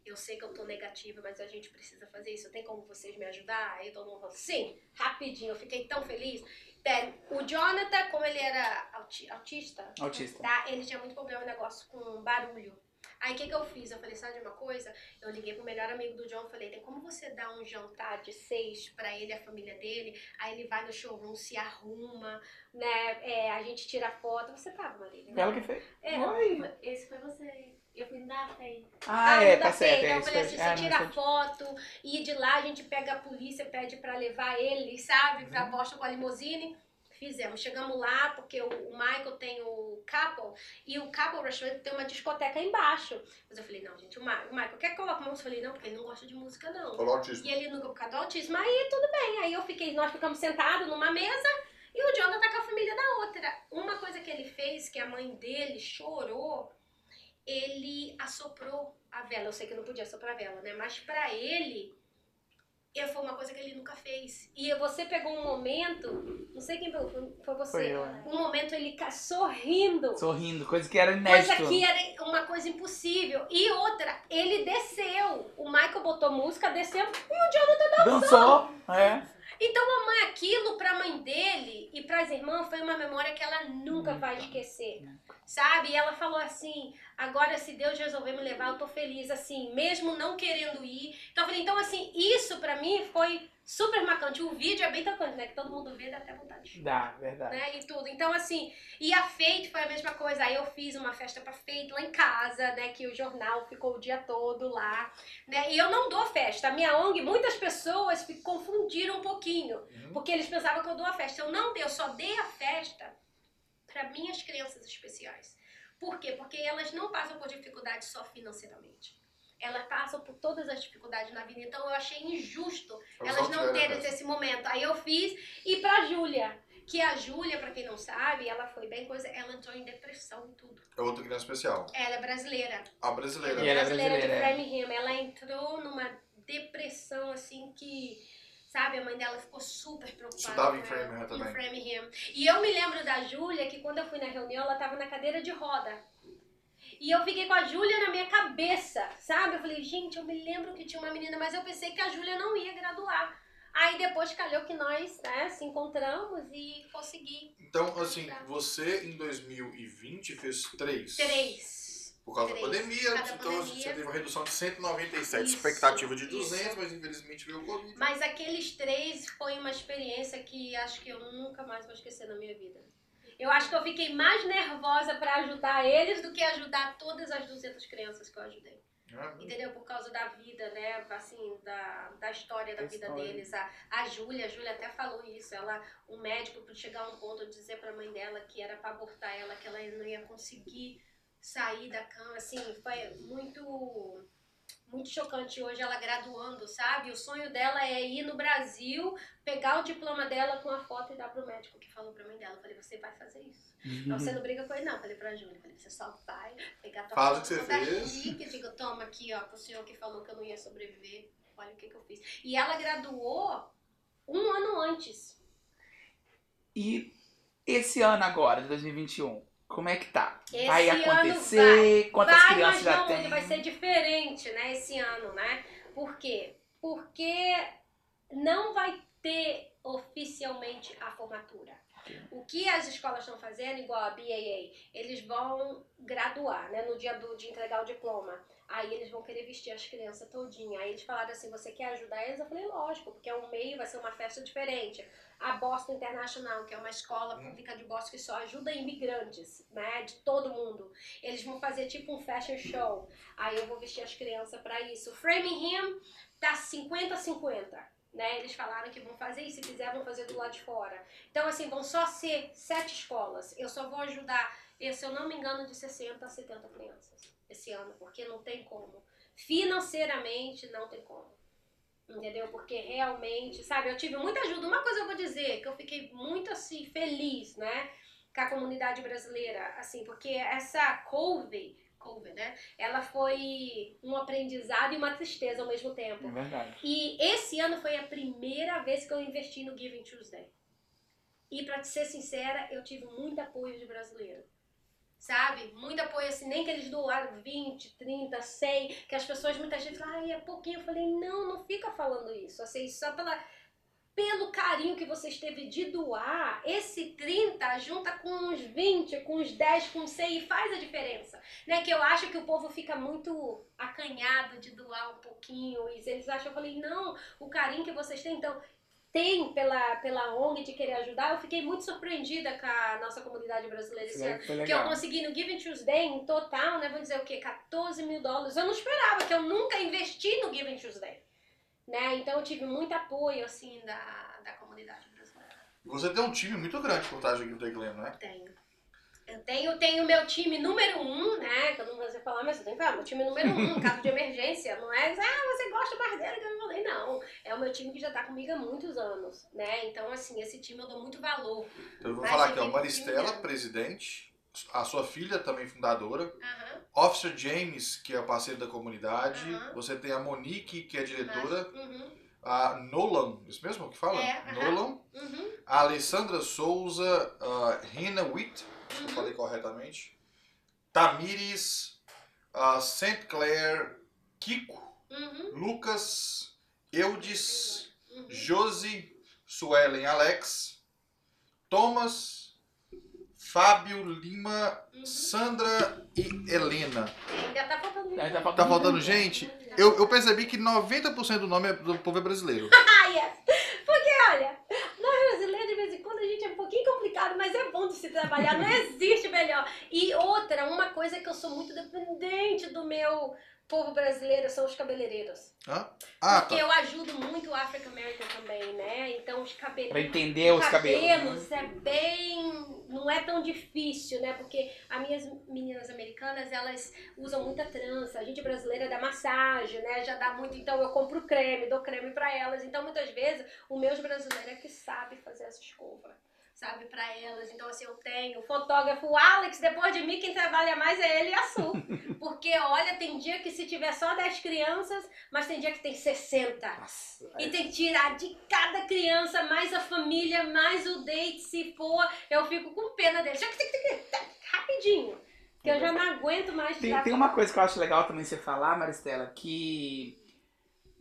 eu sei que eu tô negativa, mas a gente precisa fazer isso. Tem como vocês me ajudar? Aí todo mundo falou, sim, rapidinho, eu fiquei tão feliz. É, o Jonathan, como ele era auti- autista, Autista. tá? Ele tinha muito problema no negócio com barulho. Aí o que, que eu fiz? Eu falei, sabe de uma coisa? Eu liguei pro melhor amigo do John, falei, tem como você dar um jantar de seis pra ele e a família dele? Aí ele vai no showroom, se arruma, né? É, a gente tira foto. Você tava, Marília? né? Ela que fez. É, Oi. Esse foi você. Eu fui da Fei. Ah, é, não tá dá certo. É, Então eu falei assim, ah, você não, tira foi- foto e de lá a gente pega a polícia, pede pra levar ele, sabe? Pra Uhum. Boston com a limusine. Fizemos. Chegamos lá, porque o, Michael tem o Couple e o Couple Restaurant tem uma discoteca embaixo. Mas eu falei, não, gente, o, Ma o Michael quer que coloque música? Eu falei, não, porque ele não gosta de música, não. Falou autismo. E ele nunca por causa do autismo. Aí tudo bem. Aí eu fiquei, nós ficamos sentados numa mesa e o Jonathan tá com a família da outra. Uma coisa que ele fez, que a mãe dele chorou, ele assoprou a vela. Eu sei que não podia soprar a vela, né? Mas pra ele e foi uma coisa que ele nunca fez. E você pegou um momento, não sei quem pegou, foi- você. Foi eu, né? Um momento ele sorrindo. Sorrindo, coisa que era inédito. Coisa que era uma coisa impossível. E outra, ele desceu. O Michael botou música, desceu. Dançou, é. Então, a mãe, aquilo pra mãe dele e pras irmãs foi uma memória que ela nunca vai esquecer. Sabe? E ela falou assim: agora, se Deus resolver me levar, eu tô feliz, assim, mesmo não querendo ir. Então, eu falei: então, assim, isso pra mim foi super marcante. O vídeo é bem tocante, né? Que todo mundo vê, dá até vontade de Dá, verdade. né? E tudo. Então, assim, e a Fate foi a mesma coisa. Aí eu fiz uma festa pra Fate lá em casa, né? Que o jornal ficou o dia todo lá, né? E eu não dou festa. A minha ONG, muitas pessoas confundiram um pouquinho. Uhum. Porque eles pensavam que eu dou a festa. Eu não dei, eu só dei a festa para minhas crianças especiais. Por quê? Porque elas não passam por dificuldade só financeiramente. Elas passam por todas as dificuldades na vida. Então eu achei injusto Elas elas não terem essa. esse momento. Aí eu fiz. E pra Júlia, que a Júlia, pra quem não sabe, ela foi bem coisa. Ela entrou em depressão e tudo. É outra criança especial. Ela é brasileira. A brasileira. E ela é brasileira de brasileira, é. Framingham. Ela entrou numa depressão assim que. Sabe, a mãe dela ficou super preocupada. Estudava em Framingham Em também. Framingham. E eu me lembro da Júlia que quando eu fui na reunião, ela tava na cadeira de roda. E eu fiquei com a Júlia na minha cabeça, sabe? Eu falei, gente, eu me lembro que tinha uma menina, mas eu pensei que a Júlia não ia graduar. Aí depois calhou que nós né, se encontramos e consegui Então, assim, você em 2020 fez três. três. Por causa Três. da pandemia, então pandemia. você teve uma redução de 197, Isso, expectativa de isso. 200, mas infelizmente veio o Covid. Mas aqueles três foi uma experiência que acho que eu nunca mais vou esquecer na minha vida. Eu acho que eu fiquei mais nervosa pra ajudar eles do que ajudar todas as 200 crianças que eu ajudei. né? Entendeu? Por causa da vida, né? Assim, da, da história da Da vida história. deles. A, a Júlia, a Júlia até falou isso. Ela, o médico, por chegar a um ponto de dizer pra mãe dela que era pra abortar ela, que ela não ia conseguir sair da cama. Assim, foi muito. Muito chocante hoje ela graduando, sabe? O sonho dela é ir no Brasil, pegar o diploma dela com a foto e dar pro médico que falou pra mãe dela. Eu falei, você vai fazer isso. Não, você não briga com ele, não. Eu falei pra Júlia. eu Falei, você só vai pegar tua que foto, você dar fez. chique, e diga, toma aqui, ó, pro senhor que falou que eu não ia sobreviver. Olha o que, que eu fiz. E ela graduou um ano antes. E esse ano agora, de 2021, como é que tá? Esse vai acontecer? Quantas vai, crianças mas já não tem? vai ser diferente, né, esse ano, né? Por quê? Porque não vai ter oficialmente a formatura. O que as escolas estão fazendo, igual a BAA, eles vão graduar, né, no dia do, de entregar o diploma. Aí eles vão querer vestir as crianças todinha. Aí eles falaram assim, você quer ajudar eles? Eu falei, lógico, porque é um meio, vai ser uma festa diferente. A Boston International, que é uma escola pública de Boston que só ajuda imigrantes, né, de todo mundo. Eles vão fazer tipo um fashion show. Aí eu vou vestir as crianças pra isso. Framingham tá 50-50. Né? Eles falaram que vão fazer e se quiser vão fazer do lado de fora. Então, assim, vão só ser sete escolas. Eu só vou ajudar, se eu não me engano, de 60 a 70 crianças esse ano, porque não tem como. Financeiramente, não tem como. Entendeu? Porque realmente, sabe, eu tive muita ajuda. Uma coisa eu vou dizer, que eu fiquei muito assim, feliz, né? Com a comunidade brasileira, assim, porque essa couve, couve, né? Ela foi um aprendizado e uma tristeza ao mesmo tempo. É verdade. E esse ano foi a primeira vez que eu investi no Giving Tuesday. E te ser sincera, eu tive muito apoio de brasileiro. Sabe? Muito apoio, assim, nem que eles doaram 20, 30, 100, que as pessoas muitas vezes falam, ai, é pouquinho. Eu falei, não, não fica falando isso. Assim, só pela, pelo carinho que vocês teve de doar, esse 30 junta com uns 20, com uns 10, com 100 e faz a diferença. Né? Que eu acho que o povo fica muito acanhado de doar um pouquinho. E eles acham, eu falei, não, o carinho que vocês têm, então, tem pela, pela ONG de querer ajudar. Eu fiquei muito surpreendida com a nossa comunidade brasileira esse ano. Que eu consegui no Giving Tuesday, em total, né? Vou dizer o quê? 14 mil dólares. Eu não esperava, que eu nunca investi no Giving Tuesday. Né? Então eu tive muito apoio, assim, da, da comunidade brasileira. Você tem um time muito grande por trás do Give the Glam, não é? Tenho. Eu tenho, tenho meu time número um, né? Que eu não vou fazer falar, mas eu tenho que falar, meu time número um, caso de emergência. Não é, ah, você gosta mais dele que eu falei, não. É o meu time que já tá comigo há muitos anos, né? Então, assim, esse time eu dou muito valor. Então eu vou Vai falar aqui, ó, Maristela, presidente, a sua filha também fundadora, Aham. Officer James, que é parceiro da comunidade, Aham. você tem a Monique, que é diretora, Uhum. a Nolan, isso mesmo que fala? É. Nolan, Uhum, a Alessandra Souza, a Rina Witt, eu uhum. falei corretamente, Tamires, a St. Clair, Kiko, Uhum, Lucas, Eudes, uhum. Josi, Suelen Alex, Thomas, Fábio Lima, Uhum. Sandra e Helena. Ainda tá faltando Aí tá Tá faltando- faltando gente? Eu, eu percebi que 90% do nome é do povo é brasileiro. Ah, yes. Porque, olha, nós brasileiros, de vez em quando, a gente é um pouquinho complicado, mas é bom de se trabalhar, não existe melhor. E outra, uma coisa que eu sou muito dependente do meu povo brasileiro são os cabeleireiros. Hã? Ah, Porque tá. eu ajudo muito o African American também, né? Então os Pra cabeleiros. entender os cabelos. né? é bem. não é tão difícil, né? Porque as minhas meninas americanas, elas usam muita trança. A gente brasileira dá massagem, né? Já dá muito. Então eu compro creme, dou creme pra elas. Então muitas vezes o meus brasileiro é que sabe fazer essa escova. Sabe, pra elas. Então, assim, eu tenho o fotógrafo o Alex, depois de mim, quem trabalha mais é ele e a Su. Porque, olha, tem dia que se tiver só 10 crianças, mas tem dia que tem 60. Nossa, E tem que tirar de cada criança, mais a família, mais o date, se for. Eu fico com pena tic, Rapidinho. Que eu já não aguento mais Tem, tem uma coisa que eu acho legal também você falar, Maristela, que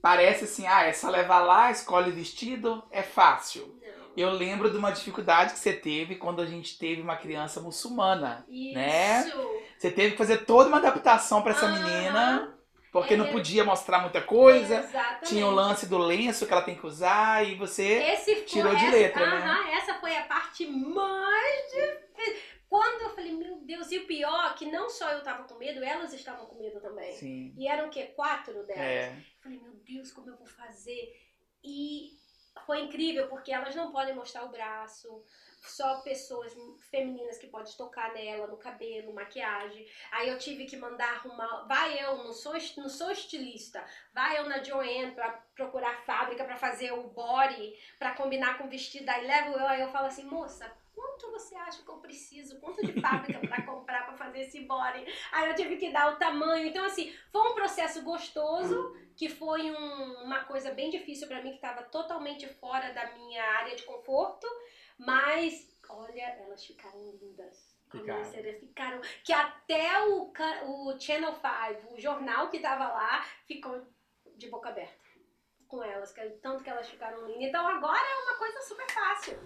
parece assim, ah, é só levar lá, escolhe o vestido, é fácil. Não. Eu lembro de uma dificuldade que você teve quando a gente teve uma criança muçulmana. Isso. Né? Você teve que fazer toda uma adaptação pra essa menina, porque não É. podia mostrar muita coisa. Exatamente. Tinha o lance do lenço que ela tem que usar e você. Esse tirou de essa, letra, né? essa foi a parte mais difícil. Quando eu falei, meu Deus, e o pior, que não só eu tava com medo, elas estavam com medo também. Sim. E eram o quê? Quatro delas. É. Eu falei, meu Deus, como eu vou fazer? E foi incrível, porque elas não podem mostrar o braço. Só pessoas femininas que podem tocar nela, no cabelo, maquiagem. Aí eu tive que mandar arrumar. Vai eu, não sou, não sou estilista. Vai eu na Joanne pra procurar fábrica pra fazer o body, pra combinar com o vestido. Aí levo eu, aí eu falo assim, moça, quanto você acha que eu preciso? Quanto de fábrica pra comprar pra fazer esse body? Aí eu tive que dar o tamanho. Então, assim, foi um processo gostoso, que foi um- uma coisa bem difícil pra mim, que estava totalmente fora da minha área de conforto. Mas, olha, elas ficaram lindas. Ficaram. ficaram. Que até o, o Channel 5, o jornal que tava lá, ficou de boca aberta com elas. Tanto que elas ficaram lindas. Então agora é uma coisa super fácil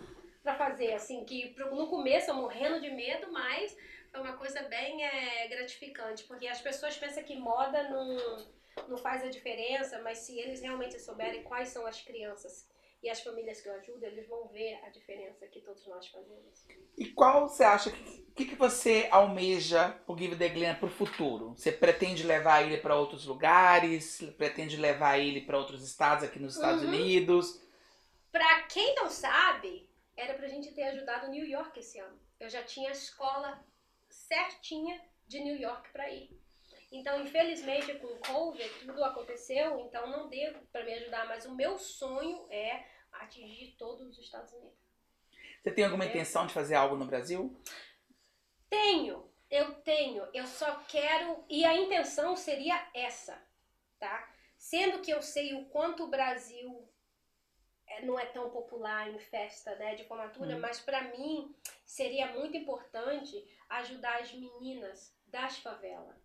pra fazer. Assim, que no começo eu morrendo de medo, mas foi uma coisa bem é, gratificante. Porque as pessoas pensam que moda não, não faz a diferença, mas se eles realmente souberem quais são as crianças e as famílias que eu ajudo, eles vão ver a diferença que todos nós fazemos. E qual você acha que. O que, que você almeja o Give the Glen pro futuro? Você pretende levar ele para outros lugares? Pretende levar ele para outros estados aqui nos Estados Uhum. Unidos? Pra quem não sabe, era pra gente ter ajudado New York esse ano. Eu já tinha a escola certinha de New York pra ir. Então, infelizmente, com o Covid, tudo aconteceu, então não deu pra me ajudar. Mas o meu sonho é atingir todos os Estados Unidos. Você tem alguma É. intenção de fazer algo no Brasil? Tenho, eu tenho, eu só quero. E a intenção seria essa, tá? Sendo que eu sei o quanto o Brasil não é tão popular em festa né, de formatura, Hum. mas pra mim seria muito importante ajudar as meninas das favelas.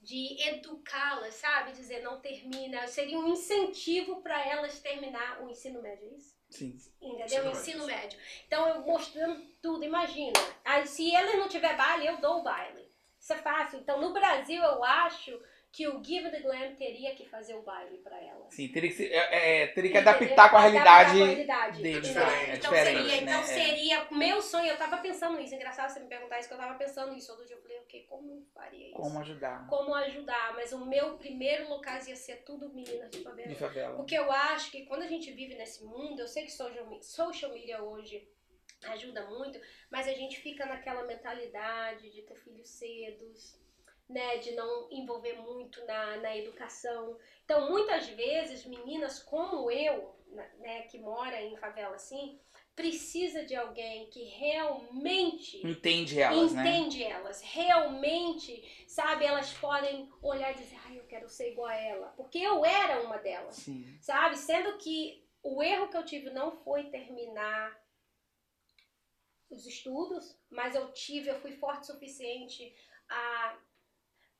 De educá-las, sabe? Dizer, não termina. Seria um incentivo para elas terminar o ensino médio, é isso? Sim. Entendeu? Ensino Ensino, médio. Então eu mostrando tudo, imagina. Aí se ele não tiver baile, eu dou o baile. Isso é fácil. Então no Brasil eu acho que o Give the Glam teria que fazer o baile pra ela. Sim, teria que, se- é, é, teria que adaptar com a realidade. com a realidade. dele, É Exato. diferente, então é diferente, seria, então né? seria meu sonho, eu tava pensando nisso. Engraçado você me perguntar isso, que eu tava pensando nisso. Outro dia eu falei, ok, como eu faria isso? Como ajudar Como ajudar? Mas o meu primeiro lugar ia ser tudo meninas de favela. de favela. Porque eu acho que quando a gente vive nesse mundo, eu sei que social, social media hoje ajuda muito, mas a gente fica naquela mentalidade de ter filhos cedos, né, de não envolver muito na, na educação. Então, muitas vezes, meninas como eu, né, que mora em favela assim, precisa de alguém que realmente Entende elas, né? entende elas, realmente, sabe, elas podem olhar e dizer, ai, eu quero ser igual a ela, porque eu era uma delas, Sim. sabe? Sendo que o erro que eu tive não foi terminar os estudos, mas eu tive, eu fui forte o suficiente a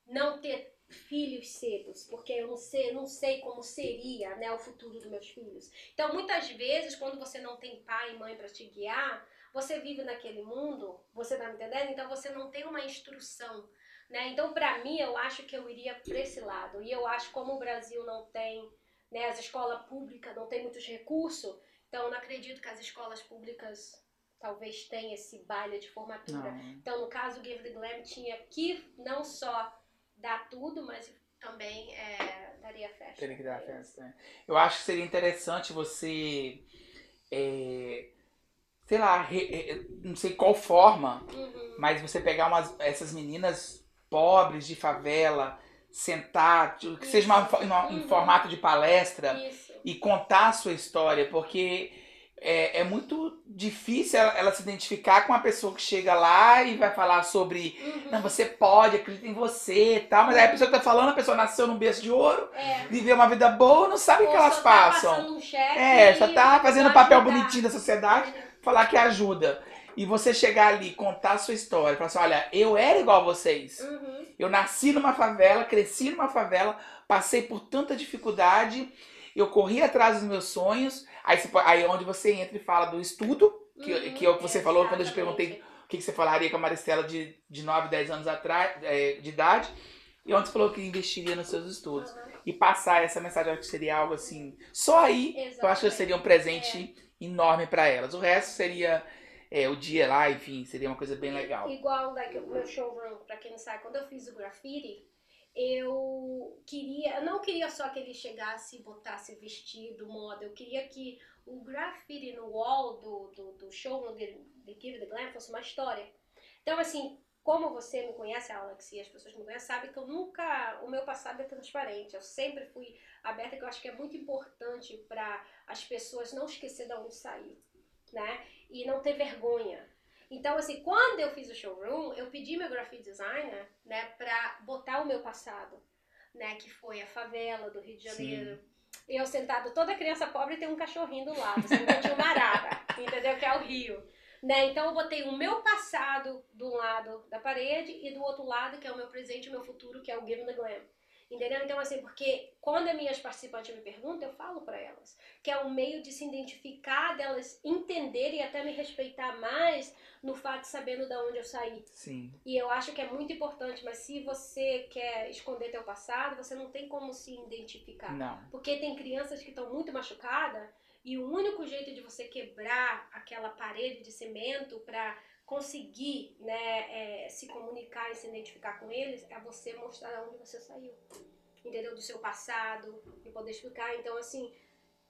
não ter filhos cedos, porque eu não sei, não sei como seria, né, o futuro dos meus filhos. Então, muitas vezes, quando você não tem pai e mãe para te guiar, você vive naquele mundo, você tá me entendendo? Então, você não tem uma instrução, né? Então, para mim, eu acho que eu iria para esse lado. E eu acho como o Brasil não tem, né, as escolas públicas não tem muitos recursos, então eu não acredito que as escolas públicas talvez tenham esse baile de formatura. Não. Então, no caso, o Give the Glam tinha que não só dar tudo, mas também é, daria festa. Teria que dar festa. né? Eu acho que seria interessante você. é, sei lá, re- re- não sei qual forma, Uhum. mas você pegar umas, essas meninas pobres de favela, sentar, tipo, que seja uma, uma- em Uhum. formato de palestra Isso. e contar a sua história, porque é, é muito difícil ela, ela se identificar com uma pessoa que chega lá e vai falar sobre. Uhum. Não, você pode, acredita em você e tal, mas aí a pessoa que tá falando, a pessoa nasceu num berço de ouro, É. viveu uma vida boa, não sabe o que elas tá passam. um É, só tá fazendo o pode papel ajudar. bonitinho da sociedade, falar que ajuda. E você chegar ali, contar a sua história, falar assim, olha, eu era igual a vocês. Uhum. Eu nasci numa favela, cresci numa favela, passei por tanta dificuldade, eu corri atrás dos meus sonhos. Aí, você, aí é onde você entra e fala do estudo, que, Uhum. que é o que você falou quando eu te Exatamente. perguntei o que, que você falaria com a Maristela de, de 9, 10 anos atrás, é, de idade, e onde você falou que investiria nos seus estudos. Uhum. E passar essa mensagem, eu acho que seria algo assim. Só aí eu acho que Exatamente. seria um presente enorme pra elas. O resto seria é, o dia lá, enfim, seria uma coisa bem legal. Igual like, o meu showroom, pra quem não sabe, quando eu fiz o graffiti, eu queria, eu não queria só que ele chegasse e botasse vestido, moda, eu queria que o graffiti no wall do, do, do showroom de, de Give the Glam fosse uma história. Então, assim, como você me conhece, Alex, e as pessoas me conhecem, sabem que eu nunca, o meu passado é transparente, eu sempre fui aberta, que eu acho que é muito importante para as pessoas não esquecer de onde saiu, né? E não ter vergonha. Então, assim, quando eu fiz o showroom, eu pedi meu graphic designer, né, pra botar o meu passado, né, que foi a favela do Rio de Janeiro. Eu sentado, toda criança pobre tem um cachorrinho do lado, não tinha uma arara, entendeu? Que é o Rio. Né? Então eu botei o meu passado do lado da parede e do outro lado, que é o meu presente e o meu futuro, que é o Give the Glam. Entendeu? Então, assim, porque quando as minhas participantes me perguntam, eu falo pra elas que é um meio de se identificar, delas entenderem e até me respeitar mais no fato de sabendo de onde eu saí. Sim. E eu acho que é muito importante, mas se você quer esconder teu passado, você não tem como se identificar. Não. Porque tem crianças que estão muito machucadas e o único jeito de você quebrar aquela parede de cimento para conseguir né, é, se comunicar e se identificar com eles é você mostrar de onde você saiu. Entendeu? Do seu passado e poder explicar. Então, assim,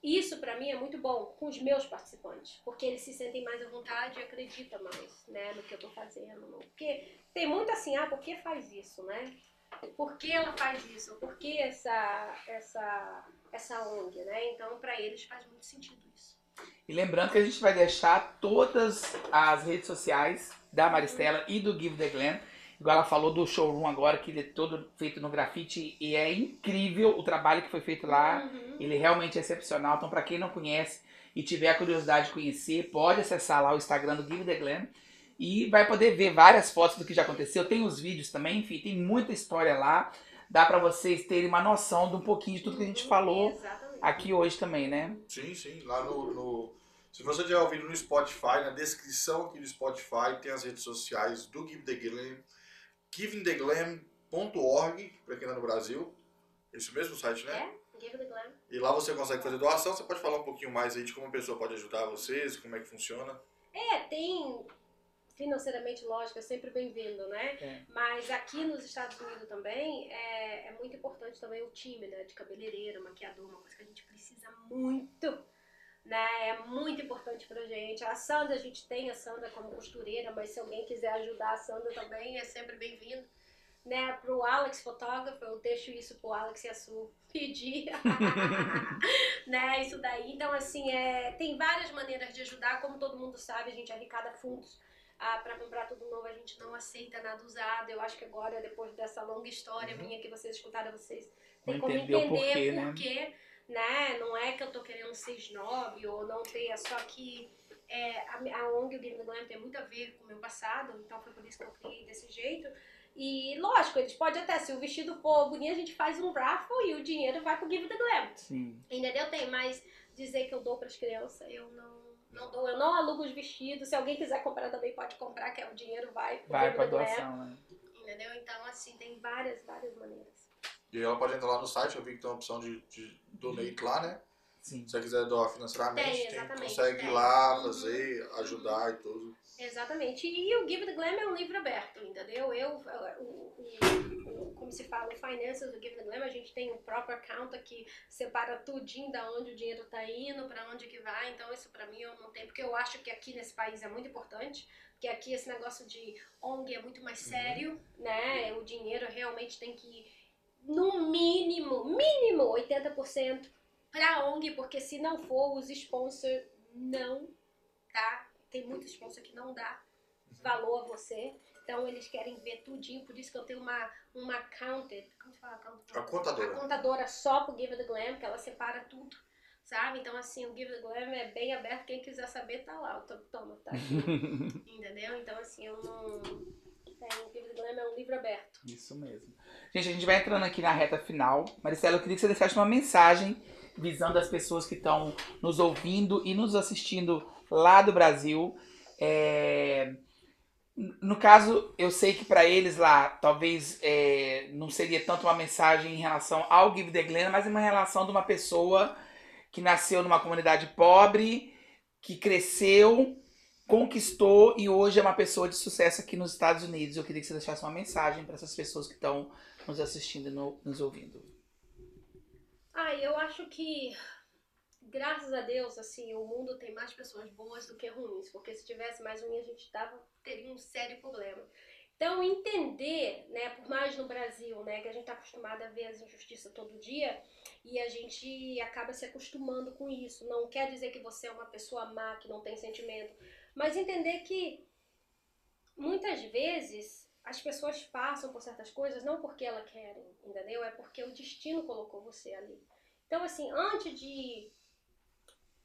isso pra mim é muito bom com os meus participantes, porque eles se sentem mais à vontade e acreditam mais, né, no que eu tô fazendo. Porque tem muito assim, ah, por que faz isso, né? Por que ela faz isso? Por que essa essa essa ONG, né? Então, pra eles faz muito sentido isso. E lembrando que a gente vai deixar todas as redes sociais da Maristela e do Give the Glam. Igual ela falou do showroom agora, que ele é todo feito no grafite. E é incrível o trabalho que foi feito lá. Uhum. Ele realmente é excepcional. Então, pra quem não conhece e tiver a curiosidade de conhecer, pode acessar lá o Instagram do Give the Glam. E vai poder ver várias fotos do que já aconteceu. Tem os vídeos também, enfim, tem muita história lá. Dá pra vocês terem uma noção de um pouquinho de tudo que a gente falou Exatamente. Aqui hoje também, né? Sim, sim. Lá no, no- Se você tiver ouvido no Spotify, na descrição aqui do Spotify tem as redes sociais do Give the Glam, givingtheglam.org, pra quem tá no Brasil. Esse mesmo site, né? É, Give the Glam. E lá você consegue fazer doação. Você pode falar um pouquinho mais aí de como a pessoa pode ajudar vocês, como é que funciona. É, tem financeiramente, lógico, é sempre bem-vindo, né? É. Mas aqui nos Estados Unidos também é, é muito importante também o time, né? De cabeleireira, maquiador, uma coisa que a gente precisa muito, né? É muito importante pra gente. A Sandra, a gente tem a Sandra como costureira, mas se alguém quiser ajudar a Sandra também, é sempre bem-vindo. né, pro Alex fotógrafo, eu deixo isso pro Alex e a Su pedir, né, isso daí. Então, assim, é, tem várias maneiras de ajudar, como todo mundo sabe, a gente arrecada fundos ah, para comprar tudo novo, a gente não aceita nada usado. Eu acho que agora, depois dessa longa história Uhum. minha que vocês escutaram, vocês têm como entender porquê, né? né? Não é que eu tô querendo ser snob ou não ter, é só que é, a, a ONG, o Game the Glam, tem muito a ver com o meu passado, então foi por isso que eu criei desse jeito. E lógico, eles podem até, se o vestido for bonito, a gente faz um raffle e o dinheiro vai pro Give the Glam. Sim. Entendeu? Tem, mas dizer que eu dou pras crianças, eu não, não dou. Eu não alugo os vestidos. Se alguém quiser comprar também pode comprar, que é o dinheiro vai Vai pra the Glam. doação, né? Entendeu? Então, assim, tem várias, várias maneiras. E ela pode entrar lá no site, eu vi que tem uma opção de, de donate lá, né? Sim. Se você quiser doar financeiramente, Tem, tem- consegue tem. ir lá, Uhum. fazer, ajudar e tudo. Exatamente. E o Give the Glam é um livro aberto, entendeu? Eu, o, o- o- como se fala, o Finances do Give Glam, a gente tem um próprio account que separa tudinho da onde o dinheiro tá indo, pra onde que vai. Então, isso pra mim eu não tenho, porque eu acho que aqui nesse país é muito importante. Porque aqui esse negócio de ONG é muito mais sério, né? O dinheiro realmente tem que ir, no mínimo, mínimo 80% pra ONG, porque se não for, os sponsors não, tá? Tem muito sponsor que não dá valor a você. Então eles querem ver tudinho, por isso que eu tenho uma, uma counted, como se fala? Counted? A contadora. A contadora só pro Give the Glam, que ela separa tudo, sabe? Então assim, o Give the Glam é bem aberto, quem quiser saber tá lá, o toma, tá aqui. Entendeu? Então assim, eu não... É, o Give the Glam é um livro aberto. Isso mesmo. Gente, a gente vai entrando aqui na reta final. Maricela, eu queria que você deixasse uma mensagem visando as pessoas que estão nos ouvindo e nos assistindo lá do Brasil. É, No caso, eu sei que para eles lá, talvez é, não seria tanto uma mensagem em relação ao Give the Glen, mas uma relação de uma pessoa que nasceu numa comunidade pobre, que cresceu, conquistou e hoje é uma pessoa de sucesso aqui nos Estados Unidos. Eu queria que você deixasse uma mensagem para essas pessoas que estão nos assistindo e no- nos ouvindo. Ah, eu acho que, graças a Deus, assim, o mundo tem mais pessoas boas do que ruins, porque se tivesse mais ruim, a gente tava, teria um sério problema. Então, entender, né, por mais no Brasil, né, que a gente tá acostumado a ver as injustiças todo dia, e a gente acaba se acostumando com isso. Não quer dizer que você é uma pessoa má, que não tem sentimento, mas entender que muitas vezes as pessoas passam por certas coisas não porque elas querem, entendeu? É porque o destino colocou você ali. Então, assim, antes de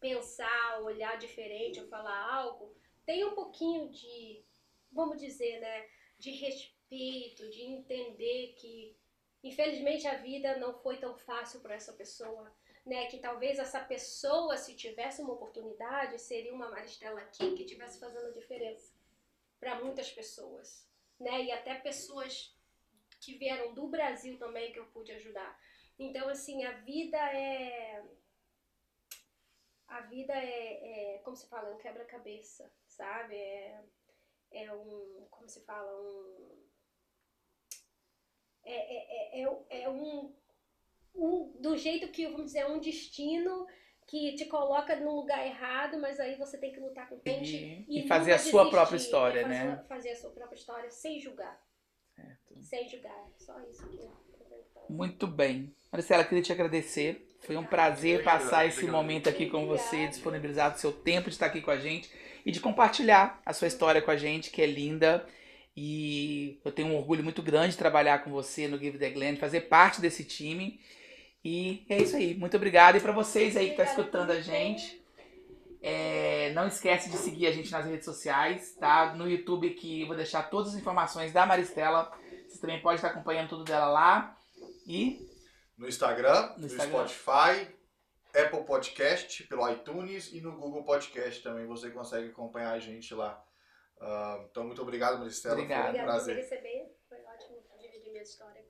pensar, olhar diferente ou falar algo, tenha um pouquinho de, vamos dizer, né, de respeito, de entender que, infelizmente, a vida não foi tão fácil para essa pessoa. Né, que talvez essa pessoa, se tivesse uma oportunidade, seria uma Maristela aqui que estivesse fazendo diferença para muitas pessoas né? E até pessoas que vieram do Brasil também que eu pude ajudar. Então, assim, a vida é. A vida é, é como se fala, é um quebra-cabeça, sabe? É, é um. Como se fala? Um. É, é, é, é, é um, um. Do jeito que, vamos dizer, é um destino que te coloca num lugar errado, mas aí você tem que lutar com frente E, e nunca fazer a sua desistir, própria história, fazer, né? Fazer a sua própria história sem julgar. Certo. Sem julgar. Só isso que eu. Muito bem. Maricela, queria te agradecer. Foi um prazer passar esse momento aqui com você, disponibilizar o seu tempo de estar aqui com a gente e de compartilhar a sua história com a gente, que é linda. E eu tenho um orgulho muito grande de trabalhar com você no Give the Glen, fazer parte desse time. E é isso aí. Muito obrigado. E para vocês aí que estão Obrigada escutando a gente, é, não esquece de seguir a gente nas redes sociais, tá? No YouTube que eu vou deixar todas as informações da Maristela. Você também pode estar acompanhando tudo dela lá. E No Instagram, No no, Instagram. Spotify, Apple Podcast, pelo iTunes e no Google Podcast também você consegue acompanhar a gente lá. Ah, então, muito obrigado, Maristela. Obrigado. Foi um Obrigada por me prazer. receber. Foi ótimo dividir minha história